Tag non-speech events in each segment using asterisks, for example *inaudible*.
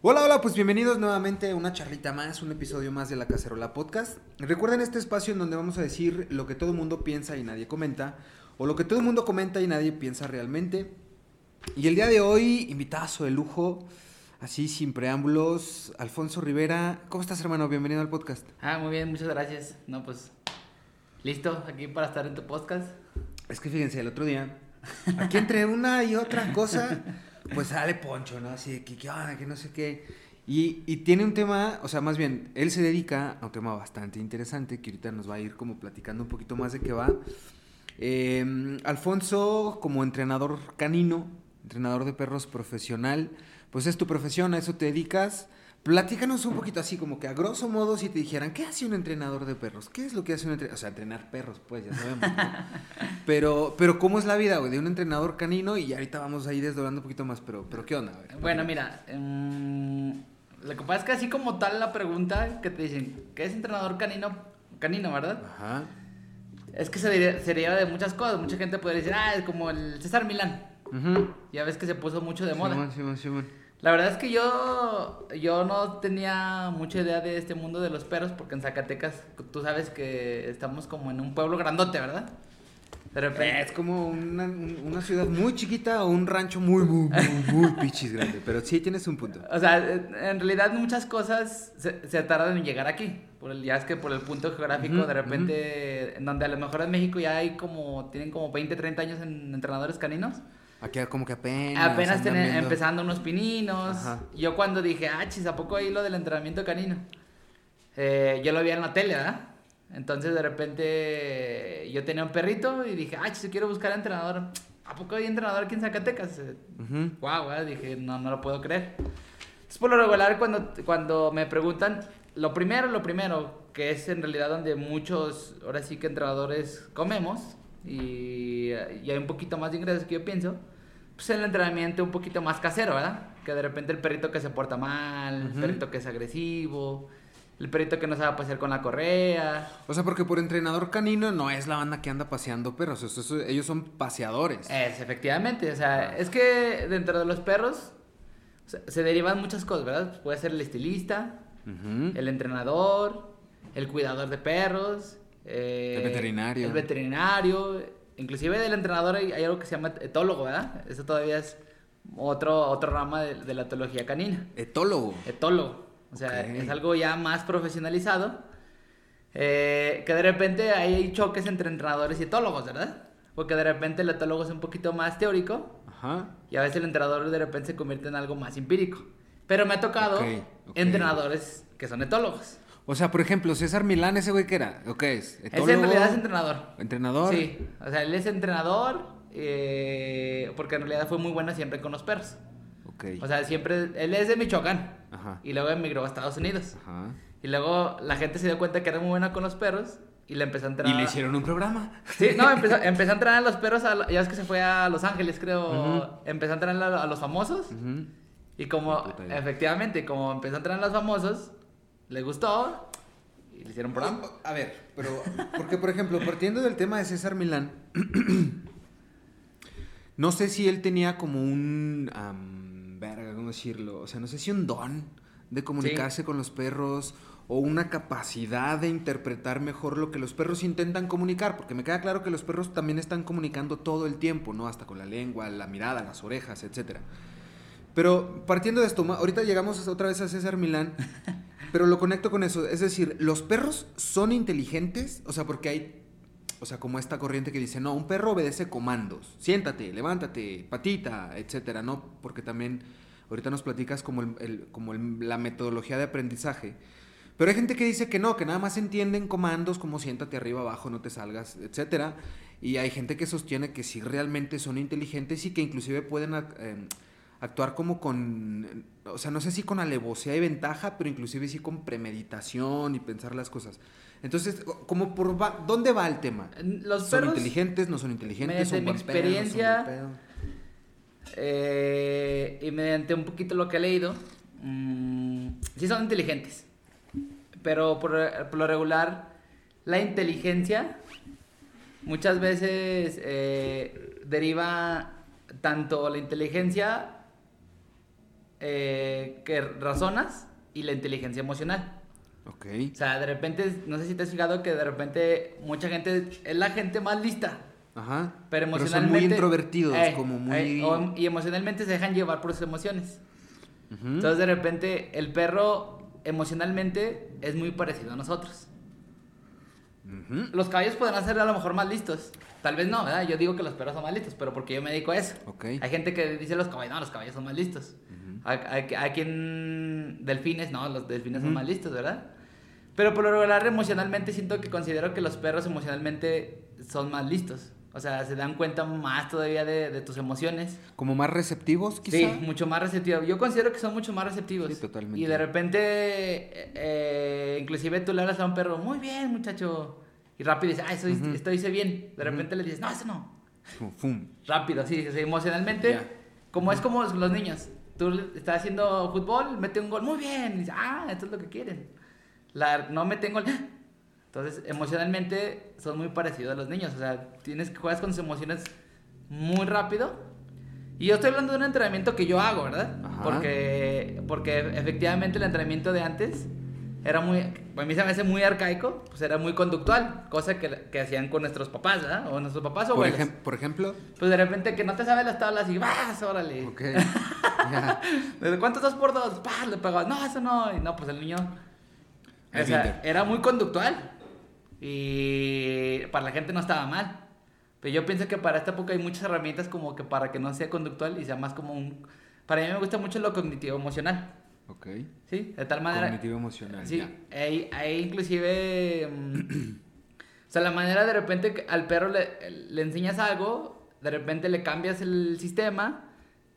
Hola, hola, pues bienvenidos nuevamente a una charlita más, un episodio más de La Cacerola Podcast. Recuerden este espacio en donde vamos a decir lo que todo el mundo piensa y nadie comenta, o lo que todo el mundo comenta y nadie piensa realmente. Y el día de hoy, invitazo de lujo, así sin preámbulos, Alfonso Rivera. ¿Cómo estás, hermano? Bienvenido al podcast. Ah, muy bien, muchas gracias. No, pues, listo, aquí para estar en tu podcast. Es que fíjense, el otro día, aquí entre una y otra cosa, *laughs* pues sale Poncho, ¿no? Así que, ¿qué onda? Que no sé qué. Y, y tiene un tema, o sea, más bien, él se dedica a un tema bastante interesante que ahorita nos va a ir como platicando un poquito más de qué va. Eh, Alfonso, como entrenador canino, entrenador de perros profesional, pues es tu profesión, a eso te dedicas. Platícanos un poquito así, como que a grosso modo, si te dijeran, ¿qué hace un entrenador de perros? ¿Qué es lo que hace un entrenador? O sea, entrenar perros, pues, ya sabemos. ¿no? *laughs* pero, pero, ¿cómo es la vida, güey, de un entrenador canino? Y ahorita vamos a ir desdoblando un poquito más, pero, pero ¿qué onda? güey? Bueno, mira, mm, lo que pasa es que así como tal la pregunta que te dicen, ¿qué es entrenador canino? Canino, ¿verdad? Ajá. Es que se deriva, se deriva de muchas cosas. Mucha gente puede decir, ah, es como el César Milán. Ya ves que se puso mucho de moda. Simón, Simón, Simón. La verdad es que yo, yo no tenía mucha idea de este mundo de los perros, porque en Zacatecas tú sabes que estamos como en un pueblo grandote, ¿verdad? De repente. Es como una, un- una ciudad muy chiquita o un rancho muy, muy, muy, muy pichis grande. Pero sí tienes un punto. O sea, en realidad muchas cosas se, se tardan en llegar aquí. Por el, ya es que por el punto geográfico, Ujú, de repente, en donde a lo mejor en México ya hay como, tienen como 20, 30 años en entrenadores caninos. Aquí como que apenas. Apenas empezando unos pininos. Ajá. Yo cuando dije, ah, chis, ¿a poco hay lo del entrenamiento canino? Eh, yo lo vi en la tele, ¿verdad? Entonces de repente yo tenía un perrito y dije, ah, chis, quiero buscar entrenador. ¿A poco hay entrenador aquí en Zacatecas? Eh, Ujú. Wow, ¿verdad? dije, no, no lo puedo creer. Es por lo regular cuando, cuando me preguntan, lo primero, lo primero, que es en realidad donde muchos, ahora sí que entrenadores comemos y, y hay un poquito más de ingresos que yo pienso, pues el entrenamiento un poquito más casero, ¿verdad? Que de repente el perrito que se porta mal, Ujú. el perrito que es agresivo, el perrito que no sabe pasear con la correa. O sea, porque por entrenador canino no es la banda que anda paseando perros. eso- eso- ellos son paseadores. Es, efectivamente, o sea, es que dentro de los perros o sea, se derivan muchas cosas, ¿verdad? Pues puede ser el estilista, Ujú. el entrenador, el cuidador de perros, eh, El veterinario. El veterinario. Inclusive del entrenador hay, hay algo que se llama etólogo, ¿verdad? Eso todavía es otro, otro rama de, de la etología canina. Etólogo. Etólogo. O sea, es algo ya más profesionalizado. eh, que de repente hay choques entre entrenadores y etólogos, ¿verdad? Porque de repente el etólogo es un poquito más teórico Ajá. y a veces el entrenador de repente se convierte en algo más empírico. Pero me ha tocado entrenadores que son etólogos. O sea, por ejemplo, César Milán, ese güey que era. ¿O qué es? Ese en realidad es entrenador. ¿Entrenador? Sí, o sea, él es entrenador eh, porque en realidad fue muy bueno siempre con los perros. Ok. O sea, siempre, él es de Michoacán Ajá. y luego emigró a Estados Unidos. Ajá. Y luego la gente se dio cuenta que era muy buena con los perros y le empezó a Y entrenar. le hicieron un programa. Sí, no, *laughs* empezó, empezó a entrenar a los perros, a ya es que se fue a Los Ángeles, creo. Empezó a entrenar a, a los famosos. Ujú. Y como, efectivamente, como empezó a entrenar a los famosos, le gustó y le hicieron programa. A ver, pero, porque por ejemplo, partiendo del tema de César Milán, *clears throat* no sé si él tenía como un, am, verga, ¿cómo decirlo? O sea, no sé si un don de comunicarse con los perros o una capacidad de interpretar mejor lo que los perros intentan comunicar, porque me queda claro que los perros también están comunicando todo el tiempo, ¿no? Hasta con la lengua, la mirada, las orejas, etcétera. Pero partiendo de esto, ahorita llegamos otra vez a César Milán, *laughs* pero lo conecto con eso. Es decir, ¿los perros son inteligentes? O sea, porque hay, o sea, como esta corriente que dice, no, un perro obedece comandos. Siéntate, levántate, patita, etcétera, ¿no? Porque también ahorita nos platicas como, el- el- como el- la metodología de aprendizaje. Pero hay gente que dice que no, que nada más entienden comandos como siéntate arriba, abajo, no te salgas, etcétera. Y hay gente que sostiene que sí realmente son inteligentes y que inclusive pueden em, actuar como con, o sea, no sé si con alevosía y ventaja, pero inclusive sí con premeditación y pensar las cosas. Entonces, como por va- ¿dónde va el tema? Los ¿Son perros, inteligentes? ¿No son inteligentes? mediante ¿Son mi buen pedo, no son buen experiencia, eh, y mediante un poquito lo que he leído, mm, sí son inteligentes. Pero por, por lo regular, la inteligencia muchas veces eh, deriva tanto la inteligencia eh, que razonas y la inteligencia emocional. Ok. O sea, de repente, no sé si te has fijado que de repente mucha gente es la gente más lista. Ajá. Pero son emocionalmente. muy introvertidos, eh, como muy. eh, o- y emocionalmente se dejan llevar por sus emociones. Ujú. Entonces, de repente, el perro emocionalmente es muy parecido a nosotros. Ujú. Los caballos podrán ser a lo mejor más listos. Tal vez no, ¿verdad? Yo digo que los perros son más listos, pero porque yo me dedico a eso. Ok. Hay gente que dice los caballos, no, los caballos son más listos. hay- hay quien delfines, no, los delfines son más listos, ¿verdad? Pero por lo regular emocionalmente siento que considero que los perros emocionalmente son más listos. O sea, se dan cuenta más todavía de, de tus emociones. Como más receptivos, quizá. Sí, mucho más receptivos. Yo considero que son mucho más receptivos. Sí, totalmente. Y de repente, eh, inclusive tú le hablas a un perro, muy bien, muchacho. Y rápido dice, ah, eso, Ujú. esto hice bien. De repente le dices, no, eso no. Como fum. Rápido, sí, sí, emocionalmente. Ya. Como es como los niños. Tú estás haciendo fútbol, mete un gol, muy bien. Y dices, ah, esto es lo que quieren. La, no mete un gol. Entonces, emocionalmente son muy parecidos a los niños. O sea, tienes que juegas con tus emociones muy rápido. Y yo estoy hablando de un entrenamiento que yo hago, ¿verdad? Ajá. Porque, porque efectivamente el entrenamiento de antes era muy, a mí se me hace muy arcaico, pues era muy conductual, cosa que, que hacían con nuestros papás, ¿verdad? O nuestros papás o Por, ejem- por ejemplo. Pues de repente que no te sabes las tablas y vas, órale. Ok. *laughs* ¿Desde cuántos dos por dos? ¡Pah! Le pegabas. No, eso no. Y no, pues el niño. O Es sea, era muy conductual. Y para la gente no estaba mal. Pero yo pienso que para esta época hay muchas herramientas como que para que no sea conductual y sea más como un. Para mí me gusta mucho lo cognitivo emocional. Ok. ¿Sí? De tal manera. Cognitivo emocional. Sí, ya. hay, hay inclusive... mm, *clears throat* o sea, la manera de repente al perro le, le enseñas algo, de repente le cambias el sistema,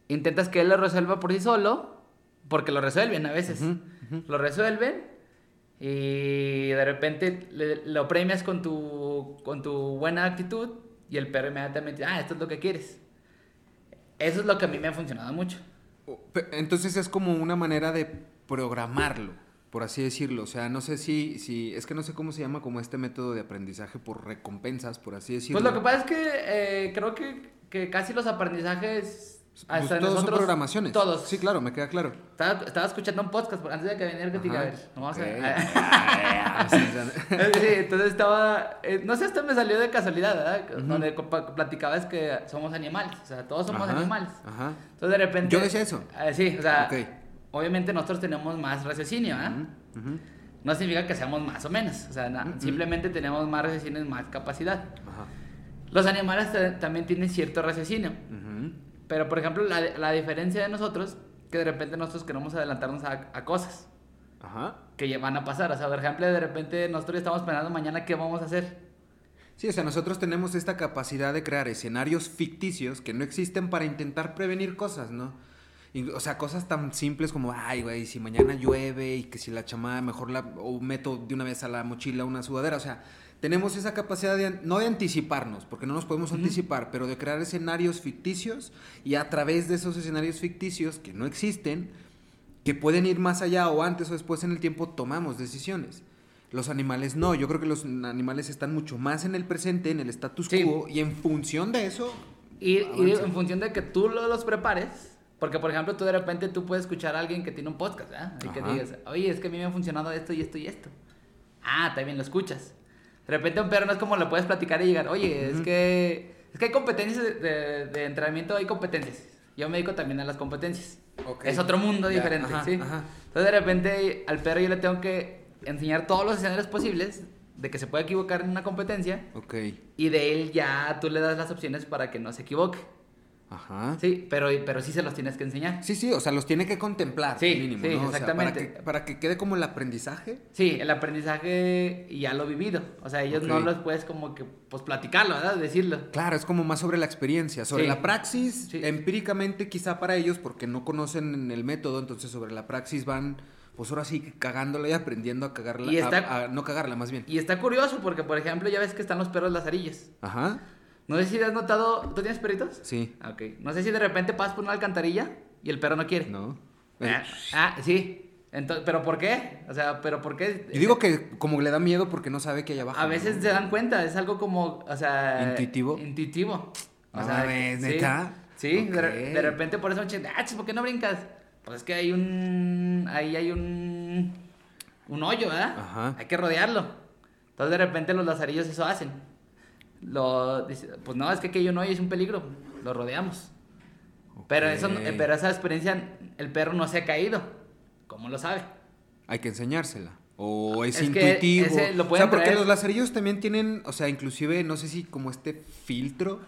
intentas que él lo resuelva por sí solo, porque lo resuelven a veces. Ujú, ujú. Lo resuelven y de repente le- lo premias con tu, con tu buena actitud y el perro inmediatamente, ah, esto es lo que quieres. Eso es lo que a mí me ha funcionado mucho. Entonces es como una manera de programarlo, por así decirlo. O sea, no sé si, si, es que no sé cómo se llama como este método de aprendizaje por recompensas, por así decirlo. Pues lo que pasa es que eh, creo que, que casi los aprendizajes hasta todos nosotros son programaciones. todos Sí, claro, me queda claro. estaba, estaba escuchando un podcast antes de que viniera contigo a Ajá. ver no vamos a- Ok. *laughs* Ah, sí, ya. *laughs* sí, entonces estaba eh, no sé esto me salió de casualidad ¿verdad? Ujú. donde compa- platicabas que somos animales o sea todos somos Ajá, animales Ajá. entonces de repente Yo decía eso. Eh, sí o sea obviamente nosotros tenemos más raciocinio ¿ah? Ujú. no significa que seamos más o menos o sea simplemente tenemos más raciocinio y más capacidad Ajá. los animales ta- también tienen cierto raciocinio. Pero, por ejemplo, la, la diferencia de nosotros, que de repente nosotros queremos adelantarnos a, a cosas Ajá. que ya van a pasar. O sea, por ejemplo, de repente nosotros ya estamos pensando mañana qué vamos a hacer. Sí, o sea, nosotros tenemos esta capacidad de crear escenarios ficticios que no existen para intentar prevenir cosas, ¿no? O sea, cosas tan simples como, ay, güey, si mañana llueve y que si la chamada mejor la, o meto de una vez a la mochila una sudadera, o sea, tenemos esa capacidad de, no de anticiparnos, porque no nos podemos anticipar, pero de crear escenarios ficticios y a través de esos escenarios ficticios que no existen, que pueden ir más allá o antes o después en el tiempo tomamos decisiones. Los animales no, yo creo que los animales están mucho más en el presente, en el status Sí. quo, y en función de eso... Y, y en función de que tú lo- los prepares, porque, por ejemplo, tú de repente tú puedes escuchar a alguien que tiene un podcast, ¿verdad? Y que Ajá. digas, oye, es que a mí me ha funcionado esto y esto y esto. Ah, también lo escuchas. De repente un perro no es como lo puedes platicar y llegar, oye, es que es que hay competencias de, de- de entrenamiento, hay competencias. Yo me dedico también a las competencias. Ok. Es otro mundo Ya, diferente, ajá, ¿sí? ajá. Entonces de repente al perro yo le tengo que enseñar todos los escenarios posibles de que se puede equivocar en una competencia Ok, y de él ya tú le das las opciones para que no se equivoque. Ajá. Sí, pero, pero sí se los tienes que enseñar. Sí, sí, o sea, los tiene que contemplar, Sí, mínimo, sí, ¿no? O sea, exactamente. para, que, para que quede como el aprendizaje. Sí, el aprendizaje ya lo vivido. O sea, ellos no los puedes como que, pues platicarlo, ¿verdad? Decirlo. Claro, es como más sobre la experiencia, sobre Sí. la praxis, Sí. empíricamente quizá para ellos, porque no conocen el método, entonces sobre la praxis van, pues ahora sí, cagándola y aprendiendo a cagarla, Y a- está- a, no cagarla más bien. Y está curioso porque, por ejemplo, ya ves que están los perros lazarillos. Ajá, No sé si has notado, ¿tú tienes perritos? sí, Ah, Ok. No sé si de repente pasas por una alcantarilla y el perro no quiere. ¿no? Ah, ah, sí. Entonces, ¿pero por qué? O sea, ¿pero por qué? Yo digo que como le da miedo porque no sabe que hay abajo. A veces ¿no? se dan cuenta, es algo como, o sea... ¿Intuitivo? Intuitivo. O sea, sí. ¿neta? Sí, de, repente por eso, che, ah, chis, ¿por qué no brincas? pues es que hay un, ahí hay un, un hoyo, ¿verdad? Ajá. Hay que rodearlo. Entonces de repente los lazarillos eso hacen. Lo, dice, pues no, es que un hoyo, es un peligro, lo rodeamos. Pero, eso, no- pero esa experiencia, el perro no se ha caído. ¿Cómo lo sabe? Hay que enseñársela. O es, Es intuitivo. ese lo o sea, porque traer. los lazarillos también tienen, o sea, inclusive, no sé si como este filtro,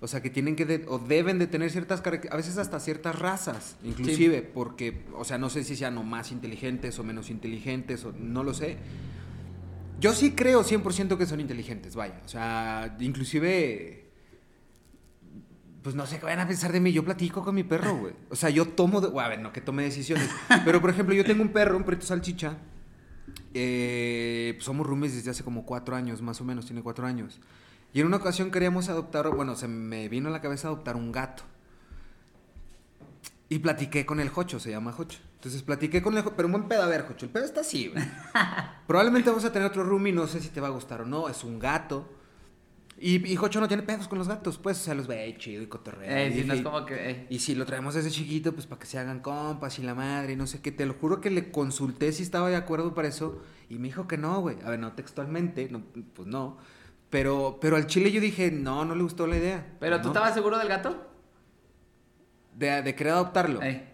o sea, que tienen que, de- o deben de tener ciertas características, a veces hasta ciertas razas, inclusive, porque, o sea, no sé si sean o más inteligentes o menos inteligentes, o no lo sé. Yo sí creo 100% que son inteligentes, vaya. O sea, inclusive, pues no sé qué vayan a pensar de mí. Yo platico con mi perro, güey. O sea, yo tomo, de- a ver, no que tome decisiones. Pero, por ejemplo, yo tengo un perro, un perrito salchicha. Eh, pues, somos roomies desde hace como cuatro años, más o menos, tiene cuatro años. Y en una ocasión queríamos adoptar, bueno, se me vino a la cabeza adoptar un gato. Y platiqué con el Jocho, se llama Jocho. Entonces platiqué con el pero un buen pedo, a ver, Jocho, el pedo está así, güey. *laughs* Probablemente vamos a tener otro roomie, no sé si te va a gustar o no, es un gato. Y, y Jocho no tiene pedos con los gatos, pues, o sea, los ve chido y cotorrea. Eh, y si no es como que... eh, y si lo traemos desde chiquito, pues para que se hagan compas y la madre y no sé qué. Te lo juro que le consulté si estaba de acuerdo para eso y me dijo que no, güey. A ver, no textualmente, no, pues no. Pero, pero al chile yo dije, no, no le gustó la idea. ¿Pero tú ¿no? estabas seguro del gato? De, de querer adoptarlo. Eh,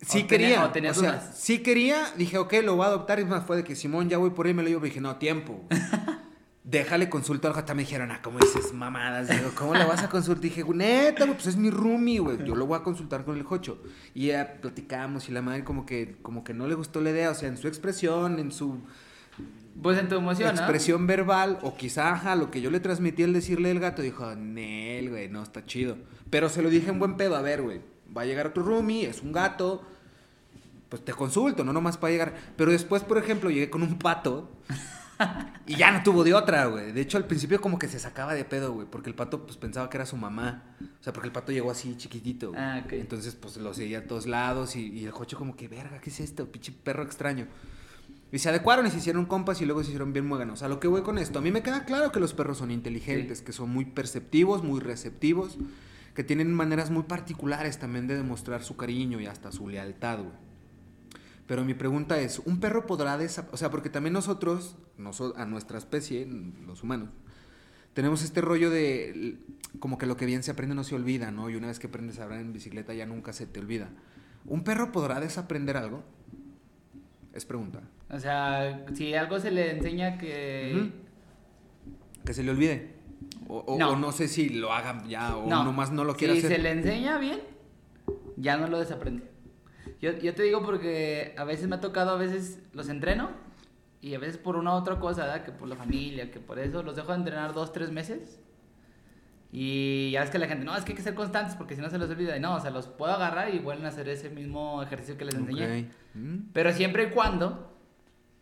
Sí o quería. o sea, dudas. sí quería. Dije, ok, lo voy a adoptar. Y más fue de que Simón, ya voy por ahí, me lo llevo. Dije, no, tiempo. *laughs* Déjale consulta al. Me dijeron, ah, ¿cómo dices mamadas? Digo, ¿cómo le vas a consultar? Dije, neta, güey, pues es mi roomie, güey. Yo lo voy a consultar con el Jocho. Y ya platicamos y la madre como que, como que no le gustó la idea. O sea, en su expresión, en su pues en tu emoción, ¿no? expresión verbal, o quizá, ajá, lo que yo le transmití al decirle el gato, dijo, Nel, güey, no, está chido. Pero se lo dije en buen pedo, a ver, güey, va a llegar tu roomie, es un gato, pues te consulto, no nomás para llegar. Pero después, por ejemplo, llegué con un pato y ya no tuvo de otra, güey. De hecho, al principio como que se sacaba de pedo, güey, porque el pato pues pensaba que era su mamá. O sea, porque el pato llegó así chiquitito. güey. Ah, ok. Entonces, pues lo seguía a todos lados y, y el coche como que, verga, ¿qué es esto? Pinche perro extraño. Y se adecuaron y se hicieron compas y luego se hicieron bien muéganos. A lo que voy con esto, a mí me queda claro que los perros son inteligentes, Sí. que son muy perceptivos, muy receptivos, que tienen maneras muy particulares también de demostrar su cariño y hasta su lealtad, güey. Pero mi pregunta es, ¿un perro podrá desaparecer? O sea, porque también nosotros, noso- a nuestra especie, los humanos, tenemos este rollo de como que lo que bien se aprende no se olvida, ¿no? Y una vez que aprendes a hablar en bicicleta ya nunca se te olvida. ¿Un perro podrá desaprender algo? Es pregunta. O sea, si algo se le enseña que... Que se le olvide. O o- No. o no sé si lo hagan ya o no, nomás no lo quiere si hacer. se le enseña bien, ya no lo desaprende. Yo, yo te digo porque a veces me ha tocado, a veces los entreno y a veces por una u otra cosa, ¿verdad? Que por la familia, que por eso los dejo de entrenar dos, tres meses. Y ya ves que la gente, no, es que hay que ser constantes porque si no se los olvida. Y no, o sea, los puedo agarrar y vuelven a hacer ese mismo ejercicio que les enseñé. Mm. Pero siempre y cuando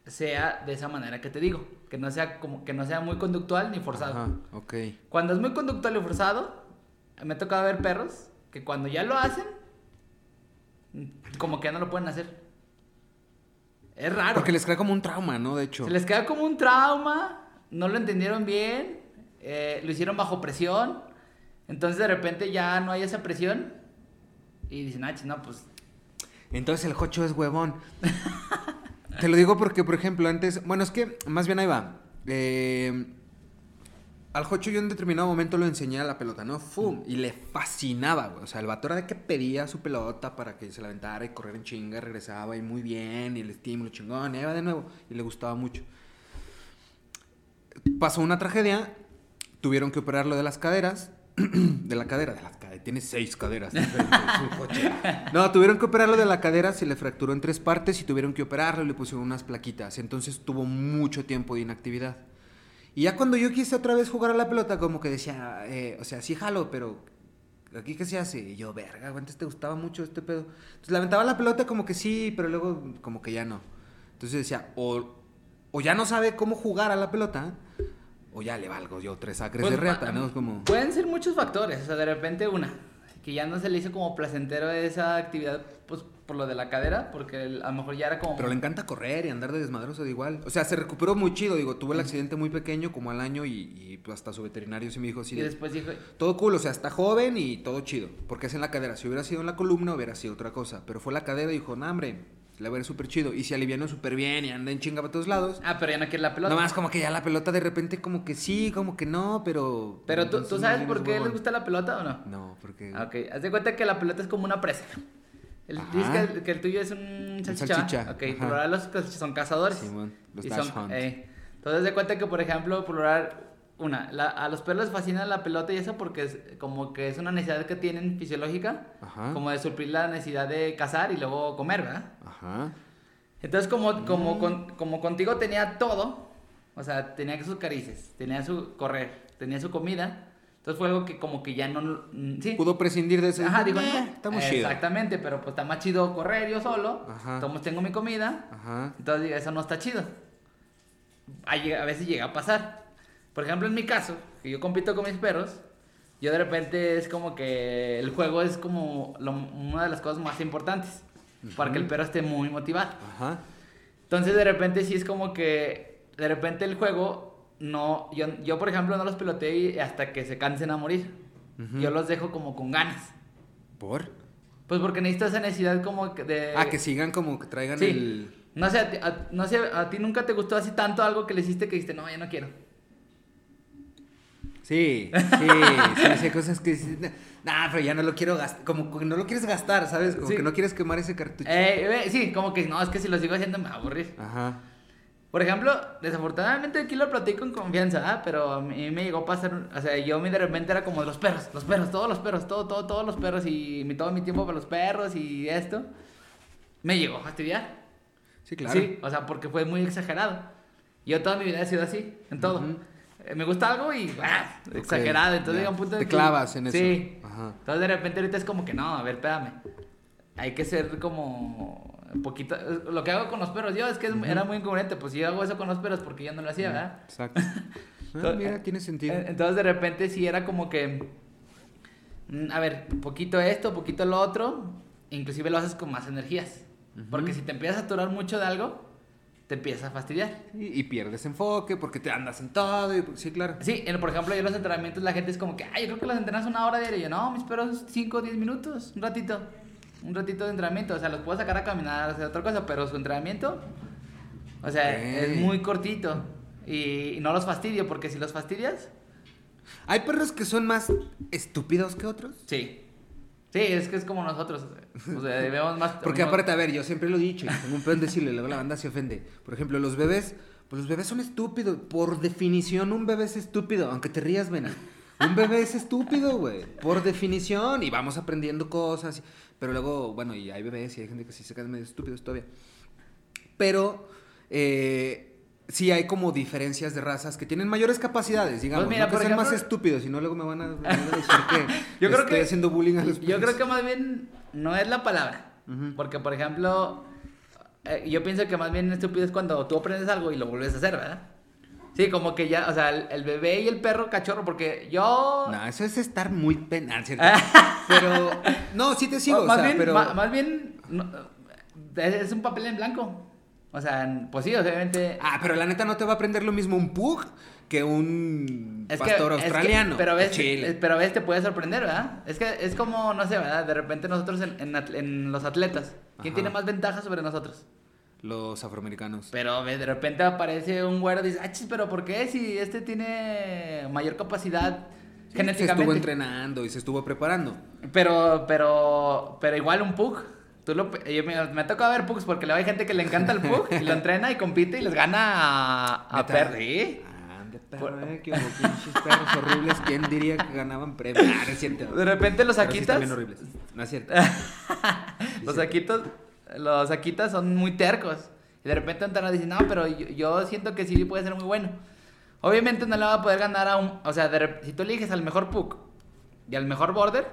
sea de esa manera que te digo, que no sea como que no sea muy conductual ni forzado. Ajá, ok. Cuando es muy conductual y forzado, me ha tocado ver perros que cuando ya lo hacen, como que ya no lo pueden hacer. Es raro. Porque les crea como un trauma, ¿no? De hecho. Se les queda como un trauma, no lo entendieron bien, eh, lo hicieron bajo presión, entonces de repente ya no hay esa presión y dicen, ah, no, pues Entonces el jocho es huevón. *laughs* Te lo digo porque, por ejemplo, antes. Bueno, es que más bien ahí va. Eh, al jocho yo en determinado momento lo enseñé a la pelota, ¿no? ¡Fum! Y le fascinaba, güey. O sea, el vato era de que pedía su pelota para que se la aventara y correr en chinga, regresaba y muy bien, y el estímulo chingón, y ahí va de nuevo. Y le gustaba mucho. Pasó una tragedia, tuvieron que operarlo de las caderas. *clears throat* de la cadera, de las caderas. Tiene seis caderas. *laughs* diferentes, coche. No, tuvieron que operarlo de la cadera, se le fracturó en tres partes y tuvieron que operarlo y le pusieron unas plaquitas. Entonces tuvo mucho tiempo de inactividad. Y ya cuando yo quise otra vez jugar a la pelota, como que decía, eh, o sea, sí jalo, pero ¿aquí qué se hace? Y yo, verga, antes te gustaba mucho este pedo. Entonces le aventaba la pelota como que sí, pero luego como que ya no. Entonces decía, o, o ya no sabe cómo jugar a la pelota, o ya le valgo yo tres acres Pues, de reata, ¿no? Es como... Pueden ser muchos factores, o sea, de repente una, que ya no se le hizo como placentero esa actividad, pues por lo de la cadera, porque a lo mejor ya era como... Pero le encanta correr y andar de desmadroso de igual. O sea, se recuperó muy chido, digo, tuvo el accidente muy pequeño, como al año, y, pues hasta su veterinario sí me dijo así. Y después dijo... Todo cool, o sea, está joven y todo chido, porque es en la cadera. Si hubiera sido en la columna, hubiera sido otra cosa. Pero fue la cadera y dijo, no, hombre, le va a ir súper chido. Y se alivianó súper bien y anda en chinga para todos lados. Ah, pero ya no quiere la pelota. Nomás como que ya la pelota de repente como que sí, como que no, pero... Pero tú, ¿tú sabes por qué les gusta la pelota o no? No, porque... Ok, haz de cuenta que la pelota es como una presa. El, dices que, que, el tuyo es un salchicha. salchicha. Ok, plural los son cazadores. Simón, los y son, eh, entonces, de cuenta que, por ejemplo, plural, una, a los perros les fascina la pelota y eso porque es como que es una necesidad que tienen fisiológica, Ajá. como de suplir la necesidad de cazar y luego comer, ¿verdad? Ajá. Entonces, como, como, mm. como contigo tenía todo, o sea, tenía sus caricias, tenía su correr, tenía su comida, entonces fue algo que como que ya no... ¿sí? Pudo prescindir de ese... Ajá, digo, eh, estamos chido. Exactamente, pero pues está más chido correr yo solo. Ajá. Entonces tengo mi comida. Ajá. Entonces eso no está chido. A, a veces llega a pasar. Por ejemplo, en mi caso, que yo compito con mis perros, yo de repente es como que el juego es como una de las cosas más importantes. Para que el perro esté muy motivado. Ajá. Entonces de repente sí es como que... De repente el juego no, yo, yo por ejemplo no los peloteo hasta que se cansen a morir. Yo los dejo como con ganas. ¿Por? Pues porque necesito esa necesidad como de... Ah, que sigan como que traigan el... No sé, a, no sé, a ti nunca te gustó así tanto algo que le hiciste que dijiste, no, ya no quiero. Sí, sí, sí, sí, cosas que nah, pero ya no lo quiero gastar, como que no lo quieres gastar, ¿sabes? Como que no quieres quemar ese cartucho. Eh, sí, como que no, es que si lo sigo haciendo me va a aburrir. Ajá. Por ejemplo, desafortunadamente aquí lo platico con confianza, ¿ah? pero a mí me llegó a pasar, o sea, yo de repente era como de los perros, los perros, todos los perros, todo, todo, todos los perros y todo mi tiempo para los perros y esto. Me llegó a fastidiar. Sí, claro. Sí, o sea, porque fue muy exagerado. Yo toda mi vida he sido así, en todo. Eh, me gusta algo y ¡ah! exagerado, entonces llega un punto de Te clavas en eso. Sí. Entonces de repente ahorita es como que no, a ver, espérame. Hay que ser como poquito. Lo que hago con los perros yo es que era muy incongruente. Pues yo hago eso con los perros porque yo no lo hacía, ¿verdad? Exacto. *laughs* Ah, mira, tiene sentido. Entonces de repente sí era como que. Mm, a ver, poquito esto, poquito lo otro. Inclusive lo haces con más energías. Porque si te empiezas a aturar mucho de algo, te empieza a fastidiar. Y, pierdes enfoque porque te andas en todo. Y, sí, claro. Sí, por ejemplo, yo en los entrenamientos la gente es como que, ay, yo creo que los entrenas una hora diaria. Yo, no, mis perros 5 o 10 minutos, un ratito un ratito de entrenamiento. O sea, los puedo sacar a caminar, hacer otra cosa, pero su entrenamiento, o sea, es muy cortito. Y, no los fastidio, porque si los fastidias. ¿Hay perros que son más estúpidos que otros? Sí. Sí, es que es como nosotros. O sea, debemos más. Porque aparte, a ver, yo siempre lo he dicho, y tengo un pedo en decirle, luego la banda se ofende. Por ejemplo, los bebés, pues los bebés son estúpidos. Por definición, un bebé es estúpido, aunque te rías, ven. Un bebé es estúpido, güey. Por definición. Y vamos aprendiendo cosas. Pero luego, bueno, y hay bebés y hay gente que sí se quedan medio estúpidos todavía. Pero eh, sí hay como diferencias de razas que tienen mayores capacidades, digamos. Pues mira, no que sean más estúpidos, y no luego me van a, decir que *laughs* yo creo estoy haciendo bullying a los Yo creo que más bien no es la palabra. Porque, por ejemplo, eh, yo pienso que más bien estúpido es cuando tú aprendes algo y lo vuelves a hacer, ¿verdad? Sí, como que ya, o sea, el, bebé y el perro cachorro, porque yo. No, eso es estar muy penal, ¿cierto? *laughs* pero. No, sí te sigo, más o sea, bien, pero. Más, bien. es un papel en blanco. O sea, pues sí, obviamente. Ah, pero la neta no te va a aprender lo mismo un pug que un pastor australiano. pero, a veces, pero a veces te puede sorprender, ¿verdad? Es que es como, no sé, ¿verdad? De repente nosotros en, en, los atletas, ¿quién tiene más ventaja sobre nosotros? los afroamericanos. Pero de repente aparece un güero y dice, ah, pero ¿por qué? Si este tiene mayor capacidad genéticamente. Se estuvo entrenando y se estuvo preparando. Pero, pero, pero igual un pug. Tú lo, me, me toca ver pugs porque hay gente que le encanta el pug y lo entrena y compite y les gana a, a perros. ¿Sí? Perro, eh, que pinches perros horribles, ¿quién diría que ganaban premios? Ah, no es cierto. De repente los saquitas. Sí horribles. No es cierto. *laughs* los saquitos los Akitas son muy tercos. Y de repente Antana dice, no, pero yo, siento que sí puede ser muy bueno. Obviamente no le va a poder ganar a un... O sea, si tú eliges al mejor Puck y al mejor Border,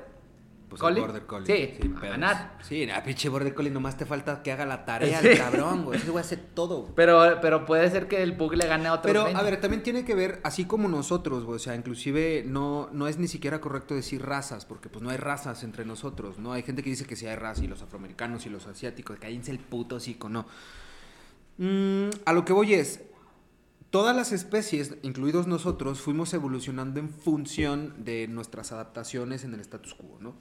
pues ¿Collie? el Border Collie. Sí, a ganar. Sí, a pinche Border Collie nomás te falta que haga la tarea Sí. el cabrón, güey. Ese güey hace todo, güey. Pero, pero puede ser que el Pug le gane a otros Pero, 20. a ver, también tiene que ver, así como nosotros, güey, o sea, inclusive no, no es ni siquiera correcto decir razas, porque pues no hay razas entre nosotros, ¿no? Hay gente que dice que sí hay razas, y los afroamericanos y los asiáticos, cállense el puto hocico, no. Mm, a lo que voy es, todas las especies, incluidos nosotros, fuimos evolucionando en función de nuestras adaptaciones en el status quo, ¿no?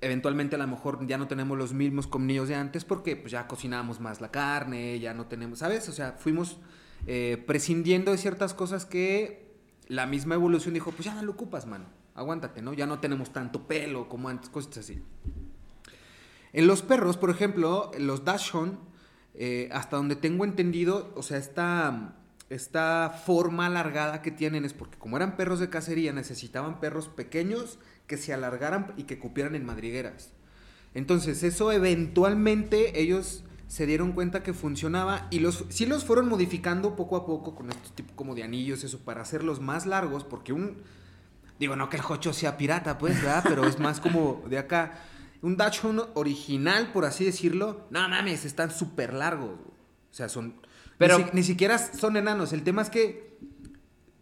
Eventualmente a lo mejor ya no tenemos los mismos comnillos de antes porque pues ya cocinamos más la carne, ya no tenemos, ¿sabes? O sea, fuimos eh, prescindiendo de ciertas cosas que la misma evolución dijo, pues ya no lo ocupas, mano, aguántate, ¿no? Ya no tenemos tanto pelo como antes, cosas así. En los perros, por ejemplo, los Dachshund, eh, hasta donde tengo entendido, o sea, esta, esta forma alargada que tienen es porque como eran perros de cacería, necesitaban perros pequeños que se alargaran y que cupieran en madrigueras. Entonces, eso eventualmente ellos se dieron cuenta que funcionaba y los sí los fueron modificando poco a poco con estos tipos como de anillos, eso, para hacerlos más largos, porque un... Digo, no que el Jocho sea pirata, pues, ¿verdad? Pero es más como de acá. Un Dachshund original, por así decirlo, no mames, están súper largos. O sea, son... Pero- Ni, si- ni siquiera son enanos. El tema es que...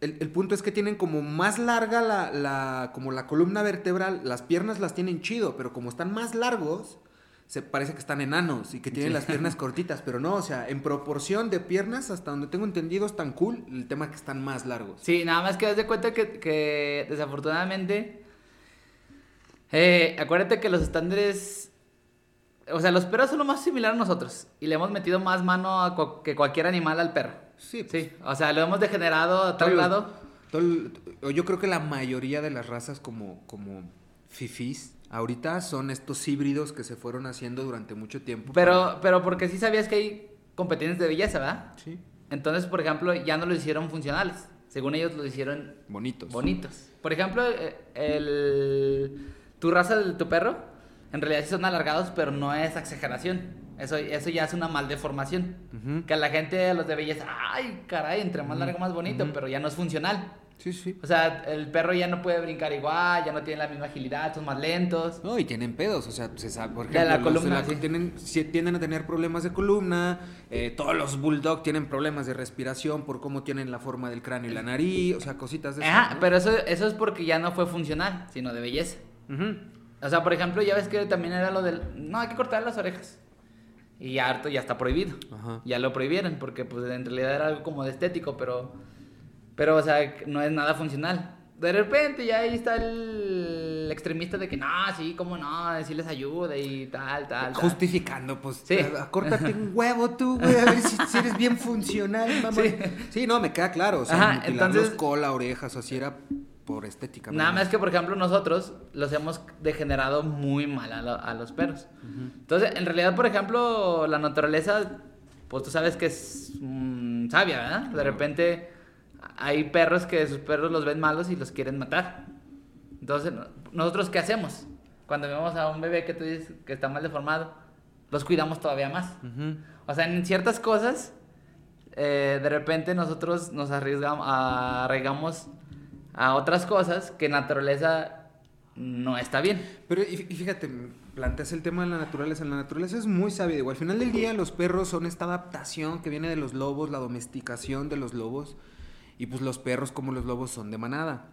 El, el punto es que tienen como más larga la, la- como la columna vertebral. Las piernas las tienen chido, pero como están más largos, se parece que están enanos y que tienen Sí. las piernas *laughs* cortitas. Pero no, o sea, en proporción de piernas, hasta donde tengo entendido, están cool. El tema es que están más largos. Sí, nada más que das de cuenta que, que desafortunadamente. eh, acuérdate que los estándares. O sea, los perros son lo más similar a nosotros. Y le hemos metido más mano a que cualquier animal al perro. Sí, pues, Sí, o sea, lo hemos degenerado a tal Todos los- grado. todo el- o yo creo que la mayoría de las razas como, como fifís ahorita son estos híbridos que se fueron haciendo durante mucho tiempo. Pero, pero porque sí sabías que hay competencias de belleza, ¿verdad? Sí, Entonces, por ejemplo, ya no los hicieron funcionales. Según ellos, los hicieron bonitos. bonitos. Por ejemplo, eh, el, tu raza de tu perro, en realidad sí son alargados, pero no es exageración. Eso, eso ya es una maldeformación. Ujú. Que a la gente, a los de belleza, ay, caray, entre más largo, más bonito, pero ya no es funcional. Sí, sí. O sea, el perro ya no puede brincar igual, ya no tiene la misma agilidad, son más lentos. No, y tienen pedos, o sea, se sabe, por ejemplo, la los columna, sí. tienen, tienden a tener problemas de columna, eh, todos los bulldog tienen problemas de respiración por cómo tienen la forma del cráneo y la nariz, o sea, cositas de esas, Ajá, ¿no? pero eso, eso es porque ya no fue funcional, sino de belleza. O sea, por ejemplo, ya ves que también era lo del. No, hay que cortar las orejas. Y ya harto ya está prohibido. Ajá. Ya lo prohibieron, porque pues en realidad era algo como de estético, pero. Pero, o sea, no es nada funcional. De repente ya ahí está el extremista de que no, sí, cómo no, sí les ayuda y tal, tal. tal. Justificando, pues, Sí. eh, córtate un huevo tú, güey, a ver si, si eres bien funcional, mamá. *laughs* Sí. Sí. no, me queda claro, o sea, Ajá, entonces- cola, orejas, o así era por estética. Nada más que, por ejemplo, nosotros los hemos degenerado muy mal a, lo- a los perros. Entonces, en realidad, por ejemplo, la naturaleza, pues tú sabes que es mm, sabia, ¿verdad? De repente hay perros que sus perros los ven malos y los quieren matar. Entonces, no- nosotros, ¿qué hacemos? Cuando vemos a un bebé que tú dices que está mal deformado, los cuidamos todavía más. Ujú. O sea, en ciertas cosas, eh, de repente nosotros nos arriesgamos, arraigamos a otras cosas que naturaleza no está bien. Pero y, fíjate, planteas el tema de la naturaleza. La naturaleza es muy sabia. Digo, al final del día, los perros son esta adaptación que viene de los lobos, la domesticación de los lobos. Y pues los perros, como los lobos, son de manada.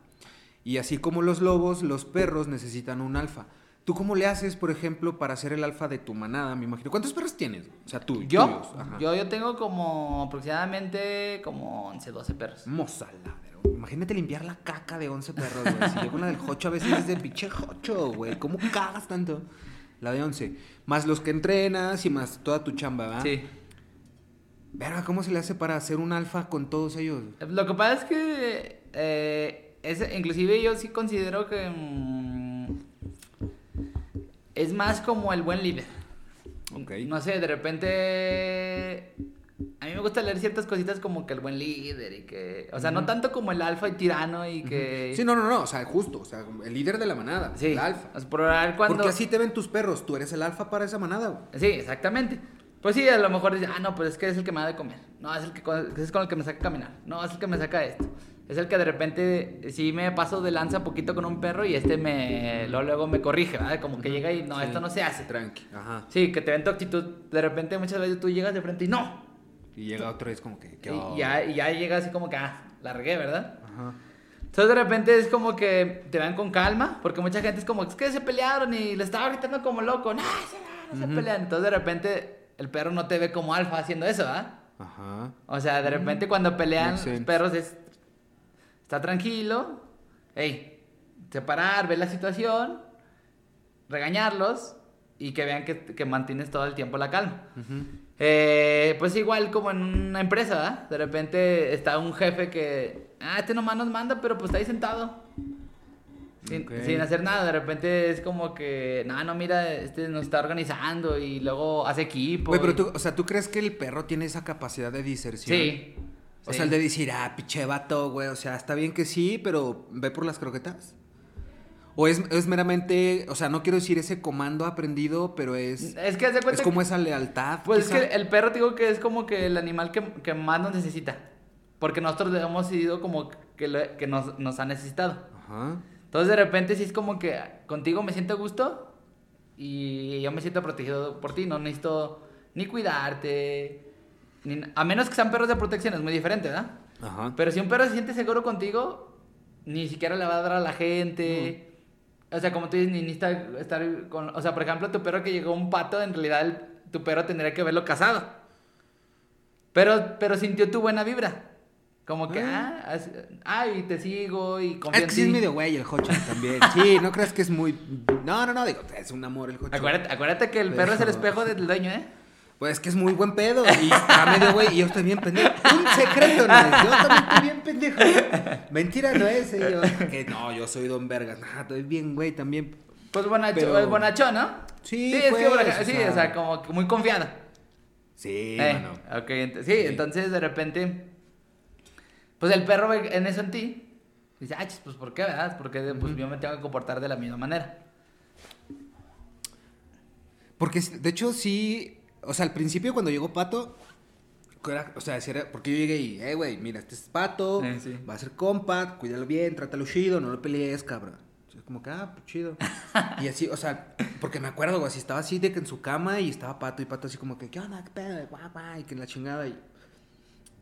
Y así como los lobos, los perros necesitan un alfa. ¿Tú cómo le haces, por ejemplo, para ser el alfa de tu manada? Me imagino. ¿Cuántos perros tienes? O sea, tú. Yo, tuyos. Yo, yo tengo como aproximadamente como 11, 12 perros. Mozaladero. Imagínate limpiar la caca de 11 perros, güey. Si yo con la del Jocho a veces es de pinche Jocho, güey. ¿Cómo cagas tanto? La de 11. Más los que entrenas y más toda tu chamba, ¿verdad? Sí. Verga, ¿cómo se le hace para hacer un alfa con todos ellos? Lo que pasa es que, eh, es, inclusive yo sí considero que mm, es más como el buen líder. Ok. No sé, de repente a mí me gusta leer ciertas cositas como que el buen líder y que, o sea, no tanto como el alfa y tirano y que Sí, no, no, no. O sea, justo. O sea, el líder de la manada. Sí, El alfa. o sea, por cuando Porque así te ven tus perros. Tú eres el alfa para esa manada, güey. Sí, exactamente. Pues sí, a lo mejor dice, ah, no, pues es que es el que me da de comer. No, es el que es con el que me saca a caminar. No, es el que me saca esto. es el que de repente sí me paso de lanza poquito con un perro y este me luego, luego me corrige, ¿verdad? Como que llega y no, Sí. esto no se hace. Tranqui, ajá. Sí, que te ven tu actitud. De repente muchas veces tú llegas de frente y no. Y llega otro y es como que, ¿qué Y, ya, y ya llega así como que, ah, la regué, ¿verdad? Ajá. Entonces de repente es como que te van con calma, porque mucha gente es como, es que se pelearon y le estaba gritando como loco, no, no, no se pelean. Entonces de repente el perro no te ve como alfa haciendo eso, ¿ah? Ajá. O sea, de repente cuando pelean los perros es, está tranquilo, hey, separar, ver la situación, regañarlos y que vean que, que mantienes todo el tiempo la calma. Ujú. Eh, pues igual como en una empresa, ¿verdad? De repente está un jefe que, ah, este nomás nos manda, pero pues está ahí sentado. Sin, hacer nada, de repente es como que, no, no, mira, este nos está organizando y luego hace equipo. Güey, pero y- tú, o sea, ¿tú crees que el perro tiene esa capacidad de diserción? Sí. O sí. sea, el de decir, ah, pinche vato, güey. O sea, está bien que sí, pero ve por las croquetas. O es, es meramente, o sea, no quiero decir ese comando aprendido, pero es, Es que de cuenta es como que- esa lealtad. Pues quizá. es que el perro, digo que es como que el animal que, que más nos necesita. Porque nosotros le hemos sido como que, lo- que nos, nos ha necesitado. Ajá. Entonces de repente sí es como que contigo me siento a gusto y yo me siento protegido por ti. No necesito ni cuidarte. Ni, a menos que sean perros de protección, es muy diferente, ¿verdad? Ajá. Pero si un perro se siente seguro contigo, ni siquiera le va a dar a la gente. O sea, como tú dices, ni necesita estar con... O sea, por ejemplo, tu perro que llegó un pato, en realidad el- tu perro tendría que verlo casado. Pero, pero sintió tu buena vibra. Como que, ah, Ah. ay, te sigo y Ah, confío es que sí es ti. medio güey el Hocho también. *laughs* Sí, no creas que es muy. No, no, no, digo, es un amor el Hocho. Acuérdate, acuérdate que el Pero- perro es el espejo del dueño, ¿eh? Pues es que es muy buen pedo. Y está medio güey. Y yo estoy bien pendejo. Un secreto no es. Yo también estoy bien pendejo. Mentira no es. eh, yo. Que no, yo soy Don Vergas. Nah, estoy bien, güey, también. Pues bonacho, Pero- el bonachón, ¿no? Sí, es que pues, bonacho- o sí, sea- o sea, como muy confiado. Sí, Eh, mano. ok, ent- sí, entonces de repente, pues el perro ve en eso en ti. Dice, ah, pues ¿por qué, verdad? Porque pues, yo me tengo que comportar de la misma manera. Porque, de hecho, sí. O sea, al principio cuando llegó Pato. era- o sea, sí era- porque yo llegué y, eh, güey, mira, este es Pato. Sí, sí. Va a ser compa. Cuídalo bien, trátalo chido. No lo pelees, cabrón. Es como que, ah, pues chido. *laughs* y así, o sea, porque me acuerdo, güey, así estaba así de que en su cama y estaba Pato y Pato así como que, ¿qué onda? ¿Qué pedo? Guau, guau, y que la chingada. Y...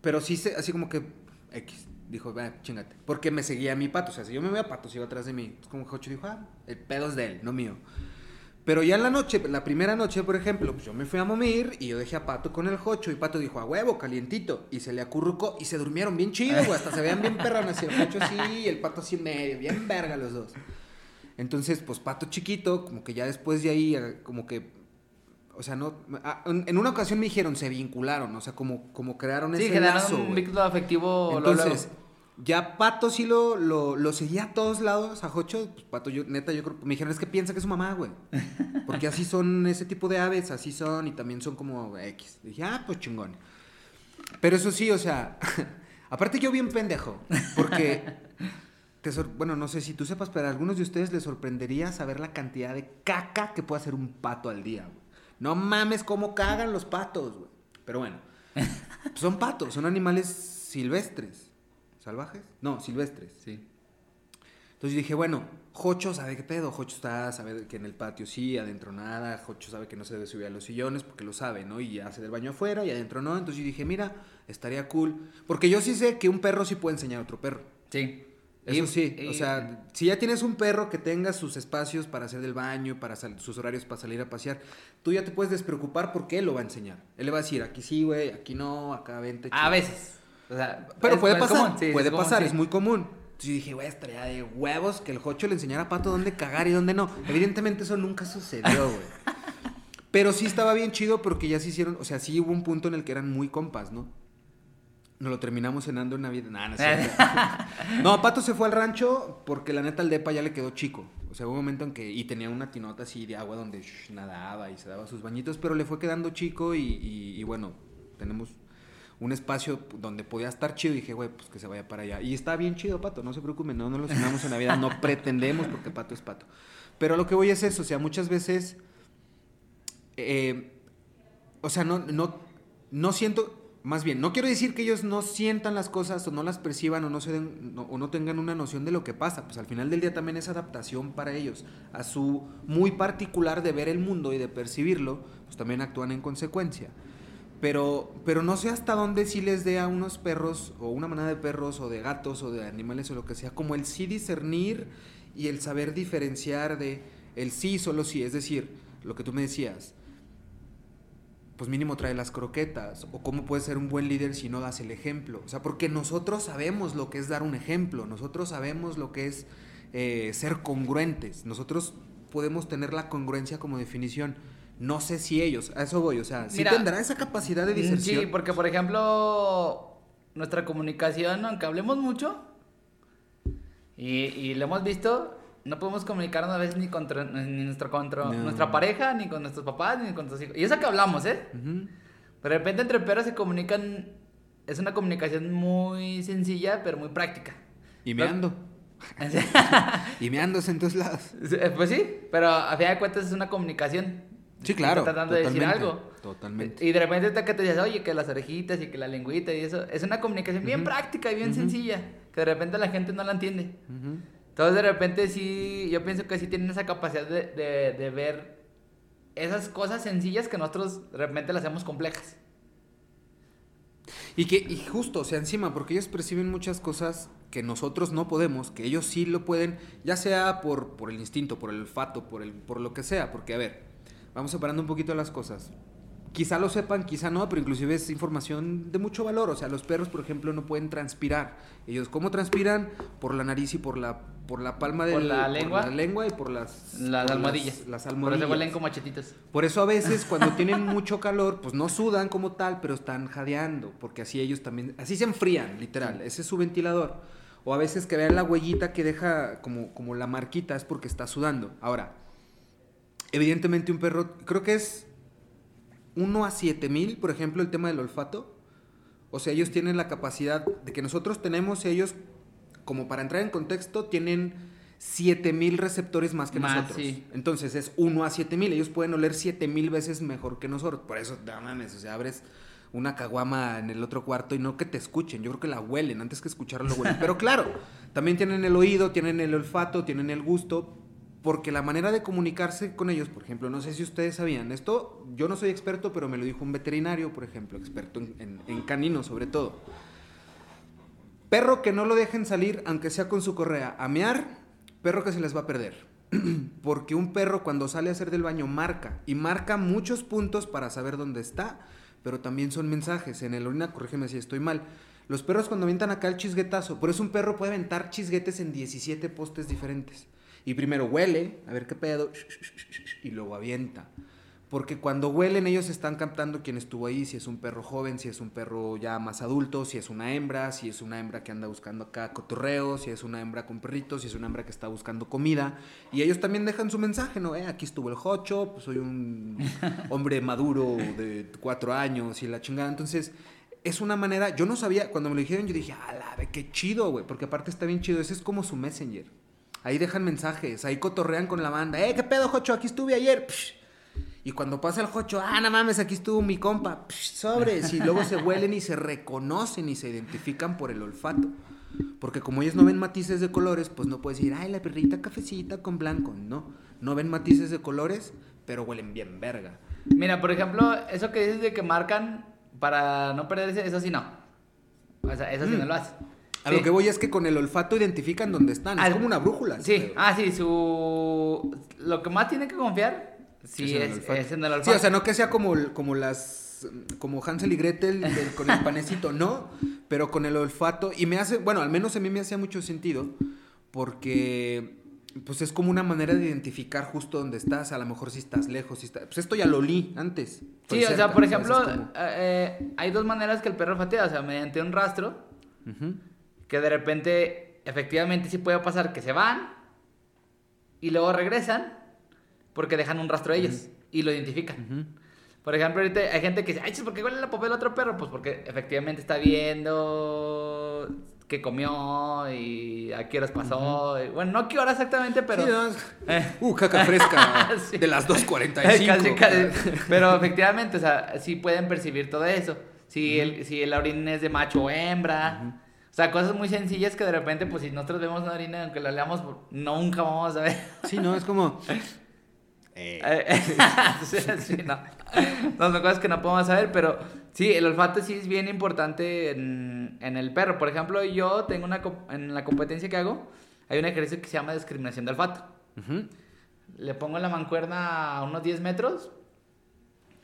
Pero sí, se, así como que, X. Dijo, va, chingate. Porque me seguía a mi Pato. O sea, si yo me voy a Pato, se iba atrás de mí. Es como que Jocho dijo, ah, el pedo es de él, no mío. Pero ya en la noche, la primera noche, por ejemplo, pues yo me fui a momir y yo dejé a Pato con el Jocho y Pato dijo, a huevo, calientito. Y se le acurrucó y se durmieron bien chido, güey. Hasta se veían bien perrones. así, El Jocho así y el Pato así en medio. Bien verga los dos. Entonces, pues Pato chiquito, como que ya después de ahí, eh, como que... O sea, no... ah, En una ocasión me dijeron, se vincularon. O sea, como, como crearon Sí, ese generaron lazo, un vínculo afectivo. Entonces. Ya Pato sí lo, lo, lo seguía a todos lados, a Jocho. Pues Pato, yo, neta, yo creo. Me dijeron, es que piensa que es su mamá, güey. *laughs* Porque así son ese tipo de aves, así son y también son como X. Dije, ah, pues chingón. Pero eso sí, o sea, *laughs* aparte yo bien pendejo, porque. te sor- bueno, no sé si tú sepas, pero a algunos de ustedes les sorprendería saber la cantidad de caca que puede hacer un pato al día, güey. No mames cómo cagan los patos, güey. Pero bueno, *laughs* son patos, son animales silvestres. ¿Salvajes? No, silvestres. Sí. Entonces yo dije, bueno, Jocho sabe qué pedo. Jocho está, sabe que en el patio sí, adentro nada. Jocho sabe que no se debe subir a los sillones porque lo sabe, ¿no? Y hace del baño afuera y adentro no. Entonces yo dije, mira, estaría cool. Porque yo sí sé que un perro sí puede enseñar a otro perro. Sí. Eso Y- sí, y- o sea, si ya tienes un perro que tenga sus espacios para hacer del baño, para sus horarios para salir a pasear, tú ya te puedes despreocupar porque él lo va a enseñar. Él le va a decir, aquí sí, güey, aquí no, acá vente. A veces. O sea, Pero puede pasar, común, sí, puede es común, pasar, sí. es muy común. Yo dije, güey, estaría de huevos que el Jocho le enseñara a Pato dónde cagar y dónde no. Evidentemente eso nunca sucedió, güey. Pero sí estaba bien chido porque ya se hicieron, o sea, sí hubo un punto en el que eran muy compas, ¿no? Nos lo terminamos cenando en Navidad. Nah, no, *laughs* no, Pato se fue al rancho porque la neta el depa ya le quedó chico. O sea, hubo un momento en que... Y tenía una tinota así de agua donde shh, nadaba y se daba sus bañitos, pero le fue quedando chico y, y- y bueno, tenemos un espacio donde podía estar chido. Y dije, güey, pues que se vaya para allá. Y está bien chido, Pato, no se preocupen, no, no lo cenamos *laughs* en Navidad, no pretendemos porque Pato es Pato. Pero lo que voy es eso, o sea, muchas veces... eh, o sea, no, no, no siento... más bien, no quiero decir que ellos no sientan las cosas o no las perciban o no, se den, o no tengan una noción de lo que pasa. Pues al final del día también es adaptación para ellos. A su muy particular de ver el mundo y de percibirlo, pues también actúan en consecuencia. Pero, pero no sé hasta dónde sí les dé a unos perros o una manada de perros o de gatos o de animales o lo que sea, como el sí discernir y el saber diferenciar de el sí solo sí. Es decir, lo que tú me decías pues mínimo trae las croquetas, o cómo puedes ser un buen líder si no das el ejemplo. O sea, porque nosotros sabemos lo que es dar un ejemplo, nosotros sabemos lo que es eh, ser congruentes, nosotros podemos tener la congruencia como definición. No sé si ellos, a eso voy, o sea, si tendrá esa capacidad de diserción. Sí, porque por ejemplo, nuestra comunicación, aunque hablemos mucho, y, y lo hemos visto, no podemos comunicarnos a veces ni con ni nuestra, contra nuestra pareja, ni con nuestros papás, ni con nuestros hijos. Y eso que hablamos, ¿eh? De repente entre perros se comunican, es una comunicación muy sencilla, pero muy práctica. Y meando. *laughs* y meándose en todos lados. Eh, pues sí, pero a fin de cuentas es una comunicación. Sí, claro. tratando de decir algo. Totalmente. Y de repente te, que te dices, oye, que las orejitas y que la lengüita y eso. Es una comunicación bien práctica y bien sencilla. Que de repente la gente no la entiende. Entonces de repente sí, yo pienso que sí tienen esa capacidad de, ver esas cosas sencillas que nosotros de repente las hacemos complejas. Y que, y justo, o sea, encima, porque ellos perciben muchas cosas que nosotros no podemos, que ellos sí lo pueden, ya sea por, por el instinto, por el olfato, por, el, por lo que sea, porque a ver, vamos separando un poquito las cosas quizá lo sepan, quizá no, pero inclusive es información de mucho valor. O sea, los perros, por ejemplo, no pueden transpirar. Ellos, ¿cómo transpiran? Por la nariz y por la, por la palma de la lengua. Por la lengua y por las, las almohadillas. Las, almohadillas. Por eso huelen como machetitos. Por eso a veces cuando tienen mucho calor, pues no sudan como tal, pero están jadeando, porque así ellos también, así se enfrían, literal. Ese es su ventilador. O a veces que vean la huellita que deja como, como la marquita es porque está sudando. Ahora, evidentemente un perro, creo que es 1 a 7000, por ejemplo, el tema del olfato. O sea, ellos tienen la capacidad de que nosotros tenemos, ellos, como para entrar en contexto, tienen 7000 receptores más que nosotros. Entonces es 1 a 7000. Ellos pueden oler 7000 veces mejor que nosotros. Por eso, no mames, o sea, abres una caguama en el otro cuarto y no que te escuchen. Yo creo que la huelen antes que escucharlo lo huelen. Pero claro, también tienen el oído, tienen el olfato, tienen el gusto porque la manera de comunicarse con ellos, por ejemplo, no sé si ustedes sabían, esto yo no soy experto, pero me lo dijo un veterinario, por ejemplo, experto en, en, caninos sobre todo. Perro que no lo dejen salir, aunque sea con su correa, a perro que se les va a perder. *clears throat* porque un perro cuando sale a hacer del baño marca, y marca muchos puntos para saber dónde está, pero también son mensajes. En el orina, corrígeme si estoy mal. Los perros cuando avientan acá el chisguetazo, por eso un perro puede aventar chisguetes en 17 postes diferentes. Y primero huele, a ver qué pedo, y luego avienta. Porque cuando huelen ellos están captando quién estuvo ahí, si es un perro joven, si es un perro ya más adulto, si es una hembra, si es una hembra que anda buscando acá cotorreo, si es una hembra con perritos, si es una hembra que está buscando comida. Y ellos también dejan su mensaje, ¿no? Eh, aquí estuvo el jocho, pues soy un *laughs* hombre maduro de cuatro años y la chingada. Entonces, es una manera, yo no sabía, cuando me lo dijeron yo dije, ala, qué chido, güey, porque aparte está bien chido, ese es como su messenger. Ahí dejan mensajes, ahí cotorrean con la banda. ¡Eh, qué pedo, Jocho! Aquí estuve ayer. Y cuando pasa el Jocho, ¡ah, no mames! Aquí estuvo mi compa. sobres. Y luego se huelen y se reconocen y se identifican por el olfato. Porque como ellos no ven matices de colores, pues no puedes decir, ¡ay, la perrita cafecita con blanco! No, no ven matices de colores, pero huelen bien verga. Mira, por ejemplo, eso que dices de que marcan para no perderse, eso sí no. O sea, eso sí no mm. lo hace. A lo que voy es que con el olfato identifican dónde están. Es como una brújula. Sí, ah, sí, su. Lo que más tiene que confiar, sí, es, en el olfato. Sí, o sea, no que sea como, como las. Como Hansel y Gretel con el panecito, no, pero con el olfato. Y me hace. Bueno, al menos a mí me hacía mucho sentido, porque. Pues es como una manera de identificar justo dónde estás. A lo mejor si estás lejos, si estás. Pues esto ya lo olí antes. Sí, o sea, por ejemplo, eh, eh, hay dos maneras que el perro olfatea. O sea, mediante un rastro que de repente efectivamente sí puede pasar que se van y luego regresan porque dejan un rastro de ellos y lo identifican. Por ejemplo, ahorita hay gente que dice, ay, ¿por qué huele la popé del otro perro? Pues porque efectivamente está viendo qué comió y a qué horas pasó. bueno, no qué hora exactamente, pero... *laughs* Eh. Uh, caca fresca *laughs* de las 2.45. pero efectivamente, o sea, sí pueden percibir todo eso. si, el, si la orina es de macho o hembra. O sea, cosas muy sencillas que de repente, pues si nosotros vemos una orina, aunque la leamos, nunca vamos a ver. Sí, no, es como... Eh. *laughs* sí, no. Son cosas que no podemos saber, pero sí, el olfato sí es bien importante en, en el perro. Por ejemplo, yo tengo una... En la competencia que hago, hay un ejercicio que se llama discriminación de olfato. Le pongo la mancuerna a unos 10 metros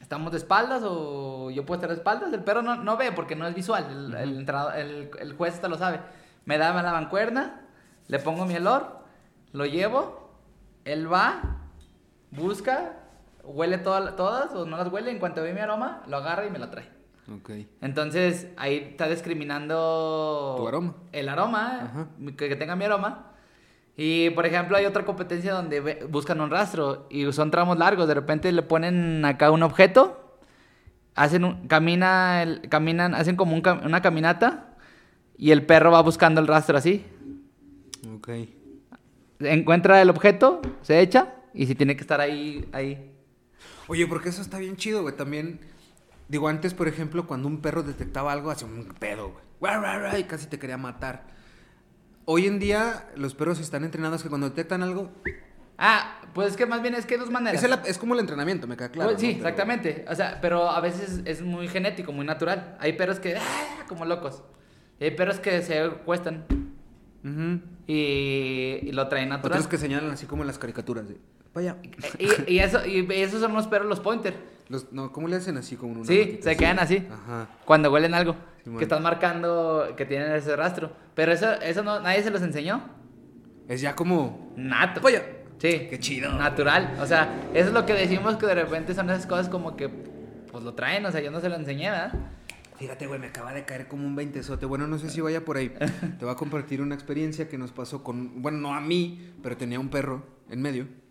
estamos de espaldas o yo puedo estar de espaldas. El perro no, no ve porque no es visual. El, el, el, juez te lo sabe. Me da la mancuerna, le pongo mi olor, lo llevo, él va, busca, huele todas o no las huele. En cuanto ve mi aroma, lo agarra y me lo trae. Okay. Entonces ahí está discriminando tu aroma. El aroma, que, que tenga mi aroma. Y por ejemplo, hay otra competencia donde buscan un rastro y son tramos largos. De repente le ponen acá un objeto, hacen un, camina el, caminan, hacen como una caminata y el perro va buscando el rastro así. Ok. Encuentra el objeto, se echa y si tiene que estar ahí, ahí. Oye, porque eso está bien chido, güey. También, digo, antes, por ejemplo, cuando un perro detectaba algo, hacía un pedo, güey. Y casi te quería matar. Hoy en día los perros están entrenados que cuando detectan algo... Ah, pues es que más bien es que dos maneras. Es, como el entrenamiento, me queda claro. Pues sí, exactamente. O sea, pero a veces es muy genético, muy natural. Hay perros que... ¡ah! como locos. Y hay perros que se cuestan. y, lo traen natural. Otros que señalan así como en las caricaturas. De, Vaya. Y, eso, y esos son los perros, los pointer. Los, no, ¿cómo le hacen así como una Sí, se quedan así. Ajá. Cuando huelen algo. que están marcando que tienen ese rastro. Pero eso, eso no, nadie se los enseñó. Es ya como. Nato. Vaya. Sí. Qué chido. Natural. O sea, eso es lo que decimos que de repente son esas cosas como que. Pues lo traen, o sea, yo no se lo enseñé, ¿verdad? Fíjate, güey, me acaba de caer como un veintesote. Bueno, no sé si vaya por ahí. *laughs* Te voy a compartir una experiencia que nos pasó con. Bueno, no a mí, pero tenía un perro en medio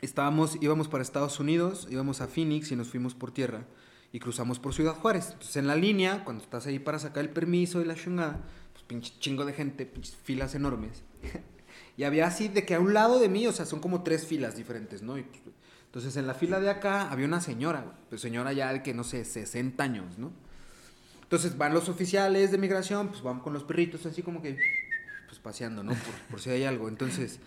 estábamos, íbamos para Estados Unidos, íbamos a Phoenix y nos fuimos por tierra y cruzamos por Ciudad Juárez. Entonces en la línea, cuando estás ahí para sacar el permiso y la chingada, pues pinche chingo de gente, filas enormes. *laughs* y había así de que a un lado de mí, o sea, son como tres filas diferentes, ¿no? Y, pues, entonces en la fila de acá había una señora, pues señora ya de que no sé, 60 años, ¿no? Entonces van los oficiales de migración, pues van con los perritos así como que, pues paseando, ¿no? Por, por si hay algo. Entonces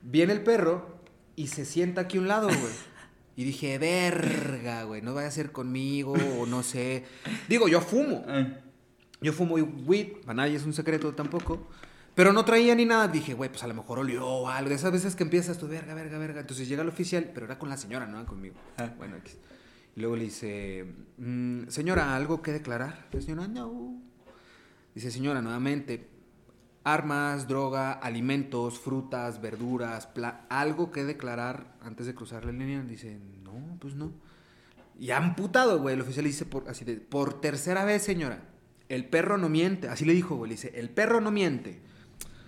viene el perro y se sienta aquí a un lado, güey. *laughs* Y dije, verga, güey, no vaya a ser conmigo o no sé. Digo, yo fumo. Ah. Yo fumo weed, para nadie es un secreto tampoco. Pero no traía ni nada. Dije, güey, pues a lo mejor olió algo. De esas veces que empiezas tú, verga, verga, verga. Entonces llega el oficial, pero era con la señora, no conmigo. Ah. Bueno, Y luego le dice, mm, señora, ¿algo que declarar? La señora, no. Dice, señora, nuevamente, armas, droga, alimentos, frutas, verduras, algo que declarar antes de cruzar la línea. Dice, no, pues no. Y amputado, güey. El oficial dice, por, así de, por tercera vez, señora, el perro no miente. Así le dijo, güey. Le dice, el perro no miente.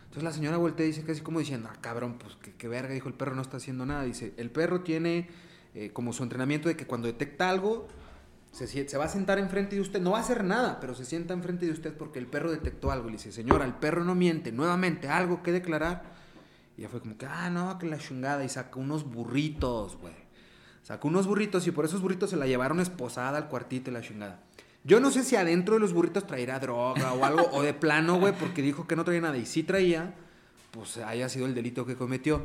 Entonces la señora voltea y dice casi como diciendo, ah, cabrón, pues qué, verga, dijo, el perro no está haciendo nada. Dice, el perro tiene eh, como su entrenamiento de que cuando detecta algo, se, va a sentar enfrente de usted, no va a hacer nada, pero se sienta enfrente de usted porque el perro detectó algo. Le dice, señora, el perro no miente, nuevamente, algo que declarar. Y ya fue como que, ah, no, que la chingada. Y sacó unos burritos, güey. Sacó unos burritos y por esos burritos se la llevaron esposada al cuartito y la chingada. Yo no sé si adentro de los burritos traerá droga o algo, o de plano, güey, porque dijo que no traía nada. Y si traía, pues haya sido el delito que cometió.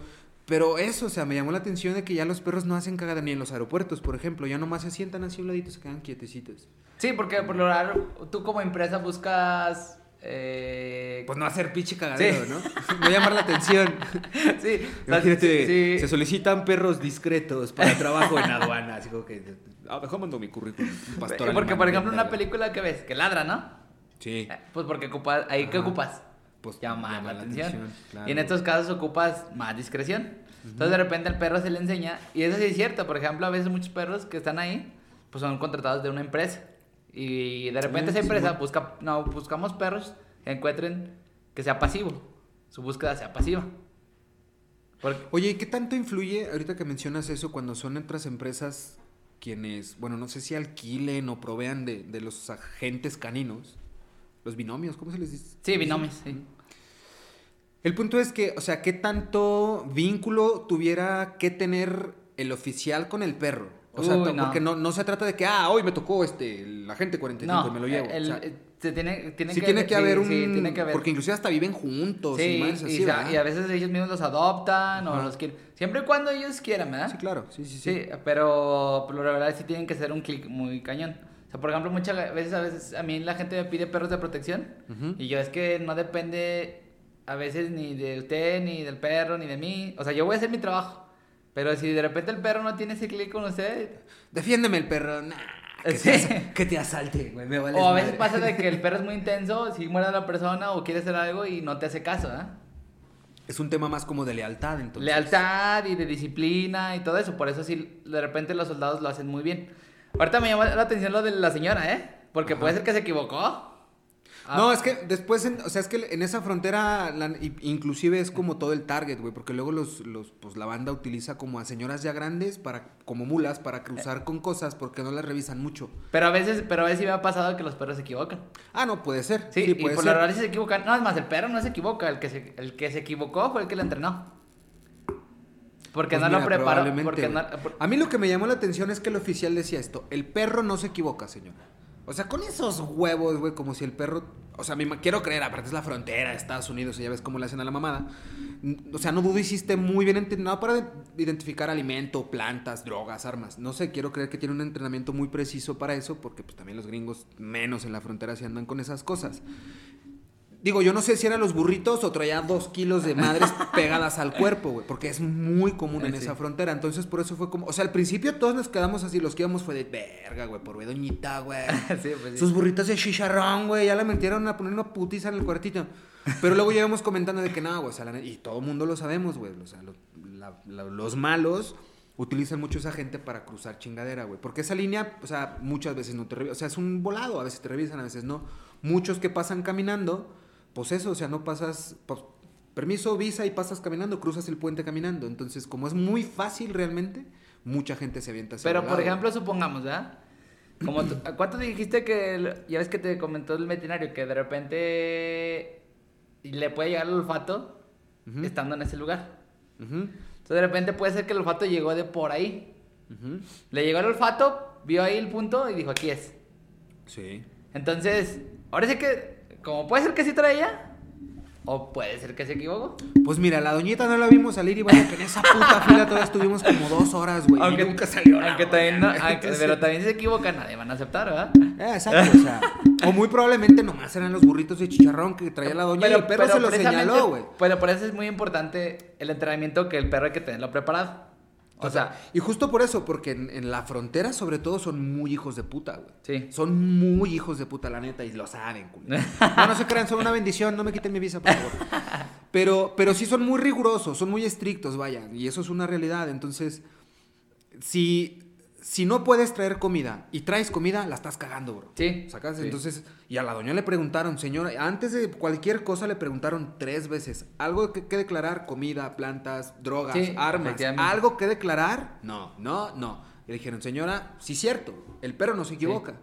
Pero eso, o sea, me llamó la atención de que ya los perros no hacen cagada ni en los aeropuertos, por ejemplo. Ya nomás se sientan así a un ladito y se quedan quietecitos. Sí, porque por lo raro, tú como empresa buscas... Eh... Pues no hacer pinche cagadero, ¿no? *laughs* No llamar la atención. *laughs* Sí. Imagínate, se solicitan perros discretos para trabajo en aduana. Así como que, ah, mando mi currículum. Pastor porque, por ejemplo, una película que ves, que ladra, ¿no? Sí. Eh, pues porque ocupas, ahí ¿qué ocupas? Pues llama, la, atención. Y en estos casos ocupas más discreción. Entonces de repente el perro se le enseña, y eso sí es cierto, por ejemplo, a veces muchos perros que están ahí, pues son contratados de una empresa. Y de repente esa empresa busca, no, buscamos perros que encuentren que sea pasivo, su búsqueda sea pasiva. Oye, ¿y qué tanto influye, ahorita que mencionas eso, cuando son otras empresas quienes, bueno, no sé si alquilen o provean de, de los agentes caninos? Los binomios, ¿cómo se les dice? Sí, binomios, sí. El punto es que, o sea, ¿qué tanto vínculo tuviera que tener el oficial con el perro? O sea, Uy, to- no. porque no, no se trata de que, ah, hoy me tocó este, el agente 45 y me lo llevo. el- o sea, eh, se tiene, tiene sí que, tiene que sí, haber un... sí, tiene que haber. Porque inclusive hasta viven juntos Sí, y más y, así, ¿verdad? y a veces ellos mismos los adoptan o los quieren. Siempre y cuando ellos quieran, ¿verdad? Sí, claro, sí, sí, sí. Sí, pero por lo regular sí tienen que ser un clic muy cañón. O sea, por ejemplo, muchas veces, a veces a mí la gente me pide perros de protección Ujú. y yo es que no depende a veces ni de usted, ni del perro, ni de mí. O sea, yo voy a hacer mi trabajo. Pero si de repente el perro no tiene ese clic con usted, Defiéndeme el perro. Nah, que, Sí. te, que te asalte, güey. Me vale o a veces pasa de que el *laughs* perro es muy intenso, si muerde a la persona o quiere hacer algo y no te hace caso, ¿ah? Es un tema más como de lealtad, entonces. Lealtad y de disciplina y todo eso. Por eso sí, de repente los soldados lo hacen muy bien. Ahorita me llama la atención lo de la señora, ¿eh? Porque Ajá. puede ser que se equivocó. Ah, No, es que después, en- o sea, es que en esa frontera, la- inclusive es como todo el target, güey, porque luego los, los, pues la banda utiliza como a señoras ya grandes para, como mulas, para cruzar con cosas porque no las revisan mucho. Pero a veces, pero a veces sí me ha pasado que los perros se equivocan. Ah, no, puede ser. Sí, Sí, y por ser. lo general sí se equivocan. No, es más, el perro no se equivoca. El que se, el que se equivocó fue el que lo entrenó. Porque Pues no mira, lo preparó. Porque no, por- A mí lo que me llamó la atención es que el oficial decía esto, el perro no se equivoca, señor. O sea, con esos huevos, güey, como si el perro... O sea, me quiero creer, aparte es la frontera de Estados Unidos y ya ves cómo le hacen a la mamada. O sea, no dudo hiciste muy bien entrenado para de- identificar alimento, plantas, drogas, armas. No sé, quiero creer que tiene un entrenamiento muy preciso para eso, porque pues también los gringos, menos en la frontera, se andan con esas cosas. Digo, yo no sé si eran los burritos o traía dos kilos de madres *laughs* pegadas al cuerpo, güey, porque es muy común en Sí. esa frontera. Entonces, por eso fue como. O sea, al principio todos nos quedamos así, los que íbamos fue de verga, güey, por doñita, güey. *laughs* sí, pues sí. Sus burritos de chicharrón, güey, ya le metieron a poner una putiza en el cuartito. Pero luego llegamos comentando de que no, güey, o sea, la ne- y todo el mundo lo sabemos, güey. O sea, lo- la- la- los malos utilizan mucho esa gente para cruzar chingadera, güey. Porque esa línea, o sea, muchas veces no te revisan. O sea, es un volado, a veces te revisan, a veces no. Muchos que pasan caminando, pues eso, o sea, no pasas, pues, permiso, visa y pasas caminando, cruzas el puente caminando. Entonces, como es muy fácil realmente, mucha gente se avienta hacia Pero, por ejemplo, supongamos, ¿verdad? Como tú- ¿a ¿Cuánto dijiste que, el- ya ves que te comentó el veterinario, que de repente le puede llegar el olfato Ujú. estando en ese lugar? Entonces, de repente puede ser que el olfato llegó de por ahí. Le llegó el olfato, vio ahí el punto y dijo, aquí es. Sí. Entonces, ahora sí que, como puede ser que sí traía, o puede ser que se equivocó. Pues mira, la doñita no la vimos salir y vaya que en esa puta *laughs* fila todavía estuvimos como dos horas, güey. y nunca salió. la aunque doña, también no- aunque- pero también si se equivoca, nadie van a aceptar, ¿verdad? Eh, exacto, o sea. O muy probablemente nomás eran los burritos de chicharrón que traía la doña y el perro se lo señaló, güey. Pero por eso es muy importante el entrenamiento que el perro hay que tenerlo preparado. O sea, Y justo por eso, porque en, en la frontera, sobre todo, son muy hijos de puta, güey. sí. Son muy hijos de puta, la neta, y lo saben, culero. No, no se crean, son una bendición, no me quiten mi visa, por favor. *laughs* Pero, pero sí son muy rigurosos, son muy estrictos, vaya, y eso es una realidad. Entonces, si, si no puedes traer comida y traes comida, la estás cagando, bro. Sí. ¿Sacas? Sí. Entonces, y a la doña le preguntaron, señora, antes de cualquier cosa le preguntaron tres veces, ¿algo que, que declarar? Comida, plantas, drogas, Sí, armas. ¿Algo que declarar? No, no, no. Le dijeron, señora, sí cierto, el perro no se equivoca.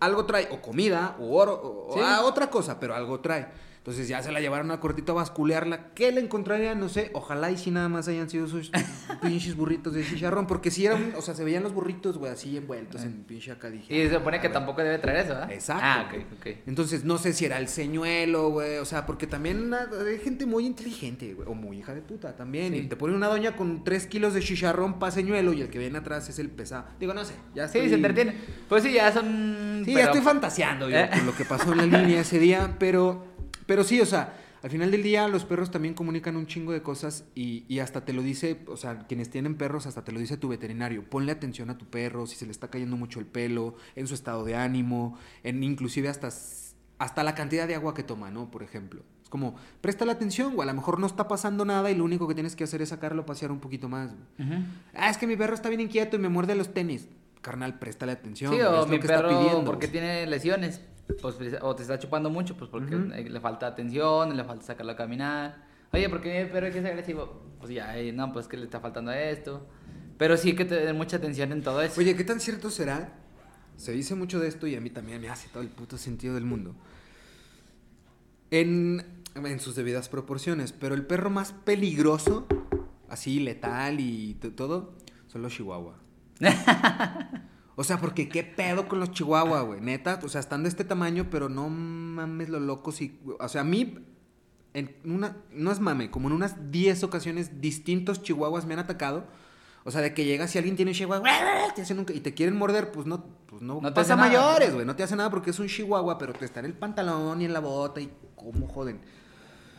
Algo trae, o comida, o oro, o, ah, otra cosa, pero algo trae. Entonces ya se la llevaron a cortito a basculearla. ¿Qué le encontrarían? No sé. Ojalá y si nada más hayan sido sus *laughs* pinches burritos de chicharrón. Porque si eran, o sea, se veían los burritos, güey, así envueltos en pinche acá. Dije, Y se supone ah, que güey. tampoco debe traer eso, ¿verdad? Exacto. Ah, ok, ok. Entonces, no sé si era el señuelo, güey. O sea, porque también hay gente muy inteligente, güey. O muy hija de puta también. Sí. Y te pone una doña con tres kilos de chicharrón para señuelo y el que viene atrás es el pesado. Digo, no sé. Ya Sí, estoy- se entretiene. Pues sí, ya son... Sí, pero- ya estoy fantaseando yo Eh. con lo que pasó en la línea ese día. Pero, pero sí, o sea, al final del día los perros también comunican un chingo de cosas y, y hasta te lo dice, o sea, quienes tienen perros, hasta te lo dice tu veterinario. Ponle atención a tu perro, si se le está cayendo mucho el pelo, en su estado de ánimo, en inclusive hasta, hasta la cantidad de agua que toma, ¿no? Por ejemplo. Es como, presta la atención, güey. A lo mejor no está pasando nada y lo único que tienes que hacer es sacarlo a pasear un poquito más. Ah, es que mi perro está bien inquieto y me muerde los tenis. Carnal, préstale atención. Sí, o es lo mi perro pidiendo, porque tiene lesiones, pues, o te está chupando mucho, pues porque Ujú. eh, le falta atención, le falta sacarlo a caminar. Oye, ¿por qué mi perro es que es agresivo? Pues ya, eh, no, pues que le está faltando esto. Pero sí que tener mucha atención en todo eso. Oye, ¿qué tan cierto será? Se dice mucho de esto y a mí también me hace todo el puto sentido del mundo. En, en sus debidas proporciones, pero el perro más peligroso, así letal y todo, son los chihuahua. *laughs* O sea, porque qué pedo con los chihuahua, güey. Neta, o sea, están de este tamaño, pero no mames lo locos y... O sea, a mí, en una... No es mame, como en unas 10 ocasiones distintos chihuahuas me han atacado. O sea, de que llegas y alguien tiene un chihuahua te hacen un- y te quieren morder, pues no, pues no, No te pasa mayores, güey. No te hace nada porque es un chihuahua, pero te está en el pantalón y en la bota y cómo joden.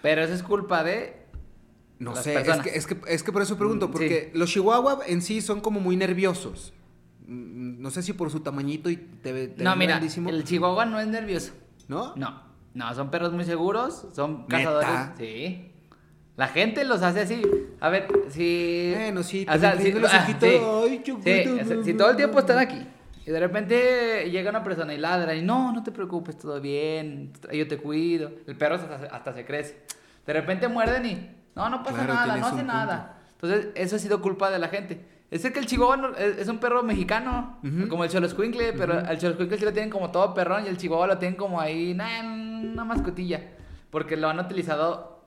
Pero eso es culpa de. No Las sé, es que, es, que, es que por eso pregunto, Mm, porque los chihuahua en sí son como muy nerviosos. No sé si por su tamañito y te, te No, mira, grandísimo, el chihuahua no es nervioso. ¿No? No, no, son perros muy seguros, son ¿Neta? cazadores. Sí. La gente los hace así. A ver, si. Bueno, sí, o sea, si, los ah, sí. ay, Sí, o sea, si todo el tiempo están aquí y de repente llega una persona y ladra y no, no te preocupes, todo bien, yo te cuido. El perro hasta, hasta se crece. De repente muerden y no, no pasa Claro, nada, no hace nada. Entonces, eso ha sido culpa de la gente. Es que el chihuahua no- es, un perro mexicano, como el choloscuincle, pero al choloscuincle sí lo tienen como todo perrón y el chihuahua lo tienen como ahí, nah, una mascotilla. Porque lo han utilizado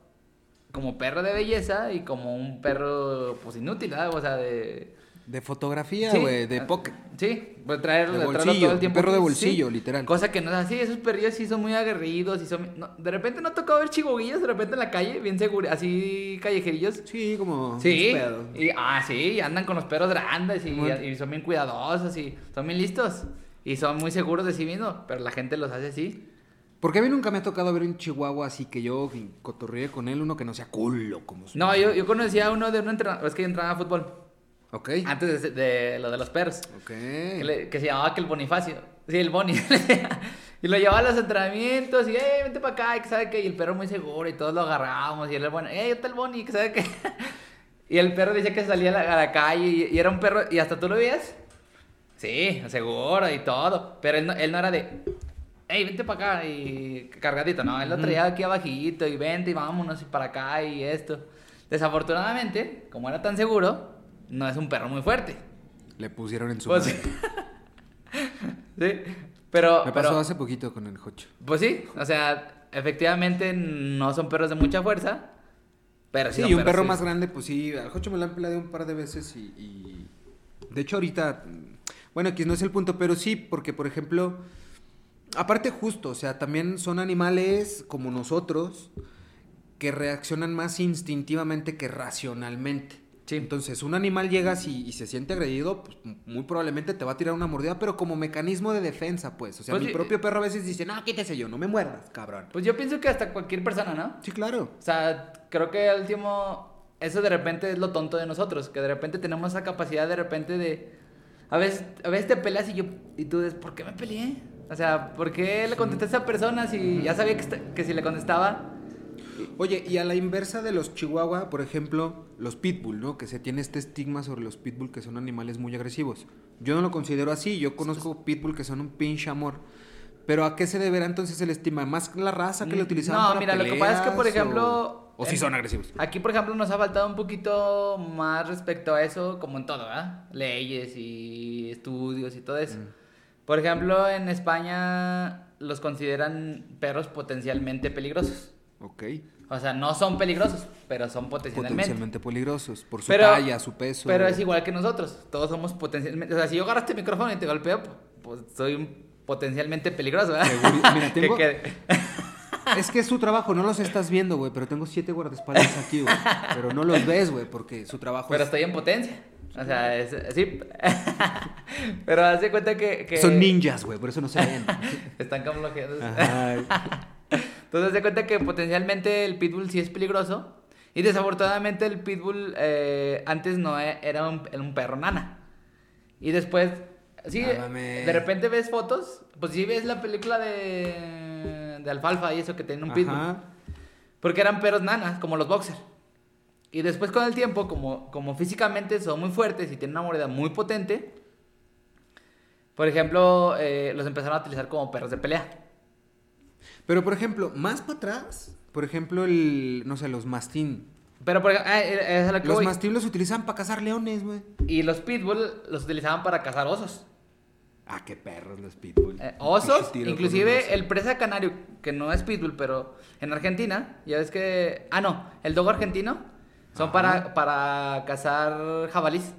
como perro de belleza y como un perro, pues inútil, ¿verdad? O sea, de. De fotografía, Sí. güey, de Ah, pocket. Sí, traerlo, De bolsillo, todo el tiempo. perro de Sí. bolsillo, literal. Cosa que no es así, esos perrillos sí son muy aguerridos y son... no, de repente no ha tocado ver chihuahuillos de repente en la calle, bien seguros, así callejerillos. Sí, como... Sí, un y, ah, sí, andan con los perros grandes y, y son bien cuidadosos y son bien listos. Y son muy seguros de sí mismos, pero la gente los hace así. Porque a mí nunca me ha tocado ver un chihuahua así que yo cotorreé con él, uno que no sea culo como su... No, yo, yo conocía a uno de un entrenador, es que yo entrenaba a fútbol, Ok. antes de, de lo de los perros. Ok. que, le- que se llamaba que el Bonifacio. Sí, el Boni. *laughs* y lo llevaba a los entrenamientos y, hey, vente para acá, y que sabe que, y el perro muy seguro, y todos lo agarrábamos, y él, bueno, hey, está el Boni, que sabe que. *laughs* y el perro decía que salía a la, a la calle, y, y era un perro, y hasta tú lo veías. Sí, seguro y todo. Pero él no, él no era de, hey, vente para acá, y cargadito, no, él lo traía aquí abajito, y vente, y vámonos, y para acá, y esto. Desafortunadamente, como era tan seguro, no es un perro muy fuerte. Le pusieron en su Pues, madre. *laughs* sí, pero, Me pasó pero- hace poquito con el Jocho. pues sí, o sea, efectivamente no son perros de mucha fuerza, pero sí, y un perro sí. más grande, pues sí, al Jocho me lo han peleado un par de veces y, y- De hecho, ahorita... Bueno, aquí no es el punto, pero sí, porque, por ejemplo... Aparte justo, o sea, también son animales como nosotros que reaccionan más instintivamente que racionalmente. Sí. Entonces, un animal llega y, y se siente agredido, pues muy probablemente te va a tirar una mordida, pero como mecanismo de defensa, pues. O sea, Pues mi propio perro a veces dice, no, quítese yo, no me muerdas, cabrón. Pues yo pienso que hasta cualquier persona, ¿no? Sí, claro. O sea, creo que al último, eso de repente es lo tonto de nosotros, que de repente tenemos esa capacidad de repente de... A veces, a veces te peleas y yo y tú dices, ¿por qué me peleé? O sea, ¿por qué le contesté a esa persona si ya sabía que, esta- que si le contestaba... Oye, y a la inversa de los chihuahua, por ejemplo, los pitbull, ¿no? Que se tiene este estigma sobre los pitbull que son animales muy agresivos. Yo no lo considero así, yo conozco pitbull que son un pinche amor. Pero ¿a qué se deberá entonces el estigma? ¿Más la raza que lo utilizaban No, para mira, lo que pasa es que, por ejemplo... O, o sí en- son agresivos. Aquí, por ejemplo, nos ha faltado un poquito más respecto a eso, como en todo, ¿verdad? Leyes y estudios y todo eso. Mm. Por ejemplo, en España los consideran perros potencialmente peligrosos. Ok. O sea, no son peligrosos, pero son potencialmente. Potencialmente peligrosos por su Pero- talla, su peso. Pero es igual que nosotros. Todos somos potencialmente. O sea, si yo agarro este micrófono y te golpeo, pues soy un potencialmente peligroso, ¿verdad? Mira, *laughs* Que tengo- quede- Es que es su trabajo, no los estás viendo, güey, pero tengo siete guardaespaldas aquí, güey. Pero no los ves, güey, porque su trabajo Pero es... estoy en potencia. O sea, es, sí. *laughs* Pero haz de cuenta que, que- Son ninjas, güey, por eso no se ven. *laughs* Están camuflajeados. Entonces, de cuenta que potencialmente el pitbull sí es peligroso. Y desafortunadamente el pitbull eh, antes no e- era un, era un perro nana. Y después, sí, de repente ves fotos, pues sí ves la película de, de Alfalfa y eso que tiene un pitbull. Porque eran perros nanas, como los boxers. Y después con el tiempo, como, como físicamente son muy fuertes y tienen una mordida muy potente, por ejemplo, eh, los empezaron a utilizar como perros de pelea. Pero, por ejemplo, más para atrás, por ejemplo, el, no sé, los mastín. Pero por ejemplo, eh, es a lo que Los voy. mastín los utilizan para cazar leones, güey. Y los pitbull los utilizaban para cazar osos. Ah, qué perros los pitbull. Eh, osos, inclusive oso. el presa canario, que no es pitbull, pero en Argentina, ya ves que... Ah, no, el dogo argentino son Ajá. para, para cazar jabalís.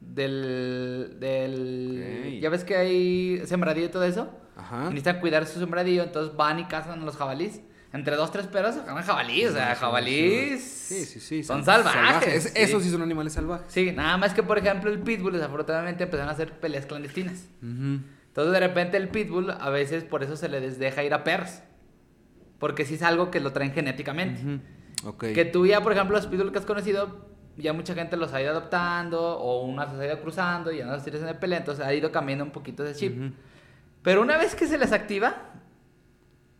del... del ¿Ya ves que hay sembradío y todo eso? Ajá. Necesitan cuidar su sembradío, entonces van y cazan a los jabalís. Entre dos, tres perros sacan jabalís, o sea, jabalís. Sí, sí, sí. Son, salvajes. Esos sí son animales salvajes. Sí, nada más que, por ejemplo, el pitbull, desafortunadamente, empezaron a hacer peleas clandestinas. Entonces, de repente, el pitbull, a veces, por eso se le deja ir a perros. Porque sí es algo que lo traen genéticamente. Que tú ya, por ejemplo, los pitbull que has conocido, ya mucha gente los ha ido adoptando, o una se ha ido cruzando, y ya no los tienes en el pelea, entonces ha ido cambiando un poquito de chip. Pero una vez que se les activa,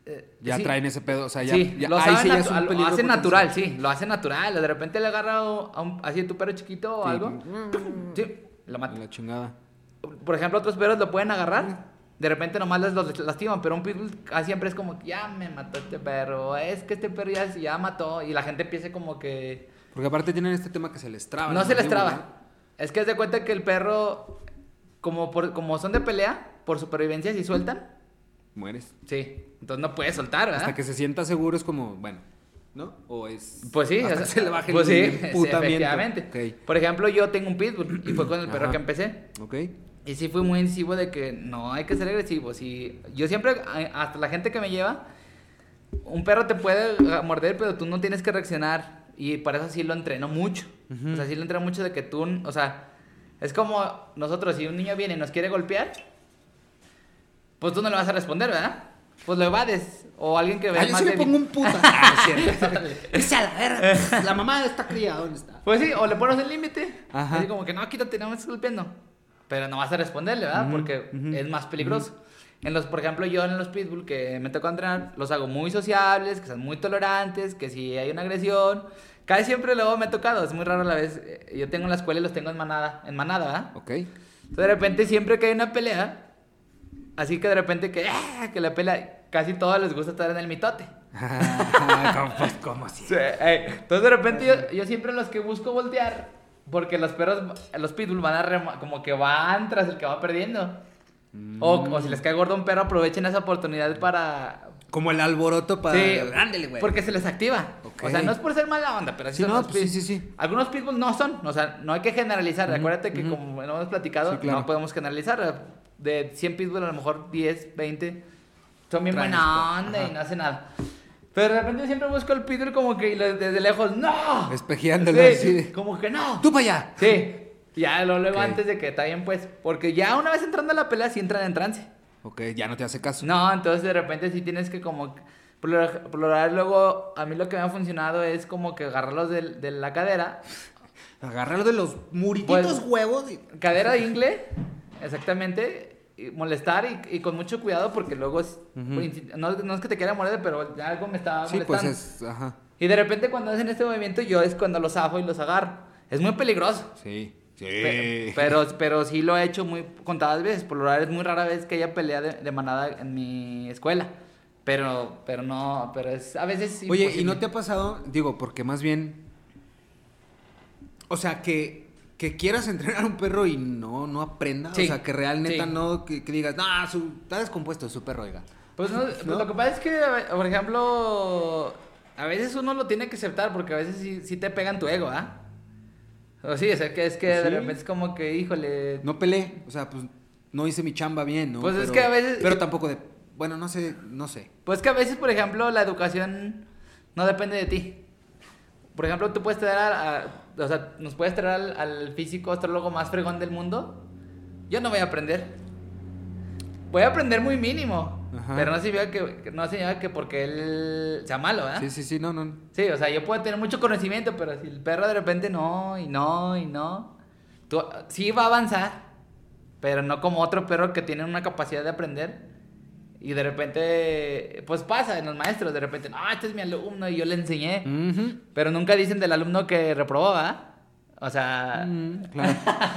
eh, ya traen ese pedo, o sea, ya, sí, lo, hacen natural, sí, lo hacen natural. De repente le agarra a un, así tu perro chiquito o algo, sí, lo mata. La chingada. Por ejemplo, otros perros lo pueden agarrar, de repente nomás les los lastiman, pero un pitbull siempre es como, ya me mató este perro, es que este perro ya, ya mató, y la gente empieza como que... Porque aparte tienen este tema que se les traba. No se les traba. Es que es de cuenta que el perro, como, por, como son de pelea, por supervivencia, si sueltan, mueres. Sí, entonces no puedes soltar, ¿verdad? Hasta que se sienta seguro es como, bueno, ¿no? O es... Pues sí, hasta se le baje pues sí, efectivamente. Por ejemplo, yo tengo un pitbull y fue con el perro que empecé. Ok. Y sí fui muy incisivo de que no hay que ser agresivo. Si, yo siempre, hasta la gente que me lleva, un perro te puede morder, pero tú no tienes que reaccionar. Y por eso sí lo entreno mucho. O sea, sí lo entreno mucho de que tú, o sea, es como nosotros, si un niño viene y nos quiere golpear, pues tú no le vas a responder, ¿verdad? Pues lo evades. O alguien que vea ah, yo sí le pongo un puta. *laughs* *laughs* la La mamá está criada, ¿dónde está? Pues sí, o le pones el límite. Así como que no, quítate, no me estás golpeando. Pero no vas a responderle, ¿verdad? Porque es más peligroso. En los, por ejemplo, yo en los pitbull que me toca entrenar, los hago muy sociables, que son muy tolerantes, que si hay una agresión, casi siempre luego me ha tocado, es muy raro a la vez. Eh, yo tengo en la escuela y los tengo en manada, en manada, ¿verdad? Ok. Entonces de repente siempre que hay una pelea, Así que de repente que, ¡ah! que la pela, casi todos les gusta estar en el mitote. pues, ¿cómo así? entonces de repente yo, yo, siempre los que busco voltear, porque los perros, los pitbull van a como que van tras el que va perdiendo. O, o, si les cae gordo un perro, aprovechen esa oportunidad para... Como el alboroto para... Sí, güey. Porque se les activa. O sea, no es por ser mala onda, pero así sí, no, pues sí, sí, sí. Algunos pitbulls no son. O sea, no hay que generalizar. Acuérdate que como hemos platicado, no podemos generalizar de 100 pitbull, a lo mejor 10, 20 son bien buena onda y no hacen nada. Pero de repente siempre busco el pitbull como que desde lejos, ¡no! Espejeándolo sí, Como que no. ¡Tú para allá! Sí. Ya lo luego antes de que está bien, pues. Porque ya una vez entrando a la pelea, sí entran en trance. Ok, ya no te hace caso. No, entonces de repente sí tienes que como. Por lo luego, a mí lo que me ha funcionado es como que agarrarlos de, de la cadera. Agarrarlos de los murititos pues, huevos. Cadera de ingle, exactamente molestar y, con mucho cuidado porque luego es, no, es que te quiera morder, pero algo me está molestando. Sí, pues es, ajá. Y de repente cuando hacen este movimiento yo es cuando los ajo y los agarro. Es muy peligroso. Sí. Sí. Pero, pero, sí lo he hecho muy contadas veces. Por lo general es muy rara vez que haya pelea de, manada en mi escuela. Pero, pero no, pero es a veces Oye, ¿y no te ha pasado? Digo, porque más bien. O sea, que que quieras entrenar a un perro y no, no aprenda. o sea, que realmente no, que, digas, no, está descompuesto su perro, oiga. Pues, no, *laughs* pues lo que pasa es que, por ejemplo, a veces uno lo tiene que aceptar porque a veces sí, sí te pegan tu ego, ¿ah? O sí, o sea, que es que de repente es como que, híjole. No peleé, o sea, pues no hice mi chamba bien, ¿no? Pues es que a veces. Pero tampoco de. Bueno, no sé, no sé. Pues que a veces, por ejemplo, la educación no depende de ti. Por ejemplo, tú puedes traer a, o sea, nos puedes traer al, físico astrólogo más fregón del mundo. Yo no voy a aprender. Voy a aprender muy mínimo. Pero no significa que, no significa que porque él sea malo, ¿eh? Sí, sí, sí, no, no. Sí, o sea, yo puedo tener mucho conocimiento, pero si el perro de repente no, y no, y no. Tú, sí va a avanzar, pero no como otro perro que tiene una capacidad de aprender y de repente, pues pasa en los maestros, de repente, no, este es mi alumno y yo le enseñé. Pero nunca dicen del alumno que reprobó, ¿verdad? O sea... *laughs* claro.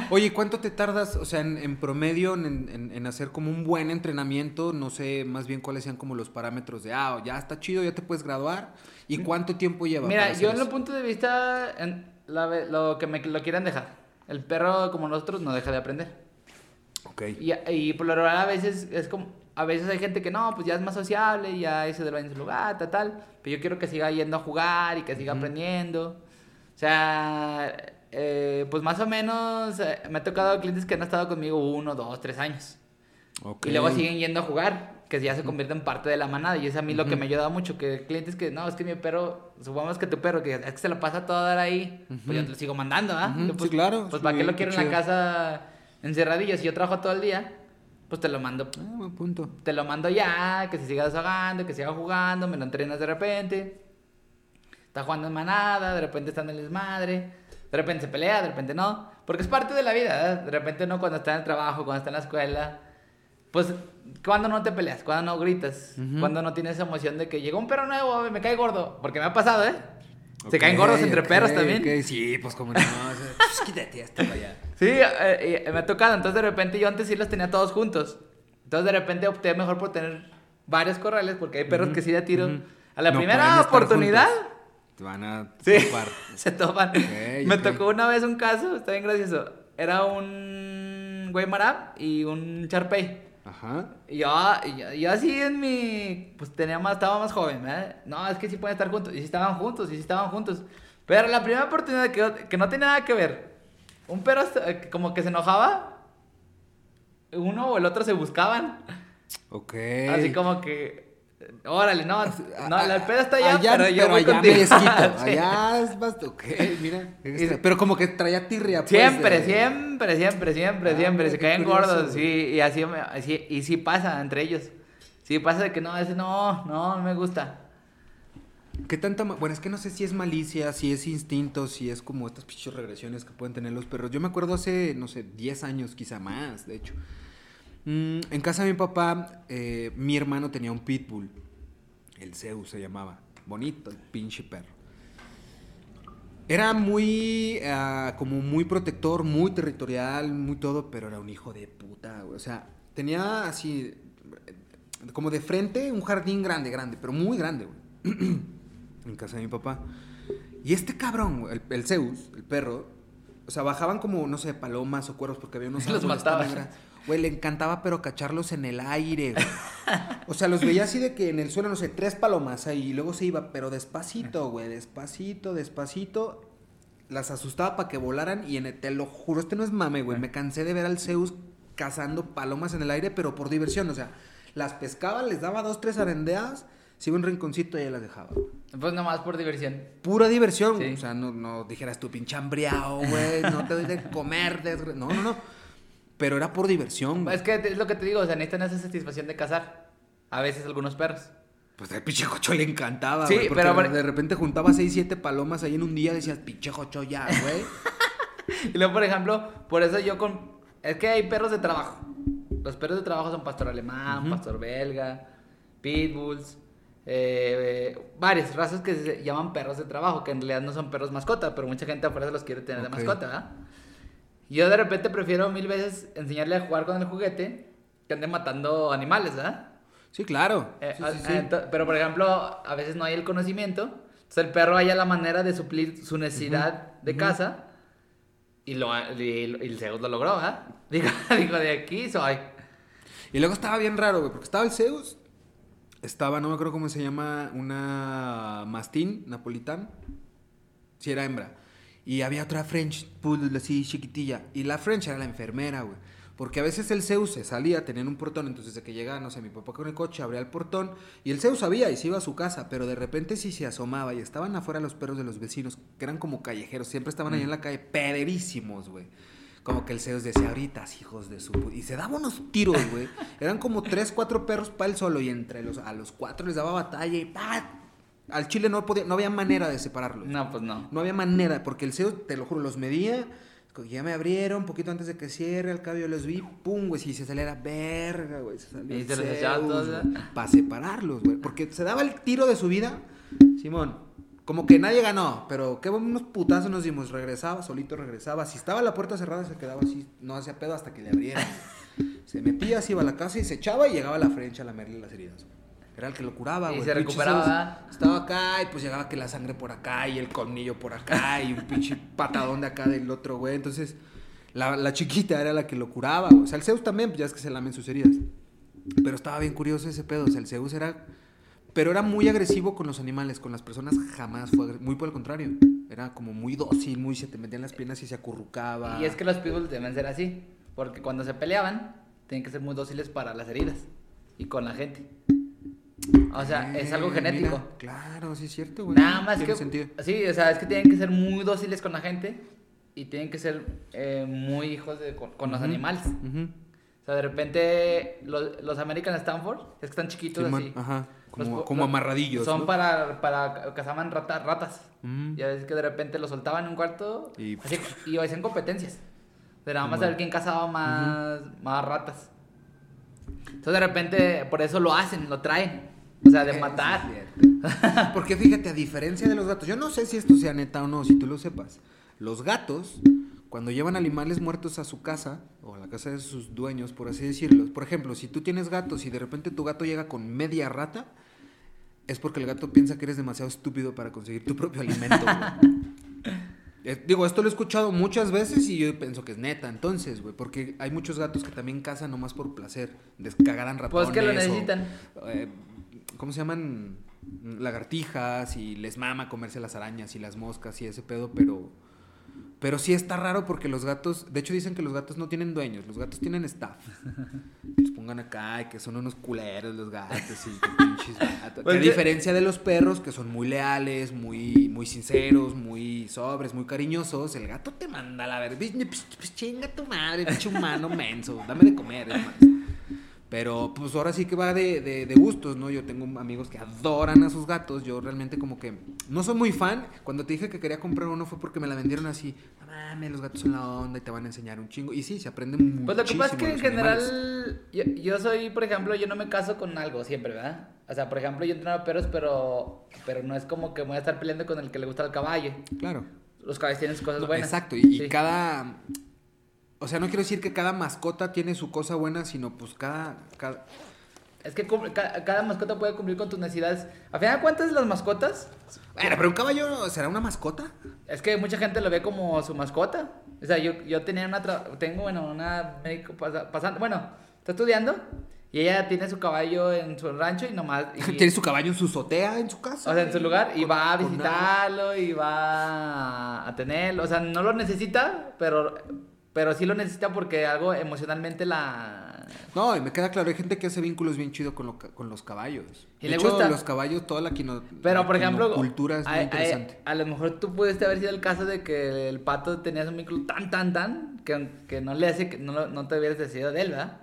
Oye, ¿cuánto te tardas, o sea, en, promedio, en, hacer como un buen entrenamiento? No sé, más bien cuáles sean como los parámetros de, ah, ya está chido, ya te puedes graduar. ¿Y cuánto tiempo lleva? Mira, yo en lo punto de vista, en lo que me lo quieran dejar. El perro, como nosotros, no deja de aprender. Ok. Y, y por lo general a veces es como a veces hay gente que no, pues ya es más sociable, ya ese del baño en su lugar, tal, tal. Pero yo quiero que siga yendo a jugar y que siga aprendiendo. O sea, eh, pues más o menos eh, me ha tocado clientes que han estado conmigo uno, dos, tres años. Y luego siguen yendo a jugar, que ya se convierte en parte de la manada. Y es a mí lo que me ayuda mucho, que clientes que, no, es que mi perro, supongamos que tu perro, que es que se lo pasa todo ahí, pues yo te lo sigo mandando, ¿ah? pues, sí, claro. Pues para qué lo quiero en la casa encerradillo, si yo trabajo todo el día, pues te lo mando. Ah, punto. Te lo mando ya, que se siga desahogando, que siga jugando, me lo entrenas de repente. Está jugando en manada, de repente está en el desmadre, de repente se pelea, de repente no. Porque es parte de la vida, ¿eh? De repente no cuando está en el trabajo, cuando está en la escuela. Pues, cuando no te peleas? cuando no gritas? cuando no tienes esa emoción de que llegó un perro nuevo, me cae gordo? Porque me ha pasado, ¿eh? Se caen gordos entre perros también. Sí, pues como no. pues quítate hasta allá. Sí, eh, me ha tocado. Entonces de repente yo antes sí los tenía todos juntos. Entonces de repente opté mejor por tener varios corrales porque hay perros que sí de tiro. A la primera oportunidad. Te van a topar. *laughs* se topan. me tocó una vez un caso, está bien gracioso. Era un Guaymará y un Charpey. Ajá. Y yo, yo, así en mi. Pues tenía más, estaba más joven, ¿eh? No, es que sí pueden estar juntos. Y sí estaban juntos, y sí estaban juntos. Pero la primera oportunidad que, que no tenía nada que ver. Un perro eh, como que se enojaba. Uno o el otro se buscaban. Ok. Así como que. Órale, no, *laughs* no, la pedo está allá, pero yo voy allá contigo. *laughs* Allá es más, ok, mira. pero como que traía tirria, pues, Siempre, siempre, siempre, siempre, ah, siempre. Se caen gordos, sí, y así, así, y sí pasa entre ellos. Sí pasa de que no, ese no, no, no me gusta. ¿Qué tanta... Bueno, es que no sé si es malicia, si es instinto, si es como estas pichos regresiones que pueden tener los perros. Yo me acuerdo hace, no sé, 10 años, quizá más, de hecho. Mm, en casa de mi papá, eh, mi hermano tenía un pitbull. El Zeus se llamaba. Bonito, el pinche perro. Era muy, ah, como muy protector, muy territorial, muy todo, pero era un hijo de puta, O sea, tenía así, como de frente, un jardín grande, grande, pero muy grande, güey. *clears throat* en casa de mi papá. Y este cabrón, el, Zeus, el perro, o sea, bajaban como, no sé, palomas o cuervos porque había unos... *laughs* los mataba. Güey, le encantaba, pero cacharlos en el aire. O sea, los veía así de que en el suelo, no sé, tres palomas ahí. Y luego se iba, pero despacito, güey, despacito, despacito. Las asustaba para que volaran. Y en el, te lo juro, este no es mame, güey. Me cansé de ver al Zeus cazando palomas en el aire, pero por diversión. O sea, las pescaba, les daba dos, tres arendeas si iba un rinconcito y ella las dejaba. Pues nomás por diversión. Pura diversión. O sea, no, no dijeras tú pinche hambriado, güey, no te doy de comer. No, no, no. Pero era por diversión. Es que es lo que te digo, o sea, necesitan esa satisfacción de cazar. A veces algunos perros. Pues al pinche jocho le encantaba, sí, pero de repente juntaba seis, siete palomas ahí en un día, decías, pinche jocho ya, güey. *laughs* y luego, por ejemplo, por eso yo con... Es que hay perros de trabajo. Los perros de trabajo son pastor alemán, pastor belga, pitbulls, eh, varias razas que se llaman perros de trabajo, que en realidad no son perros mascota, pero mucha gente afuera se los quiere tener de mascota, Yo de repente prefiero mil veces enseñarle a jugar con el juguete que ande matando animales, ¿verdad? Sí, claro. Eh, pero por ejemplo, a veces no hay el conocimiento, entonces el perro haya la manera de suplir su necesidad de casa y, lo, y, el Zeus lo logró, ¿ah? *laughs* Digo, digo, de aquí soy. Y luego estaba bien raro, güey, porque estaba el Zeus estaba, no me acuerdo cómo se llama, una mastín napolitán. Si era hembra. Y había otra French Poodle así chiquitilla. Y la French era la enfermera, güey. Porque a veces el Zeus se salía, tenían un portón, entonces de que llegaba, no sé, mi papá con el coche, abría el portón, y el Zeus sabía y se iba a su casa, pero de repente sí se asomaba y estaban afuera los perros de los vecinos, que eran como callejeros, siempre estaban ahí en la calle, pederísimos, güey como que el Zeus decía, ahorita, hijos de su... Y se daba unos tiros, güey. Eran como tres, cuatro perros para él solo y entre los, a los cuatro les daba batalla y ¡pah! Al chile no, podía, no había manera de separarlos. No, pues no. No había manera, porque el Zeus, te lo juro, los medía, ya me abrieron un poquito antes de que cierre, al cabo yo los vi, pum, güey, si se saliera verga, güey, se Y se los Para separarlos, güey, porque se daba el tiro de su vida, Simón, como que nadie ganó, pero qué unos putazos nos dimos. Regresaba, solito regresaba. Si estaba la puerta cerrada, se quedaba así, no hacía pedo hasta que le abrieran. Se metía, se iba a la casa y se echaba y llegaba a la frente a lamerle las heridas. Era el que lo curaba, güey. Y se recuperaba. Estaba acá y pues llegaba que la sangre por acá y el colmillo por acá y un pinche patadón de acá del otro, güey. Entonces, la, chiquita era la que lo curaba, O sea, el Zeus también, pues ya es que se lamen sus heridas. Pero estaba bien curioso ese pedo. O sea, el Zeus era pero era muy agresivo con los animales, con las personas jamás fue Muy por el contrario. Era como muy dócil, muy se te metían las piernas y se acurrucaba. Y es que los pitbulls deben ser así, porque cuando se peleaban, tienen que ser muy dóciles para las heridas y con la gente. O sea, es algo Eh, genético. mira, claro, sí es cierto, güey. Nada más Tiene que. sentido. Sí, o sea, es que tienen que ser muy dóciles con la gente y tienen que ser eh, muy hijos de, con, con los animales. O sea, de repente los, los American Stanford es que están chiquitos así. Ajá, como, como los- amarradillos. Son ¿no? para, para cazaban rata- ratas. Mm. Ya ves que de repente los soltaban en un cuarto Y- así, y hacían competencias. De nada más a ver quién cazaba más, más ratas. Entonces de repente por eso lo hacen, lo traen. O sea, de Eh, matar. Porque fíjate, a diferencia de los gatos, yo no sé si esto sea neta o no, si tú lo sepas. Los gatos, cuando llevan animales muertos a su casa, o a la casa de sus dueños, por así decirlo, por ejemplo, si tú tienes gatos y de repente tu gato llega con media rata, es porque el gato piensa que eres demasiado estúpido para conseguir tu propio alimento. *laughs* Eh, digo, esto lo he escuchado muchas veces y yo pienso que es neta, entonces, güey, porque hay muchos gatos que también cazan nomás por placer, descagaran ratones. Pues que lo o, necesitan. eh, ¿Cómo se llaman? Lagartijas y les mama comerse las arañas y las moscas y ese pedo, pero... Pero sí está raro porque los gatos, de hecho dicen que los gatos no tienen dueños, los gatos tienen staff. *laughs* Los pongan acá y que son unos culeros los gatos y que pinches gatos. Pues a que- diferencia de los perros que son muy leales, muy, muy sinceros, muy sobres, muy cariñosos, el gato te manda a la verga. Pues, pues, chinga tu madre, pinche humano menso, dame de comer, es más. Pero pues ahora sí que va de, de, de gustos, ¿no? Yo tengo amigos que adoran a sus gatos. Yo realmente como que no soy muy fan. Cuando te dije que quería comprar uno fue porque me la vendieron así. No mames, los gatos son la onda y te van a enseñar un chingo. Y sí, se aprende mucho. Pues lo que pasa es que en general, yo, yo soy, por ejemplo, yo no me caso con algo siempre, ¿verdad? O sea, por ejemplo, yo entreno perros, pero, pero no es como que voy a estar peleando con el que le gusta el caballo. Claro. Los caballos tienen sus cosas No, buenas. Exacto. Y, cada... O sea, no quiero decir que cada mascota tiene su cosa buena, sino pues cada... cada... Es que cada mascota puede cumplir con tus necesidades. A final de cuentas, las mascotas, Bueno, pero un caballo será una mascota. es que mucha gente lo ve como su mascota. O sea, yo, yo tenía una, tra- tengo, bueno, una médico pasa- pasante, bueno, está estudiando y ella tiene su caballo en su rancho y nomás... *laughs* y- Tiene su caballo en su azotea, en su casa. O sea, en su lugar y Con- va a visitarlo y va a tenerlo. O sea, no lo necesita, pero, pero sí lo necesita porque algo emocionalmente la... No, y me queda claro, hay gente que hace vínculos bien chido con, lo con los caballos. Y de le hecho, gusta. los caballos, toda la quino, Pero, la por ejemplo, cultura es muy a, a- interesante. a lo mejor tú pudiste haber sido el caso de que el pato tenías un vínculo tan, tan, tan, que, que no le hace, que no, no te hubieras decidido de él, ¿verdad?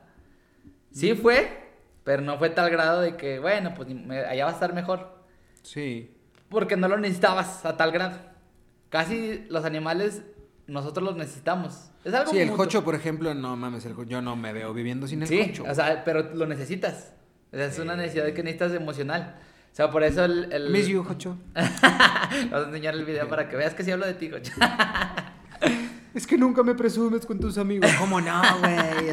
Sí fue, pero no fue tal grado de que, bueno, pues me- allá va a estar mejor. Sí. Porque no lo necesitabas a tal grado. Casi los animales nosotros los necesitamos. Es algo Sí, el mutuo. jocho, por ejemplo, no mames, el yo no me veo viviendo sin el Sí, jocho. o sea, pero lo necesitas. O sea, es una necesidad que necesitas emocional. O sea, por eso el... el... Miss you, jocho. *laughs* Vas a enseñar el video para que veas que sí hablo de ti, coche. *laughs* Es que nunca me presumes con tus amigos. *laughs* ¿Cómo no, güey?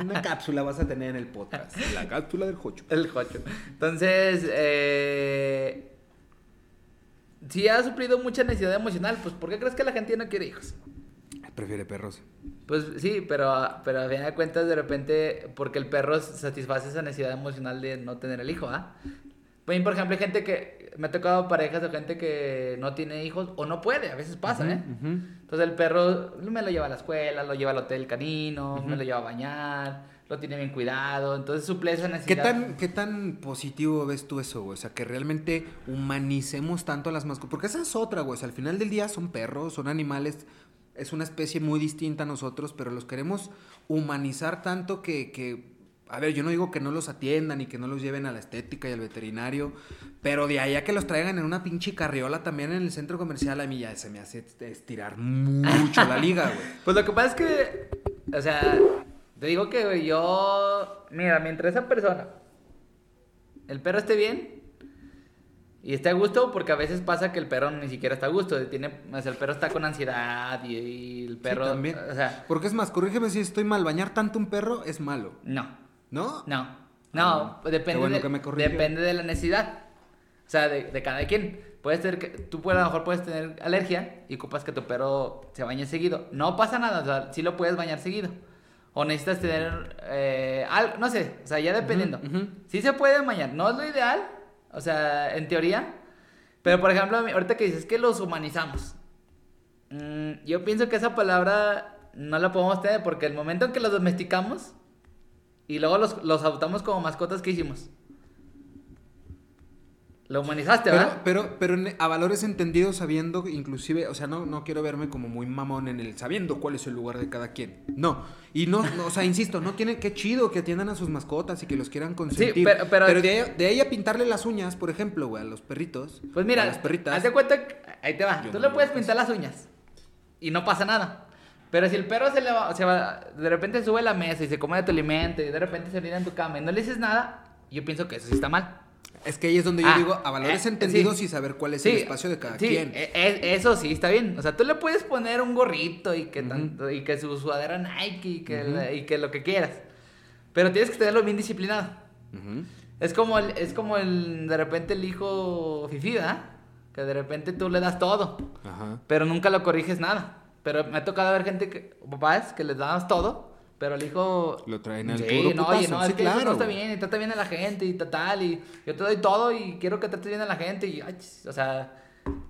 Una cápsula vas a tener en el podcast. La cápsula del jocho. El jocho. Entonces, eh... Si ha suplido mucha necesidad emocional, pues ¿por qué crees que la gente no quiere hijos? Prefiere perros. Pues sí, pero, pero a fin de cuentas, de repente, porque el perro satisface esa necesidad emocional de no tener el hijo, ¿ah? Pues, por ejemplo, hay gente que. Me ha tocado parejas de gente que no tiene hijos o no puede, a veces pasa, ¿eh? Ujú. Entonces el perro me lo lleva a la escuela, lo lleva al hotel canino, me Ujú. lo lleva a bañar, lo tiene bien cuidado, entonces suple esa ¿Qué necesidad. tan, ¿Qué tan positivo ves tú eso, güey? O sea, que realmente humanicemos tanto a las mascotas. Porque esa es otra, güey. O sea, al final del día son perros, son animales. Es una especie muy distinta a nosotros, pero los queremos humanizar tanto que, que- A ver, yo no digo que no los atiendan y que no los lleven a la estética y al veterinario, pero de allá que los traigan en una pinche carriola también en el centro comercial, a mí ya se me hace estirar mucho la liga, güey. *laughs* Pues lo que pasa es que, o sea, te digo que yo, mira, mientras esa persona, el perro esté bien y esté a gusto, porque a veces pasa que el perro ni siquiera está a gusto, tiene, o sea, el perro está con ansiedad y, y el perro, Sí, también. o sea, Porque es más, corrígeme si estoy mal, bañar tanto un perro es malo, no, ¿no? no, no, Ah, depende, bueno de, que me corrigió. depende de la necesidad, o sea, de, de cada quien. Puede ser que tú puedes, a lo mejor puedes tener alergia y ocupas que tu perro se bañe seguido. No pasa nada, o sea, sí lo puedes bañar seguido. O necesitas tener eh, algo, no sé, o sea, ya dependiendo. ujú. Sí se puede bañar, no es lo ideal, o sea, en teoría, Pero por ejemplo, ahorita que dices que los humanizamos. Mm, yo pienso que esa palabra no la podemos tener porque el momento en que los domesticamos y luego los, los adoptamos como mascotas, ¿qué hicimos? Lo humanizaste, ¿verdad? Pero, pero, a valores entendidos, sabiendo, inclusive, o sea, no, no quiero verme como muy mamón en el sabiendo cuál es el lugar de cada quien. No. Y no, o sea, insisto, no tiene, qué chido que atiendan a sus mascotas y que los quieran consentir. Sí, pero, pero, de, ella, pintarle las uñas, por ejemplo, güey, a los perritos. Pues mira, a las perritas. Haz de cuenta, ahí te va. Tú le puedes pintar las uñas y no pasa nada. Pero si el perro se le va, se va, de repente sube a la mesa y se come de tu alimento y de repente se viene en tu cama y no le dices nada, yo pienso que eso sí está mal. Es que ahí es donde yo ah, digo, a valores eh, entendidos y saber cuál es el espacio de cada quien. E, e, eso sí, está bien. O sea, tú le puedes poner un gorrito y que, tanto, y que su sudadera Nike y que, y que lo que quieras. Pero tienes que tenerlo bien disciplinado. Es como el, es como el, de repente el hijo fifida, que de repente tú le das todo, pero nunca lo corriges nada. Pero me ha tocado ver gente, que, papás, que les das todo pero el hijo. Lo traen al sí, no, oye, no, es que claro. no está bien, y trata bien a la gente y tal, y yo te doy todo y quiero que trates bien a la gente y, ay, o sea,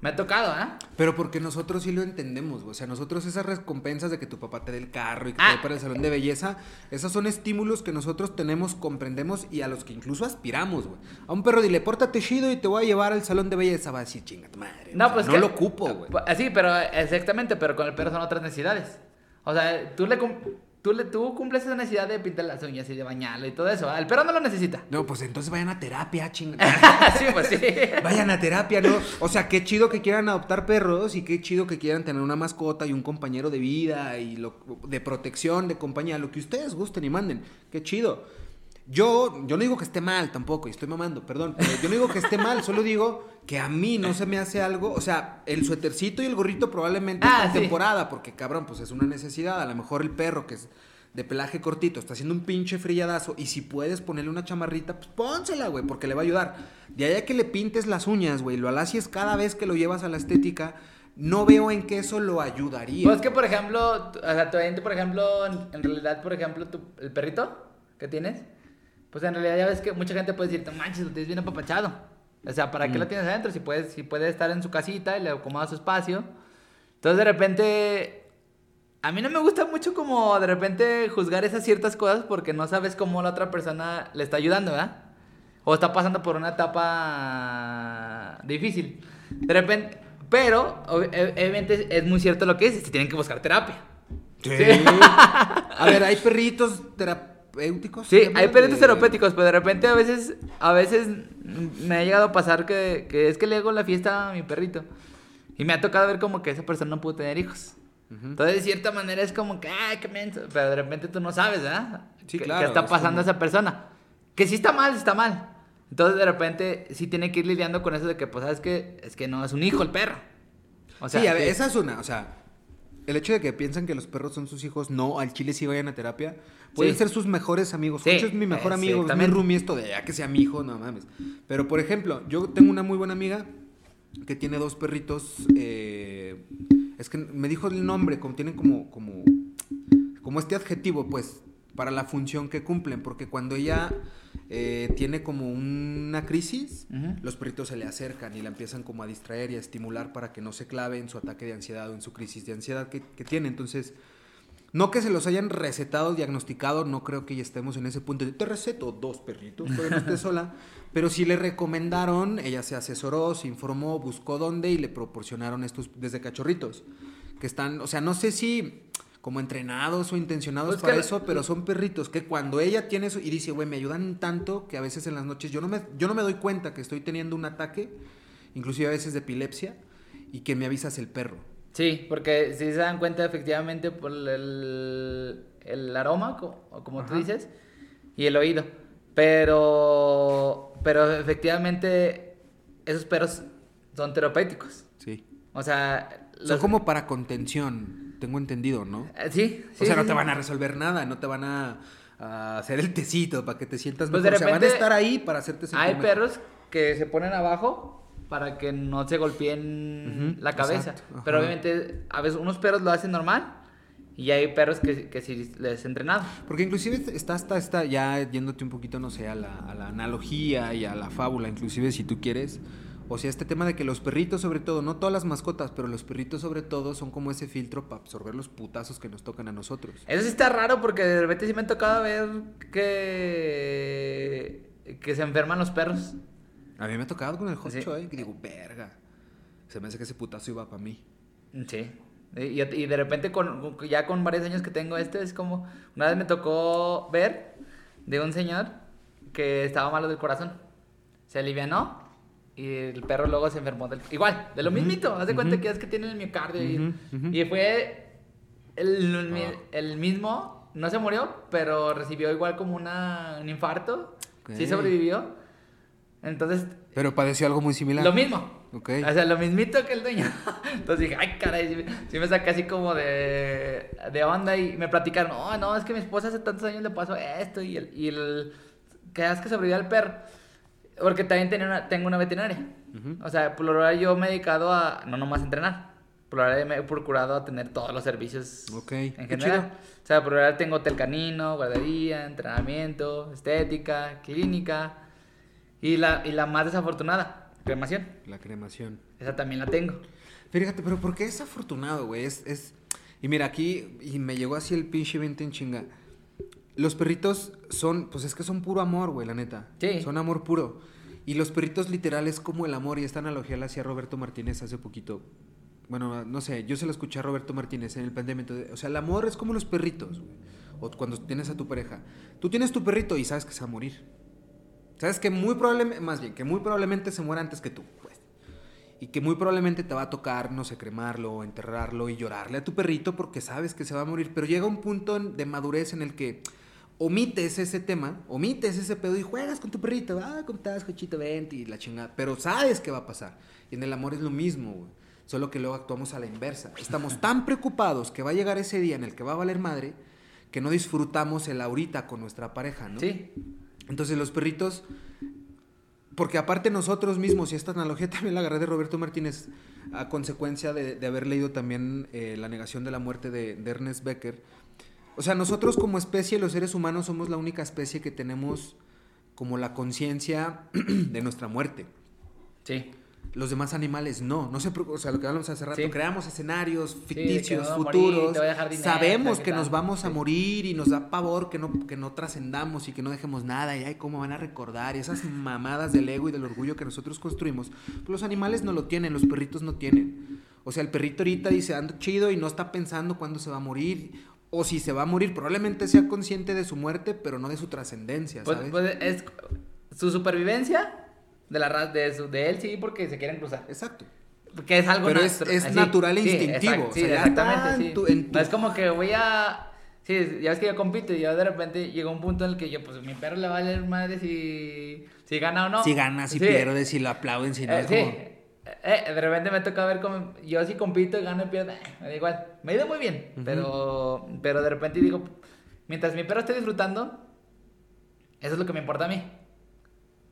me ha tocado, ¿eh? Pero porque nosotros sí lo entendemos, o sea, nosotros esas recompensas de que tu papá te dé el carro y que te dé ah. para el salón de belleza, esos son estímulos que nosotros tenemos, comprendemos y a los que incluso aspiramos, güey. A un perro dile, pórtate chido y te voy a llevar al salón de belleza, va a decir, chinga tu madre. No, pues no lo ocupo, güey. Sí, pero exactamente, pero con el perro son otras necesidades. O sea, tú le Tú, le, tú cumples esa necesidad de pintar las uñas y de bañarlo y todo eso. El perro no lo necesita. No, pues entonces vayan a terapia, chingada. *laughs* sí, pues sí. Vayan a terapia, ¿no? O sea, qué chido que quieran adoptar perros y qué chido que quieran tener una mascota y un compañero de vida y lo, de protección, de compañía, lo que ustedes gusten y manden. Qué chido. Yo, yo no digo que esté mal tampoco, y estoy mamando, perdón. yo no digo que esté mal, solo digo que a mí no se me hace algo. O sea, el suétercito y el gorrito probablemente ah, en temporada, porque cabrón, pues es una necesidad. A lo mejor el perro que es de pelaje cortito está haciendo un pinche frilladazo, y si puedes ponerle una chamarrita, pues pónsela, güey, porque le va a ayudar. De allá que le pintes las uñas, güey, lo alacies cada vez que lo llevas a la estética. No veo en qué eso lo ayudaría. Pues que, por ejemplo, o sea, tu por ejemplo, en, realidad, por ejemplo, el perrito que tienes, pues en realidad ya ves que mucha gente puede decir, manches, lo tienes bien apapachado. O sea, ¿para qué lo mm. tienes adentro? Si puede, si puede estar en su casita y le acomoda su espacio. Entonces de repente, a mí no me gusta mucho como de repente juzgar esas ciertas cosas porque no sabes cómo la otra persona le está ayudando, ¿verdad? O está pasando por una etapa difícil. De repente, pero e, obviamente es muy cierto lo que es, se tienen que buscar terapia. Sí. a ver, hay perritos terapia terapéuticos. Sí, hay perritos terapéuticos, pero de repente a veces, a veces me ha llegado a pasar que, que es que le hago la fiesta a mi perrito. Y me ha tocado ver como que esa persona no pudo tener hijos. Entonces, de cierta manera es como que, ay, qué menso. Pero de repente tú no sabes, ¿verdad? Sí, claro. ¿Qué está pasando a esa persona? Que si está mal, está mal. Entonces, de repente, sí tiene que ir lidiando con eso de que, pues, ¿sabes qué? Es que no es un hijo el perro. O sea, sí, a ver, esa es una. O sea, el hecho de que piensan que los perros son sus hijos, no, al chile sí vayan a terapia, pueden ser sus mejores amigos. De hecho, es mi mejor amigo, es mi roomie esto de ya que sea mi hijo, no mames. Pero, por ejemplo, yo tengo una muy buena amiga que tiene dos perritos, eh, es que me dijo el nombre, como tienen como, como, como este adjetivo, pues, para la función que cumplen, porque cuando ella eh, tiene como una crisis, los perritos se le acercan y la empiezan como a distraer y a estimular para que no se clave en su ataque de ansiedad o en su crisis de ansiedad que, tiene. Entonces, no que se los hayan recetado, diagnosticado, no creo que ya estemos en ese punto de te receto dos perritos, pero no esté *laughs* sola. Pero sí le recomendaron, ella se asesoró, se informó, buscó dónde y le proporcionaron estos desde cachorritos. Que están, o sea, no sé si como entrenados o intencionados pues para eso, pero son perritos que cuando ella tiene eso y dice, güey, me ayudan tanto que a veces en las noches yo no me, yo no me doy cuenta que estoy teniendo un ataque, inclusive a veces de epilepsia, y que me avisas el perro. Sí, porque si se dan cuenta efectivamente por el, el aroma, como, como tú dices, y el oído. Pero, pero efectivamente esos perros son terapéuticos. Sí. O sea... Son como para contención tengo entendido, ¿no? Eh, sí, O sea, no te van a resolver nada, no te van a, hacer el tecito para que te sientas pues mejor. o sea, van a estar ahí para hacerte sentir Hay perros que se ponen abajo para que no se golpeen la cabeza. Pero obviamente, a veces unos perros lo hacen normal y hay perros que, que sí les entrenado. Porque inclusive está hasta está ya yéndote un poquito, no sé, a la, a la analogía y a la fábula, inclusive si tú quieres O sea, este tema de que los perritos, sobre todo, no todas las mascotas, pero los perritos, sobre todo, son como ese filtro para absorber los putazos que nos tocan a nosotros. Eso sí está raro porque de repente sí me ha tocado ver que. que se enferman los perros. A mí me ha tocado con el Jocho, ¿eh? Que digo, verga. Se me hace que ese putazo iba para mí. Sí. Y, y, de repente, con, ya con varios años que tengo este, es como. Una vez me tocó ver de un señor que estaba malo del corazón. Se alivianó y el perro luego se enfermó del... Igual, de lo mismito. Haz de cuenta que es que tiene el miocardio. y, y, fue el, ah. el, mismo. No se murió, pero recibió igual como una, un infarto. Sí sobrevivió. Entonces... Pero padeció algo muy similar. Lo mismo. Okay. O sea, lo mismito que el dueño. *laughs* Entonces dije, ay, caray, sí, me saqué así como de, de onda y me platicaron, no, no, es que mi esposa hace tantos años le pasó esto y el, y el que es que sobrevivió al perro. Porque también tenía una, tengo una veterinaria. O sea, por lo general yo me he dedicado a no nomás entrenar. Por lo general me he procurado a tener todos los servicios okay. en general. O sea, por lo general tengo hotel canino, guardería, entrenamiento, estética, clínica. Y la, y la más desafortunada, cremación. La cremación. Esa también la tengo. Fíjate, pero ¿por qué es afortunado, güey? Es, es... Y mira, aquí, y me llegó así el pinche 20 en chinga. Los perritos son, pues es que son puro amor, güey, la neta. Sí. Son amor puro. Y los perritos literal es como el amor, y esta analogía la hacía Roberto Martínez hace poquito. Bueno, no sé, yo se lo escuché a Roberto Martínez en el pandemia. O sea, el amor es como los perritos, güey. O cuando tienes a tu pareja. Tú tienes tu perrito y sabes que se va a morir. Sabes que muy probablemente, más bien, que muy probablemente se muera antes que tú, pues. Y que muy probablemente te va a tocar, no sé, cremarlo, enterrarlo y llorarle a tu perrito porque sabes que se va a morir. Pero llega un punto de madurez en el que omites ese tema, omites ese pedo y juegas con tu perrito, ah, ¿cómo estás, cochito? Vente y la chingada. Pero sabes qué va a pasar. Y en el amor es lo mismo, güey. Solo que luego actuamos a la inversa. Estamos tan *laughs* preocupados que va a llegar ese día en el que va a valer madre que no disfrutamos el ahorita con nuestra pareja, ¿no? Sí. Entonces los perritos, porque aparte nosotros mismos, y esta analogía *laughs* también la agarré de Roberto Martínez, a consecuencia de, haber leído también eh, La negación de la muerte de, de Ernest Becker, o sea, nosotros como especie, los seres humanos, somos la única especie que tenemos como la conciencia *clears throat* de nuestra muerte. Sí. Los demás animales no, no se o sea, lo que hablamos hace rato, creamos escenarios ficticios, futuros, sabemos que, nos vamos a morir y nos da pavor que no, que no trascendamos y que no dejemos nada. Y ay, cómo van a recordar y esas mamadas del ego y del orgullo que nosotros construimos, pues los animales no lo tienen, los perritos no tienen. O sea, el perrito ahorita dice, ando chido y no está pensando cuándo se va a morir o si se va a morir, probablemente sea consciente de su muerte, pero no de su trascendencia, pues, pues, es su supervivencia de la de, su, de él sí porque se quieren cruzar. Exacto. Que es algo Pero es, natural e instintivo. Sí, exactamente, sí. No es como que voy a... Sí, ya ves que yo compito y yo de repente llegó un punto en el que yo, pues mi perro le va a valer madre si, si gana o no. Si gana, si pierde, si lo aplauden, si no. Eh, sí. Eh, de repente me toca ver como yo si compito y gano y pierdo, eh, me da igual. Me ha ido muy bien, pero, pero de repente digo, mientras mi perro esté disfrutando, eso es lo que me importa a mí.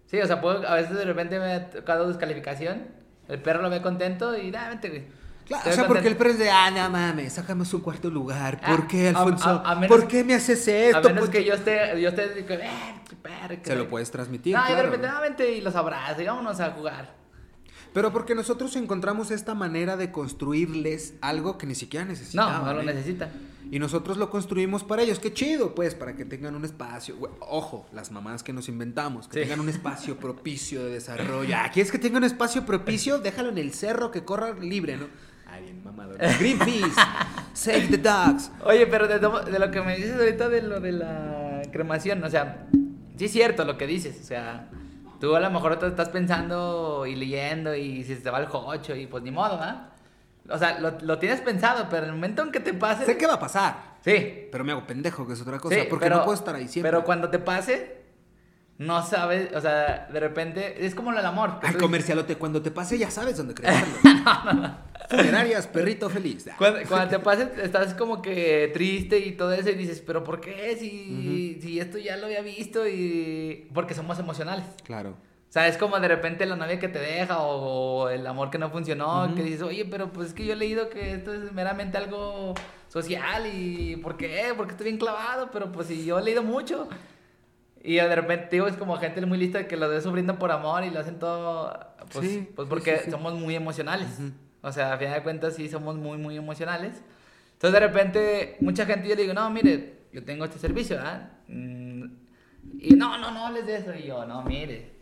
Sí, o sea, puedo, a veces de repente me ha tocado descalificación, el perro lo ve contento y nada, vente, güey. Claro, o sea, porque el perro es de, ah, no mames, sacamos un cuarto lugar. ¿Por ah, qué, Alfonso? ¿Por qué me haces esto? A menos que yo esté, yo esté, eh, perro, Se lo puedes transmitir. No, y de repente, ah, vente y los abrazo y vámonos a jugar. Pero porque nosotros encontramos esta manera de construirles algo que ni siquiera necesitan. No, no lo ¿eh? necesitan. Y nosotros lo construimos para ellos. Qué chido, pues, para que tengan un espacio. Ojo, las mamás que nos inventamos, que tengan un espacio propicio de desarrollo. Ah, ¿quieres que tenga un espacio propicio? Déjalo en el cerro que corra libre, ¿no? Ay, bien mamador. Greenpeace, save the dogs. Oye, pero de, de, lo que me dices ahorita de lo de la cremación, o sea, sí es cierto lo que dices, o sea Tú a lo mejor te estás pensando y leyendo y si se te va el jocho y pues ni modo, ¿verdad? O sea, lo, tienes pensado, pero en el momento en que te pase... Sé que va a pasar. Sí. Pero me hago pendejo, que es otra cosa. porque no puedo estar ahí siempre. Pero cuando te pase, no sabes, o sea, de repente, es como el amor. Al comercialote, cuando te pase ya sabes dónde creerlo. *laughs* no, no, no. Funerarias, perrito feliz. Cuando, te pase, estás como que triste y todo eso y dices, pero ¿por qué? Si, si esto ya lo había visto y... Porque somos emocionales. Claro. O sea, es como de repente la novia que te deja o, el amor que no funcionó, que dices, oye, pero pues es que yo he leído que esto es meramente algo social y ¿por qué? Porque estoy bien clavado, pero pues si yo he leído mucho. Y de repente, digo, es como gente muy lista que lo ve sufriendo por amor y lo hacen todo, pues, Sí, pues porque sí, sí. somos muy emocionales. Ujú. O sea, a final de cuentas sí somos muy, muy emocionales. Entonces de repente, mucha gente yo le digo, no, mire, yo tengo este servicio, ¿verdad? Mm, Y no, no, no hables de eso. Y yo, no, mire,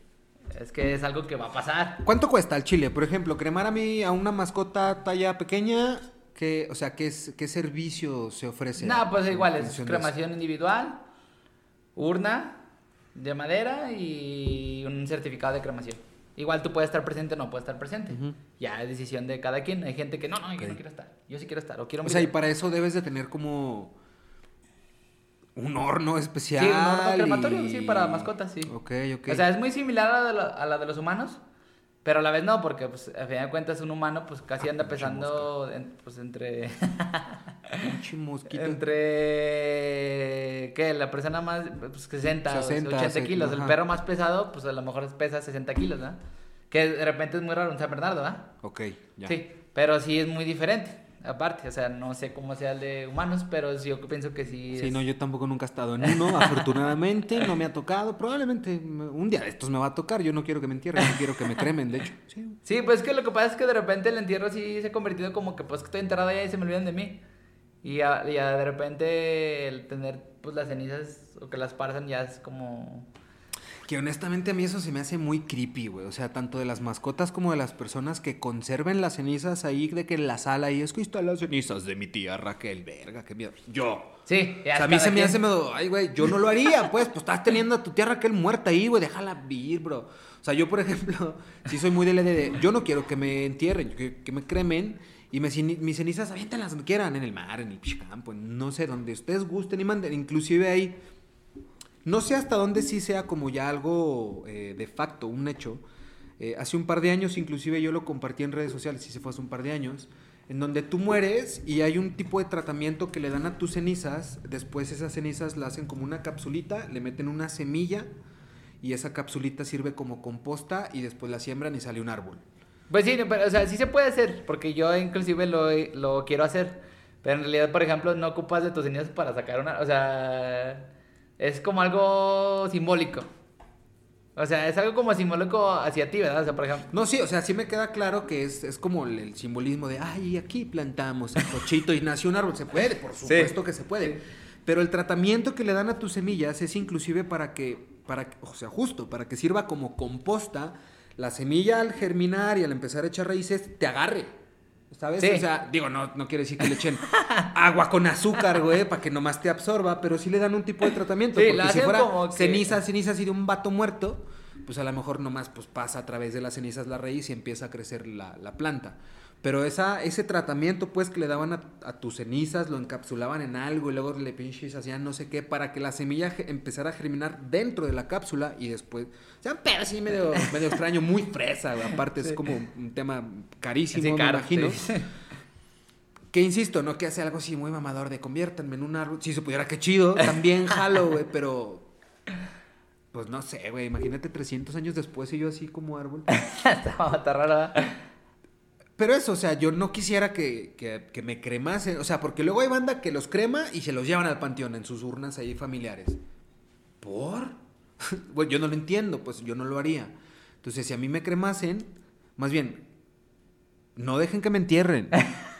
es que es algo que va a pasar. ¿Cuánto cuesta el chile? Por ejemplo, cremar a mí a una mascota talla pequeña, ¿qué, o sea, ¿qué, es, qué servicio se ofrece? No, pues igual, es cremación individual, urna de madera y un certificado de cremación. Igual tú puedes estar presente o no puedes estar presente. Ya es decisión de cada quien. Hay gente que no, no, yo Ok. no quiero estar. Yo sí quiero estar. O quiero O sea, y video". para eso debes de tener como un horno especial. Sí, un horno crematorio, y- sí, para mascotas, sí. Ok, ok. O sea, es muy similar a la, de lo- a la de los humanos, pero a la vez no, porque pues, a fin de cuentas un humano pues casi anda pinche pesando en- pues entre... Entre... ¿Qué? La persona más... Pues 60, 60, 80 sí, kilos. El ajá. perro más pesado pues a lo mejor pesa 60 kilos, ¿verdad? Que de repente es muy raro un San Bernardo, ¿verdad? Ok, ya. Sí, pero sí es muy diferente. Aparte, o sea, no sé cómo sea el de humanos, pero yo pienso que sí. Sí, no, yo tampoco nunca he estado en uno, *laughs* afortunadamente, no me ha tocado, probablemente me- un día de estos me va a tocar, yo no quiero que me entierren, yo quiero que me cremen, de hecho. Sí. Sí, pues es que lo que pasa es que de repente el entierro sí se ha convertido como que pues que estoy enterrado allá y se me olvidan de mí. Y ya, ya de repente el tener pues las cenizas o que las parzan ya es como... Que honestamente a mí eso se me hace muy creepy, güey. O sea, tanto de las mascotas como de las personas que conserven las cenizas ahí de que en la sala y es que están las cenizas de mi tía Raquel, verga, qué miedo. Yo. Sí, O sea, a mí se me hace medio, ay, güey, yo no lo haría, pues, pues estás teniendo a tu tía Raquel muerta ahí, güey, déjala vivir, bro. O sea, yo, por ejemplo, sí soy muy de la de, yo no quiero que me entierren, que, que me cremen y me, mis cenizas aviéntenlas donde quieran, en el mar, en el campo, en no sé, donde ustedes gusten y manden, inclusive ahí, no sé hasta dónde sí sea como ya algo eh, de facto, un hecho. Eh, hace un par de años, inclusive yo lo compartí en redes sociales, si se fue hace un par de años, en donde tú mueres y hay un tipo de tratamiento que le dan a tus cenizas, después esas cenizas la hacen como una capsulita, le meten una semilla y esa capsulita sirve como composta y después la siembran y sale un árbol. Pues sí, pero, o sea, sí se puede hacer, porque yo inclusive lo, lo quiero hacer. Pero en realidad, por ejemplo, no ocupas de tus cenizas para sacar una... O sea, es como algo simbólico. O sea, es algo como simbólico hacia ti, ¿verdad? O sea, por ejemplo... No, sí, o sea, sí me queda claro que es, es como el, el simbolismo de, ay, aquí plantamos el cochito y nació un árbol. Se puede, por supuesto que se puede. Pero el tratamiento que le dan a tus semillas es inclusive para que, para, que- o sea, justo, para que sirva como composta, la semilla al germinar y al empezar a echar raíces, te agarre. ¿Sabes? Sí. O sea, digo, no, no quiere decir que le echen *laughs* agua con azúcar, güey, para que nomás te absorba, pero sí le dan un tipo de tratamiento. Sí, porque si fuera que- ceniza, ceniza así de un vato muerto, pues a lo mejor nomás pues pasa a través de las cenizas la raíz y empieza a crecer la, la planta. Pero esa, ese tratamiento pues que le daban a, a tus cenizas, lo encapsulaban en algo y luego le pinches hacían no sé qué para que la semilla empezara a germinar dentro de la cápsula y después... O sea, pero sí medio, *laughs* medio extraño, muy fresa, güey. Aparte es como un tema carísimo, Sí, me imagino. sí. Que insisto, no que hace algo así muy mamador de conviértanme en un árbol. Si se pudiera, qué chido. También *laughs* jalo, güey, pero. Pues no sé, güey. Imagínate 300 años después y yo así como árbol. Está raro, ¿verdad? Pero eso, o sea, yo no quisiera que, que, que me cremasen. O sea, porque luego hay banda que los crema y se los llevan al panteón en sus urnas ahí familiares. ¿Por? *laughs* bueno, yo no lo entiendo, pues yo no lo haría. Entonces, si a mí me cremasen, más bien, no dejen que me entierren.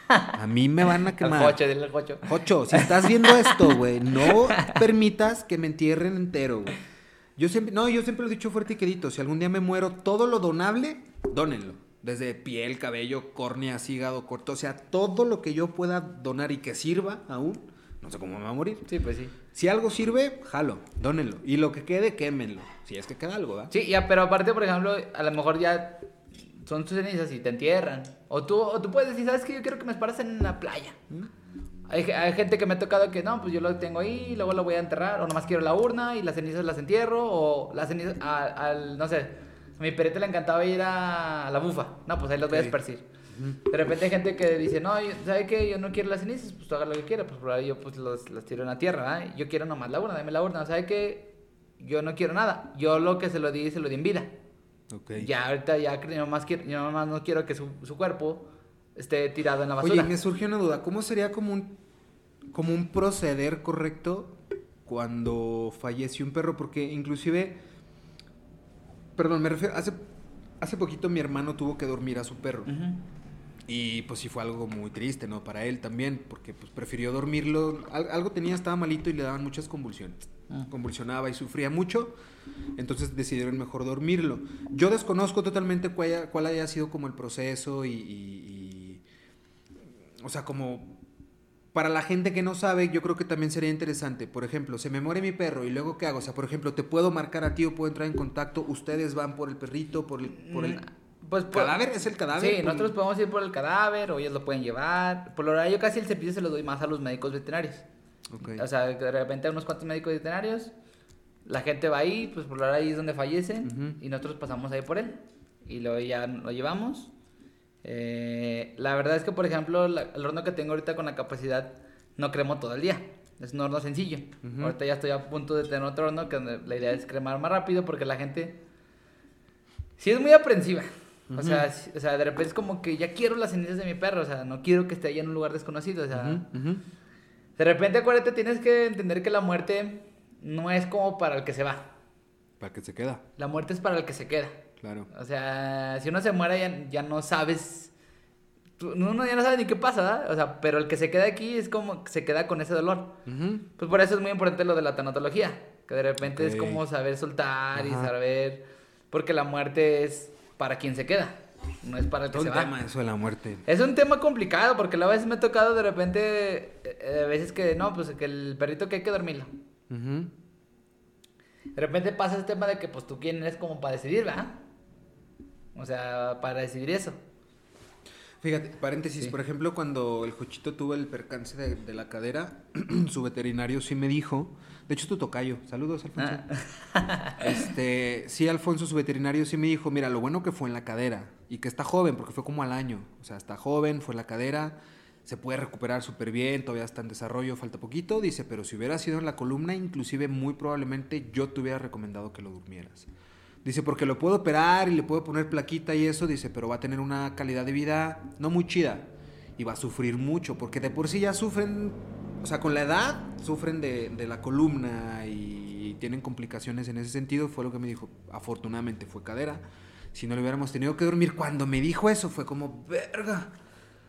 A mí me van a quemar. *laughs* jocho, dile el jocho. Ocho, si estás viendo esto, güey, no permitas que me entierren entero, güey. Yo siempre, no, yo siempre lo he dicho fuerte y quedito. Si algún día me muero, todo lo donable, dónenlo. Desde piel, cabello, córnea, hígado, corto. O sea, todo lo que yo pueda donar y que sirva aún, no sé cómo me va a morir. Sí, pues sí. Si algo sirve, jalo, dónenlo. Y lo que quede, quémenlo. Si es que queda algo, ¿verdad? Sí, ya, pero aparte, por ejemplo, a lo mejor ya son tus cenizas y te entierran. O tú, o tú puedes decir, ¿sabes qué? Yo quiero que me esparcen en la playa. Hay, ge- hay gente que me ha tocado que no, pues yo lo tengo ahí, luego lo voy a enterrar, o nomás quiero la urna y las cenizas las entierro, o las cenizas, al, no sé, a mi perrito le encantaba ir a la bufa, no, pues ahí los voy a esparcir. De repente hay gente que dice, no, ¿sabe qué? Yo no quiero las cenizas, pues tú haga lo que quieras, pues por ahí yo pues los, las tiro en la tierra, ¿verdad? Yo quiero nomás la urna, dame la urna, ¿sabe qué? Yo no quiero nada, yo lo que se lo di, se lo di en vida. Ok. Ya ahorita ya yo nomás, quiero, yo nomás no quiero que su, su cuerpo esté tirado en la basura. Oye, me surgió una duda. ¿Cómo sería como un, como un proceder correcto cuando falleció un perro, porque inclusive, perdón, me refiero, hace, hace poquito mi hermano tuvo que dormir a su perro. Y pues sí fue algo muy triste, ¿no? Para él también, porque pues prefirió dormirlo. algo tenía, estaba malito y le daban muchas convulsiones. Ah. Convulsionaba y sufría mucho, entonces decidieron mejor dormirlo. Yo desconozco totalmente cuál haya, cuál haya sido como el proceso y, O sea, como... Para la gente que no sabe, yo creo que también sería interesante. Por ejemplo, se me muere mi perro y luego ¿qué hago? O sea, por ejemplo, te puedo marcar a ti o puedo entrar en contacto. Ustedes van por el perrito, por el... Por el... Mm, pues, ¿Cadáver? ¿Es el cadáver? Sí, nosotros podemos ir por el cadáver o ellos lo pueden llevar. Por lo general, yo casi el cepillo se lo doy más a los médicos veterinarios. O sea, de repente unos cuantos médicos veterinarios, la gente va ahí, pues por lo general ahí es donde fallecen y nosotros pasamos ahí por él y luego ya lo llevamos. Eh, la verdad es que, por ejemplo, el horno que tengo ahorita con la capacidad no cremo todo el día. Es un horno sencillo. Ahorita ya estoy a punto de tener otro horno que la idea es cremar más rápido porque la gente sí es muy aprensiva. O, sea, o sea, de repente es como que ya quiero las cenizas de mi perro, o sea, no quiero que esté ahí en un lugar desconocido, o sea, de repente acuérdate, tienes que entender que la muerte no es como para el que se va. Para el que se queda. La muerte es para el que se queda. Claro. O sea, si uno se muere ya, no sabes, uno ya no sabe ni qué pasa, ¿verdad? O sea, pero el que se queda aquí es como que se queda con ese dolor. Pues por eso es muy importante lo de la tanatología, que de repente es como saber soltar y saber, porque la muerte es para quien se queda. No es para el que es un tema eso de la muerte. Es un tema complicado porque a veces me ha tocado de repente, eh, a veces que no, pues que el perrito que hay que dormirlo. De repente pasa el tema de que pues tú quién eres como para decidir, ¿verdad? O sea, para decidir eso. Fíjate, paréntesis, por ejemplo, cuando el Jochito tuvo el percance de, la cadera, *clears throat* su veterinario sí me dijo, de hecho tu tocayo, saludos Alfonso. Ah. *laughs* Este, sí, Alfonso, su veterinario sí me dijo, mira, lo bueno que fue en la cadera y que está joven, porque fue como al año, o sea, está joven, fue en la cadera, se puede recuperar súper bien, todavía está en desarrollo, falta poquito, dice, pero si hubiera sido en la columna, inclusive muy probablemente yo te hubiera recomendado que lo durmieras. Dice, porque lo puedo operar y le puedo poner plaquita y eso, dice, pero va a tener una calidad de vida no muy chida y va a sufrir mucho, porque de por sí ya sufren, o sea, con la edad sufren de, la columna y, tienen complicaciones en ese sentido, fue lo que me dijo, afortunadamente fue cadera, si no le hubiéramos tenido que dormir, cuando me dijo eso fue como, verga.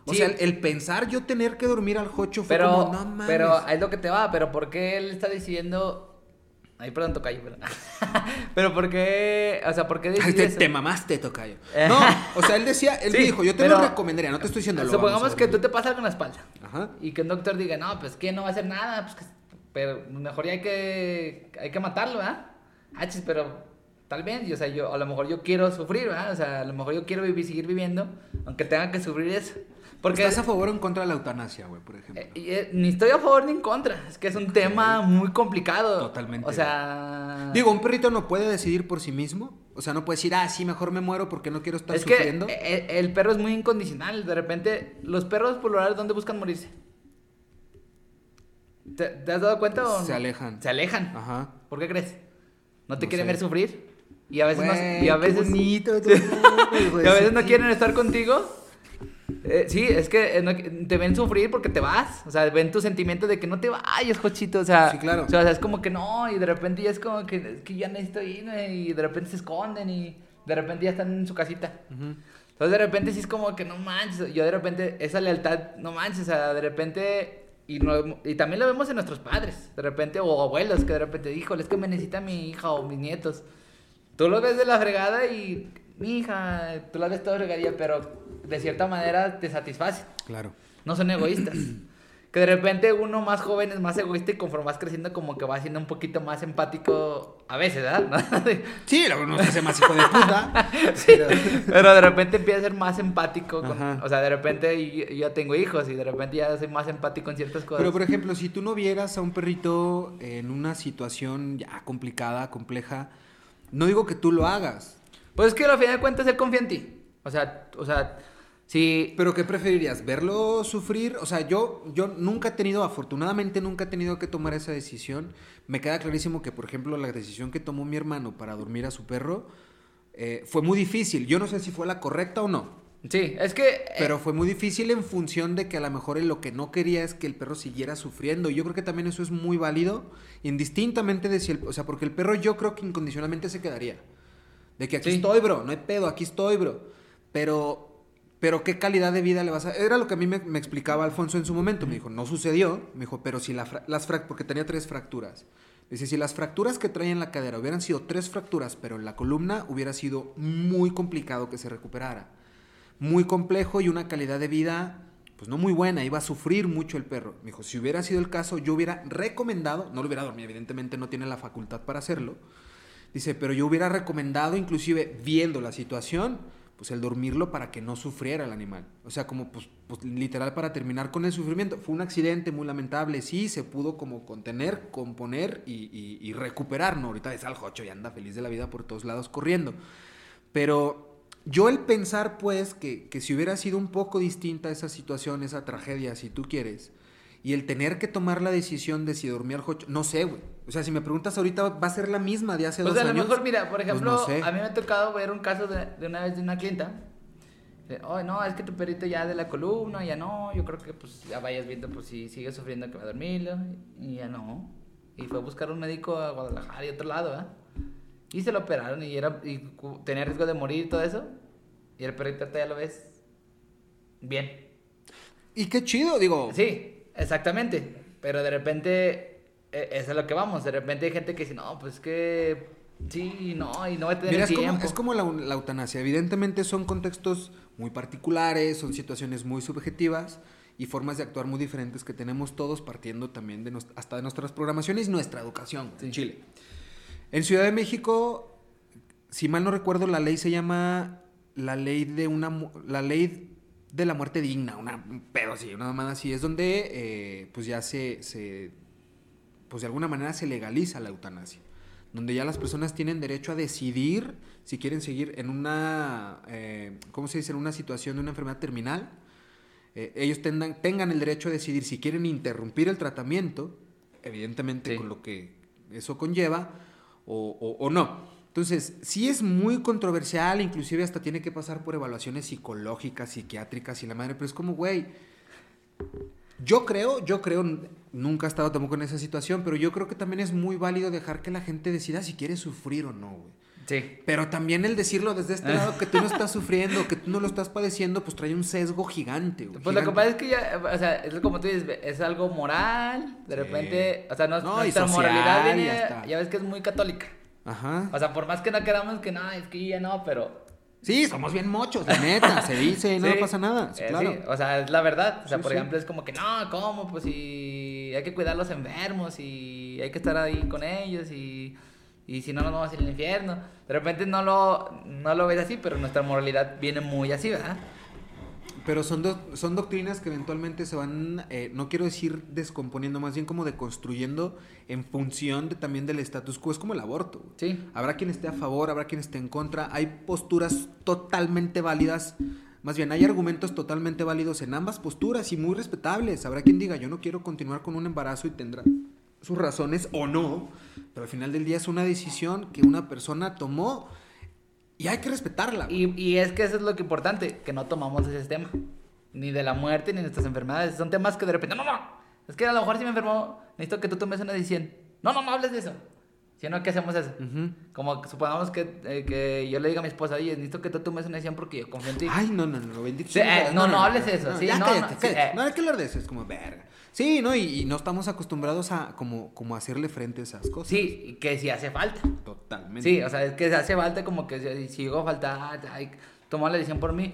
O sea, el, pensar yo tener que dormir al jocho fue como, no mames. Pero es lo que te va, pero ¿por qué él está diciendo Ay, perdón, Tocayo, perdón. *laughs* pero ¿por qué? O sea, ¿por qué te, te, mamaste, Tocayo. No, o sea, él decía, él *laughs* dijo, yo te lo recomendaría, no te estoy diciendo lo Supongamos que tú te pasas con la espalda. Ajá. Y que el doctor diga, no, pues que no va a hacer nada, pues que, pero mejor ya hay que, hay que matarlo, ¿verdad? Ah, pero tal vez, o sea, yo, a lo mejor yo quiero sufrir, ¿verdad? O sea, a lo mejor yo quiero vivir, seguir viviendo, aunque tenga que sufrir eso. Porque, ¿Estás a favor o en contra de la eutanasia, güey, por ejemplo? Eh, eh, ni estoy a favor ni en contra. Es que es un tema muy complicado. Totalmente. O sea. Digo, un perrito no puede decidir por sí mismo. O sea, no puede decir, ah, sí, mejor me muero porque no quiero estar es sufriendo. Que eh, el, perro es muy incondicional. De repente, los perros por lo general, ¿dónde buscan morirse? ¿Te, has dado cuenta o no? Se alejan. Se alejan. Ajá. ¿Por qué crees? ¿No te quieren ver sufrir? Y a veces no, *laughs* y a veces, bonito, y a veces no quieren estar contigo eh, sí, es que eh, te ven sufrir porque te vas. O sea, ven tu sentimiento de que no te vayas, cochito. O sea, sí, claro. o sea, es como que no, y de repente ya es como que, que ya necesito ir, y de repente se esconden, y de repente ya están en su casita. Entonces, de repente sí es como que no manches. Yo de repente, esa lealtad, no manches, o sea, de repente. Y, y también lo vemos en nuestros padres, de repente, o abuelos, que de repente, híjole, es que me necesita mi hija o mis nietos. Tú lo ves de la fregada y mi hija, tú la ves todo regadía, pero de cierta manera te satisface. Claro. No son egoístas. *clears throat* que de repente uno más joven es más egoísta y conforme vas creciendo como que va siendo un poquito más empático a veces, ¿verdad? *laughs* sí, uno se hace más hijo de puta. *laughs* *laughs* pero... de repente empieza a ser más empático. o sea, de repente yo, ya tengo hijos y de repente ya soy más empático en ciertas cosas. Pero por ejemplo, si tú no vieras a un perrito en una situación ya complicada, compleja, no digo que tú lo hagas, pues es que al final de cuentas él confía en ti. O sea, o sea, sí. ¿Pero qué preferirías? ¿Verlo sufrir? O sea, yo, yo nunca he tenido, afortunadamente nunca he tenido que tomar esa decisión. Me queda clarísimo que, por ejemplo, la decisión que tomó mi hermano para dormir a su perro eh, fue muy difícil. Yo no sé si fue la correcta o no. Sí, es que... eh, Pero fue muy difícil en función de que a lo mejor él lo que no quería es que el perro siguiera sufriendo. Y yo creo que también eso es muy válido, indistintamente de si el... O sea, porque el perro yo creo que incondicionalmente se quedaría. De que aquí Sí. estoy, bro, no hay pedo, aquí estoy, bro. Pero... Pero qué calidad de vida le vas a... Era lo que a mí me, me explicaba Alfonso en su momento. Me dijo, no sucedió. Me dijo, pero si la fra- las fracturas... Porque tenía tres fracturas. Dice, si las fracturas que traía en la cadera hubieran sido tres fracturas, pero en la columna hubiera sido muy complicado que se recuperara muy complejo y una calidad de vida pues no muy buena, iba a sufrir mucho el perro. Me dijo, si hubiera sido el caso, yo hubiera recomendado, no lo hubiera dormido, evidentemente no tiene la facultad para hacerlo. Dice, pero yo hubiera recomendado, inclusive viendo la situación, pues el dormirlo para que no sufriera el animal. O sea, como pues, pues, literal para terminar con el sufrimiento. Fue un accidente muy lamentable, sí, se pudo como contener, componer y, recuperar, ¿no? Ahorita es al jocho y anda feliz de la vida por todos lados corriendo. Pero yo el pensar, pues, que, que si hubiera sido un poco distinta esa situación, esa tragedia, si tú quieres, y el tener que tomar la decisión de si dormir al jocho, no sé, güey. O sea, si me preguntas ahorita, va a ser la misma de hace Pues dos a lo años. mejor, mira, por Pues ejemplo, no sé. a mí me ha tocado ver un caso de, de una vez de una clienta. De, oh, no, es que tu perrito ya de la columna, ya no, yo creo que pues ya vayas viendo pues si sigue sufriendo que va a dormirlo, y ya no. Y fue a buscar un médico a Guadalajara y a otro lado, ¿eh? Y se lo operaron y, era, y tenía riesgo de morir y todo eso. Y el perrito ya lo ves bien. Y qué chido, digo. Sí, exactamente. Pero de repente, eso es lo que vamos. De repente hay gente que dice, no, pues es que sí, no, y no va a tener Mira, es como, tiempo. es como la, la eutanasia. Evidentemente son contextos muy particulares, son situaciones muy subjetivas y formas de actuar muy diferentes que tenemos todos partiendo también de nos- hasta de nuestras programaciones y nuestra educación en Sí. Chile. En Ciudad de México, si mal no recuerdo, la ley se llama la ley de una la ley de la muerte digna, una un pedo así, una mamada así, es donde eh, pues ya se, se pues de alguna manera se legaliza la eutanasia, donde ya las personas tienen derecho a decidir si quieren seguir en una, eh, ¿cómo se dice?, en una situación de una enfermedad terminal. Eh, ellos tengan, tengan el derecho a decidir si quieren interrumpir el tratamiento, evidentemente Sí. con lo que eso conlleva, o, o- o no. Entonces, sí es muy controversial, inclusive hasta tiene que pasar por evaluaciones psicológicas, psiquiátricas y la madre, pero es como, güey, yo creo, yo creo, nunca he estado tampoco en esa situación, pero yo creo que también es muy válido dejar que la gente decida si quiere sufrir o no, güey. Sí. Pero también el decirlo desde este lado que tú no estás sufriendo, que tú no lo estás padeciendo, pues trae un sesgo gigante, güey. Pues lo que pasa es que ya, o sea, es como tú dices, es algo moral, de Sí. repente, o sea, no, No, nuestra social, moralidad viene, hasta- ya ves que es muy católica. Ajá. O sea, por más que no queramos que no, es que ya no, pero... Sí, somos bien mochos, la neta, se dice, no *laughs* Sí, pasa nada. Sí, eh, claro. sí, o sea, es la verdad. O sea, por ejemplo, es como que no, ¿cómo? Pues si hay que cuidar a los enfermos y hay que estar ahí con ellos y, y si no, nos vamos al infierno. De repente no lo, no lo ves así, pero nuestra moralidad viene muy así, ¿verdad? Pero son, do- son doctrinas que eventualmente se van, eh, no quiero decir descomponiendo, más bien como deconstruyendo en función de, también del status quo. Es como el aborto. Sí. Habrá quien esté a favor, habrá quien esté en contra. Hay posturas totalmente válidas. Más bien, hay argumentos totalmente válidos en ambas posturas y muy respetables. Habrá quien diga, yo no quiero continuar con un embarazo y tendrá sus razones o no. Pero al final del día es una decisión que una persona tomó y hay que respetarla. Y, y es que eso es lo que importante, que no tomamos ese tema. Ni de la muerte, ni de nuestras enfermedades. Son temas que de repente, no, no, no. Es que a lo mejor si me enfermo, necesito que tú tomes una decisión. No, no, no hables de eso. Si no, ¿qué hacemos eso? Ujú. Como que supongamos que, eh, que yo le diga a mi esposa, oye, necesito que tú tomes una decisión porque yo confío en ti. Ay, no, no, no, bendito. Sí, eh, Dios. no, no hables eso, sí, ya no, no, cállate. eh. No hay que hablar de eso, es como verga. Sí, ¿no? Y, y no estamos acostumbrados a como, como hacerle frente a esas cosas. Sí, que si hace falta. Totalmente. Sí, o sea, es que se hace falta como que si, si llego a faltar, ay, toma la decisión por mí.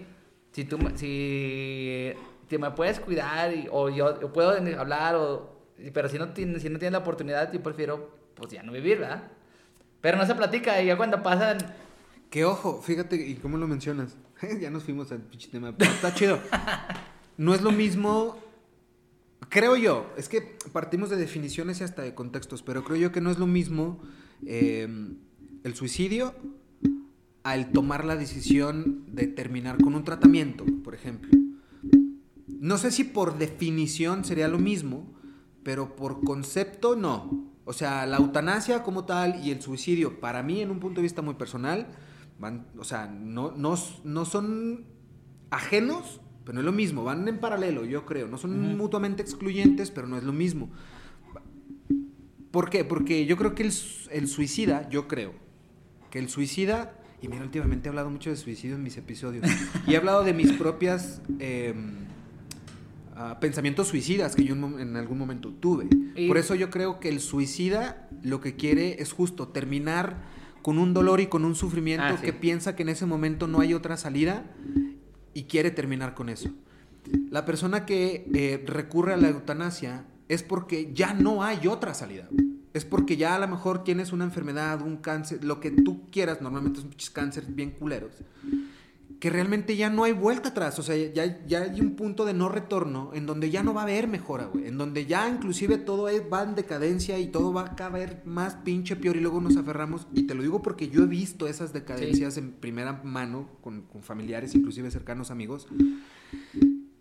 Si tú, me- si, si me puedes cuidar y- o yo, yo puedo hablar, o, pero si no, tienes, si no tienes la oportunidad, yo prefiero, pues ya no vivir, ¿verdad? Pero no se platica y ya cuando pasan, Que ojo, fíjate, ¿y cómo lo mencionas? *laughs* ya nos fuimos al pinche tema, pero está chido. *laughs* No es lo mismo, creo yo, es que partimos de definiciones y hasta de contextos, pero creo yo que no es lo mismo eh, el suicidio a el tomar la decisión de terminar con un tratamiento, por ejemplo. No sé si por definición sería lo mismo, pero por concepto no. O sea, la eutanasia como tal y el suicidio, para mí, en un punto de vista muy personal, van, o sea, no, no, no son ajenos, pero no es lo mismo, van en paralelo, yo creo. No son mutuamente excluyentes, pero no es lo mismo. ¿Por qué? Porque yo creo que el, el suicida, yo creo, que el suicida, y mira, últimamente he hablado mucho de suicidio en mis episodios, y he hablado de mis propias... Em, ah, pensamientos suicidas que yo en, algún momento tuve. Por eso yo creo que el suicida lo que quiere es justo terminar con un dolor y con un sufrimiento ah, que piensa que en ese momento no hay otra salida y quiere terminar con eso. La persona que eh, recurre a la eutanasia es porque ya no hay otra salida. Es porque ya a lo mejor tienes una enfermedad, un cáncer, lo que tú quieras, normalmente son muchos cánceres bien culeros, que realmente ya no hay vuelta atrás, o sea, ya, ya hay un punto de no retorno en donde ya no va a haber mejora, güey, en donde ya inclusive todo va en decadencia y todo va a caber más pinche peor y luego nos aferramos, y te lo digo porque yo he visto esas decadencias en primera mano con, con familiares, inclusive cercanos amigos,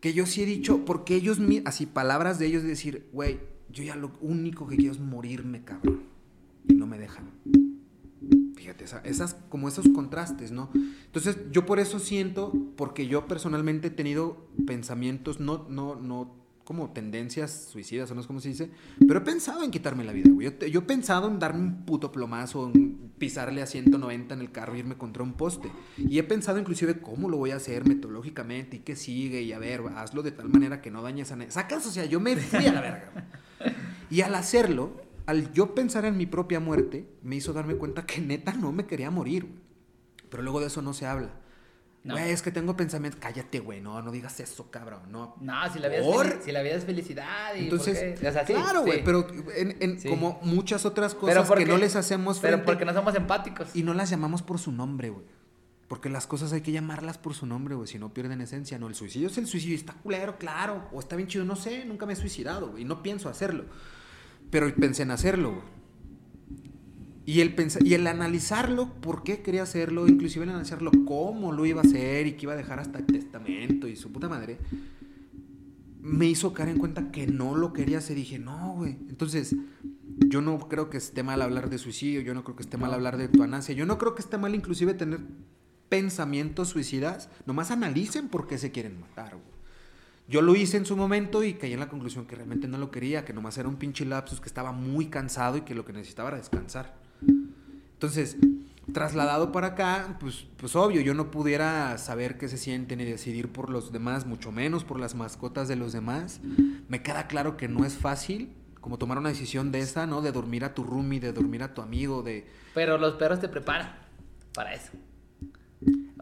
que yo sí he dicho, porque ellos, así palabras de ellos, de decir, güey, yo ya lo único que quiero es morirme, cabrón, y no me dejan. Fíjate, esas, como esos contrastes, ¿no? Entonces, yo por eso siento, porque yo personalmente he tenido pensamientos, no, no, no como tendencias suicidas, o no sé cómo se dice, pero he pensado en quitarme la vida, güey. Yo, he pensado en darme un puto plomazo, en pisarle a 190 en el carro y irme contra un poste. Y he pensado inclusive cómo lo voy a hacer metodológicamente y qué sigue, y a ver, hazlo de tal manera que no dañes a nadie. Sacas, o sea, yo me fui a la verga. Y al hacerlo, al yo pensar en mi propia muerte, me hizo darme cuenta que neta no me quería morir. Pero luego de eso no se habla. No. es que tengo pensamiento. Cállate, güey, no, no digas eso, cabrón. No, no si, la vida es si la vida es felicidad. Y Entonces, claro, güey, pero en, como muchas otras cosas que no les hacemos frente. Pero porque no somos empáticos. Y no las llamamos por su nombre, güey. Porque las cosas hay que llamarlas por su nombre, güey, si no pierden esencia. No, el suicidio es el suicidio. Está culero, claro. O está bien chido, no sé, nunca me he suicidado, güey. Y no pienso hacerlo. Pero pensé en hacerlo, güey. Y el, y el analizarlo, por qué quería hacerlo, inclusive el analizarlo cómo lo iba a hacer y que iba a dejar hasta el testamento y su puta madre, me hizo caer en cuenta que no lo quería hacer. Y dije, no, güey. Entonces, yo no creo que esté mal hablar de suicidio, yo no creo que esté mal hablar de eutanasia, yo no creo que esté mal inclusive tener pensamientos suicidas. Nomás analicen por qué se quieren matar, güey. Yo lo hice en su momento y caí en la conclusión que realmente no lo quería, que nomás era un pinche lapsus, que estaba muy cansado y que lo que necesitaba era descansar. Entonces, trasladado para acá, pues, pues obvio, yo no pudiera saber qué se siente ni decidir por los demás, mucho menos por las mascotas de los demás. Me queda claro que no es fácil, como tomar una decisión de esa, ¿no? De dormir a tu roomie, de dormir a tu amigo, de... Pero los perros te preparan para eso.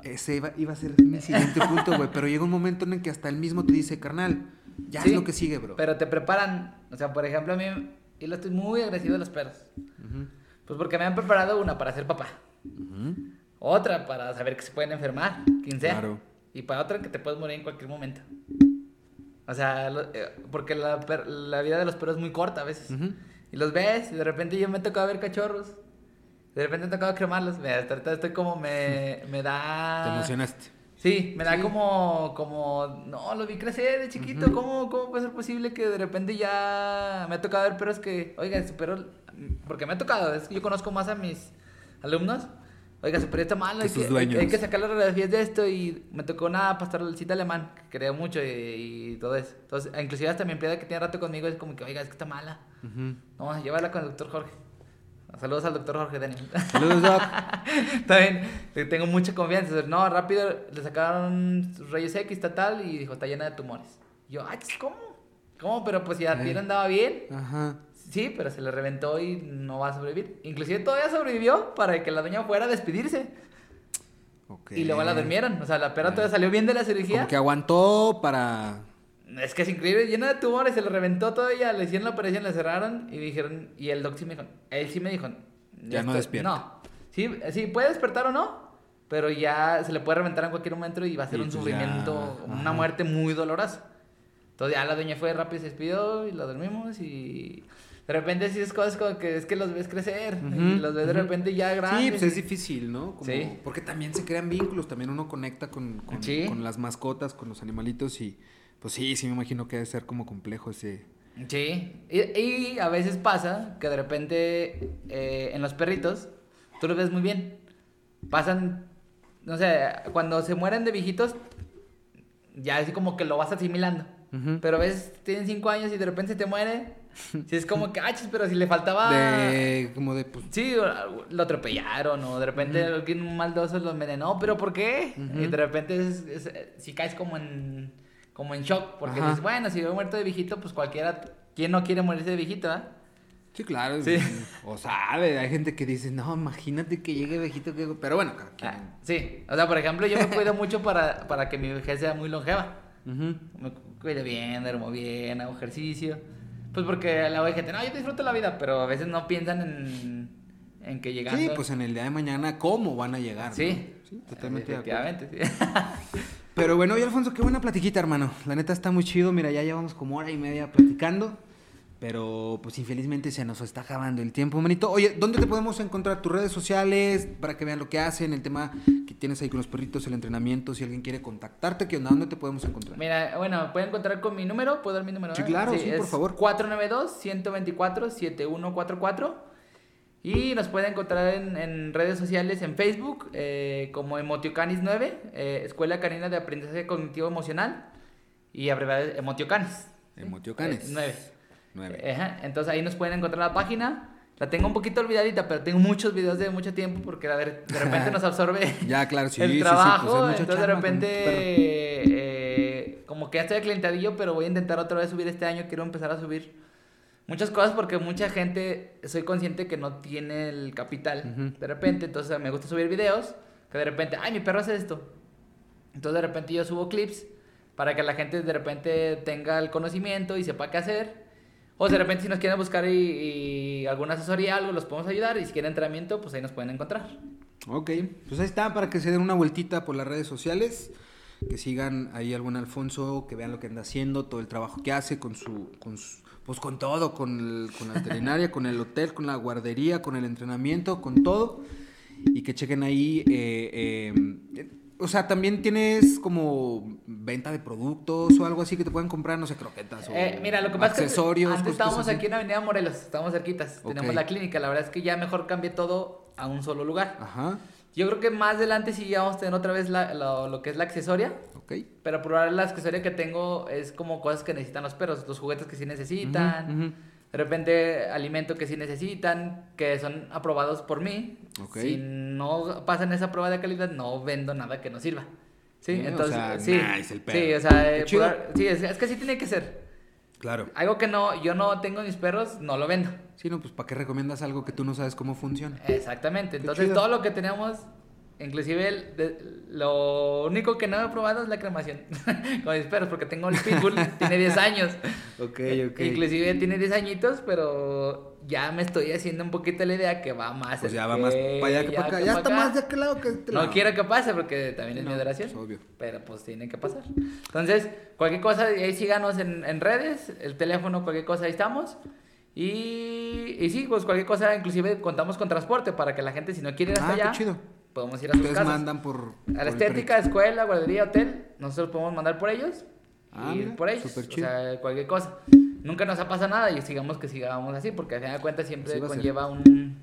Ese iba, a ser mi siguiente punto, güey. Pero llega un momento en el que hasta él mismo te dice, carnal, ya es lo que sigue, bro. Pero te preparan, o sea, por ejemplo, a mí, y lo estoy muy agresivo de los perros. Pues porque me han preparado una para ser papá. Otra para saber que se pueden enfermar, quien Claro. Y para otra que te puedes morir en cualquier momento. O sea, eh, porque la, vida de los perros es muy corta a veces. Y los ves y de repente yo me toca ver cachorros de repente me tocado cremarlos. Me, estoy como, me, me da... Te emocionaste. Sí, me da como, como, no, lo vi crecer de chiquito, ¿Cómo, ¿cómo puede ser posible que de repente ya me ha tocado ver perros que, oiga, su perro, porque me ha tocado, es que yo conozco más a mis alumnos, oiga, su perro está mal, hay que, hay, que sacar las radiografías de esto y me tocó una pastoralcita alemán, que creo mucho y, todo eso. Entonces, inclusive hasta mi empleada que tiene rato conmigo es como que, oiga, es que está mala. No, llévala con el doctor Jorge. Saludos al doctor Jorge Dani. Saludos, Doc. *laughs* También tengo mucha confianza. No, rápido le sacaron rayos X, tal, y dijo, está llena de tumores. yo, ay, ¿cómo? ¿Cómo? Pero pues si a piel andaba bien. Ajá. Sí, pero se le reventó y no va a sobrevivir. Inclusive todavía sobrevivió para que la doña fuera a despedirse. Okay. Y luego la durmieron. O sea, la perra todavía salió bien de la cirugía. Como que aguantó para es que es increíble, llena de tumores, se le reventó todo ella, le hicieron la operación, le cerraron y dijeron, y el doc sí me dijo, él sí me dijo, ya no despierta. No, sí, sí, puede despertar o no, pero ya se le puede reventar en cualquier momento y va a ser un pues sufrimiento, una muerte muy dolorosa. Entonces ya la dueña fue rápido, se despidió y la dormimos y de repente sí es cosas como que es que los ves crecer y los ves de repente ya grandes. Sí, pues es difícil, ¿no? sí. Porque también se crean vínculos, también uno conecta con, con, con las mascotas, con los animalitos y pues sí, sí me imagino que debe ser como complejo ese... Sí, y, a veces pasa que de repente eh, en los perritos tú los ves muy bien. Pasan, no sé, cuando se mueren de viejitos, ya así como que lo vas asimilando. Pero ves, tienen cinco años y de repente se te muere. *laughs* Si es como que, ah, pero si le faltaba. De. Como de. Pues... Sí, lo atropellaron o de repente alguien maldoso lo envenenó, pero ¿por qué? Y de repente, si caes como en. Como en shock, porque dices, bueno, si yo he muerto de viejito, pues cualquiera. ¿Quién no quiere morirse de viejito, ah? Sí, claro. Sí. *laughs* O sabe, hay gente que dice, no, imagínate que llegue viejito. Que... Pero bueno, ah, sí, o sea, por ejemplo, yo me cuido mucho para, para que mi vejez sea muy longeva. Me cuido bien, duermo bien, hago ejercicio. Pues porque la gente, no, yo disfruto la vida, pero a veces no piensan en, en que llegando... Sí, pues en el día de mañana, ¿cómo van a llegar? Sí, sí totalmente Efectivamente, sí. *laughs* Pero bueno, y Alfonso, qué buena platiquita, hermano. La neta está muy chido. Mira, ya llevamos como hora y media platicando. Pero pues infelizmente se nos está acabando el tiempo, manito. Oye, ¿dónde te podemos encontrar? ¿Tus redes sociales? Para que vean lo que hacen, el tema que tienes ahí con los perritos, el entrenamiento, si alguien quiere contactarte, ¿qué onda? ¿Dónde te podemos encontrar? Mira, bueno, pueden encontrar con mi número, ¿puedo dar mi número? Sí, claro, sí, por favor. 492-124-7144. Y nos pueden encontrar en, redes sociales, en Facebook, eh, como Emotiocanis9, eh, Escuela Canina de Aprendizaje Cognitivo Emocional, y abreviado Emotiocanis. Emotiocanis. 9. Entonces ahí nos pueden encontrar la página. La tengo un poquito olvidadita, pero tengo muchos videos de mucho tiempo porque a ver, de repente *laughs* nos absorbe ya, claro, sí, el trabajo. Pues entonces de repente eh, como que ya estoy aclientadillo, pero voy a intentar otra vez subir este año. Quiero empezar a subir muchas cosas porque mucha gente, soy consciente que no tiene el capital de repente. Entonces me gusta subir videos que de repente, ay, mi perro hace esto. Entonces de repente yo subo clips para que la gente de repente tenga el conocimiento y sepa qué hacer. O de repente si nos quieren buscar y, alguna asesoría, algo, los podemos ayudar. Y si quieren entrenamiento, pues ahí nos pueden encontrar. Ok, pues ahí está, para que se den una vueltita por las redes sociales. Que sigan ahí algún Alfonso, que vean lo que anda haciendo, todo el trabajo que hace con su, con pues con todo, con, con la veterinaria, con el hotel, con la guardería, con el entrenamiento, con todo. Y que chequen ahí eh, eh, o sea, también tienes como venta de productos o algo así que te pueden comprar, no sé, croquetas o eh, mira, lo que pasa accesorios. Es que antes estábamos aquí en Avenida Morelos, estábamos cerquitas, tenemos la clínica. La verdad es que ya mejor cambié todo a un solo lugar. Ajá. Yo creo que más adelante sí vamos a tener otra vez lo, que es la accesoria. Ok. Pero por ahora la accesoria que tengo es como cosas que necesitan los perros, los juguetes que sí necesitan de repente alimento que sí necesitan, que son aprobados por mí. Si no pasan esa prueba de calidad, no vendo nada que no sirva. Sí, entonces, sí, sí, o sea, eh, sí, es, que sí tiene que ser. Claro. Algo que no, yo no tengo mis perros, no lo vendo. Sí, no, pues ¿para qué recomiendas algo que tú no sabes cómo funciona? Exactamente. Entonces, todo lo que tenemos Inclusive lo único que no he probado es la cremación *laughs* con mis perros, porque tengo el pitbull, *laughs* tiene 10 años. Ok, ok. Inclusive tiene 10 añitos, pero ya me estoy haciendo un poquito la idea que va más. Pues ya va más para allá que para acá. Ya está más de aquel lado que este No quiero que pase porque también es mi adoración. obvio. Pero pues tiene que pasar. Entonces, cualquier cosa, ahí síganos en, en redes, el teléfono, cualquier cosa, ahí estamos. Y, y sí, pues cualquier cosa, inclusive contamos con transporte para que la gente, si no quiere ir hasta ah, allá, chido podemos ir a sus Ustedes mandan por... A la estética, escuela, guardería, hotel, nosotros podemos mandar por ellos. Ah, ir por ellos. O sea, cualquier cosa. Nunca nos ha pasado nada y sigamos que sigamos así, porque al final de cuentas siempre conlleva un,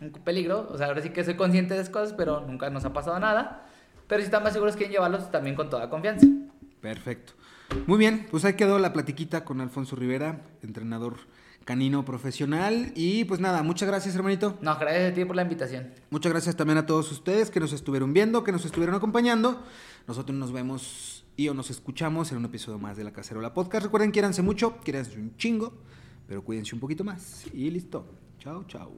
un, peligro. O sea, ahora sí que soy consciente de esas cosas, pero nunca nos ha pasado nada. Pero si están más seguros, quieren llevarlos también con toda confianza. Perfecto. Muy bien, pues ahí quedó la platiquita con Alfonso Rivera, entrenador canino profesional. Y pues nada, muchas gracias, hermanito. No, gracias a ti por la invitación. Muchas gracias también a todos ustedes que nos estuvieron viendo, que nos estuvieron acompañando. Nosotros nos vemos y o nos escuchamos en un episodio más de La Cacerola Podcast. Recuerden, quiéranse mucho, quiéranse un chingo, pero cuídense un poquito más. Y listo. Chao, chao.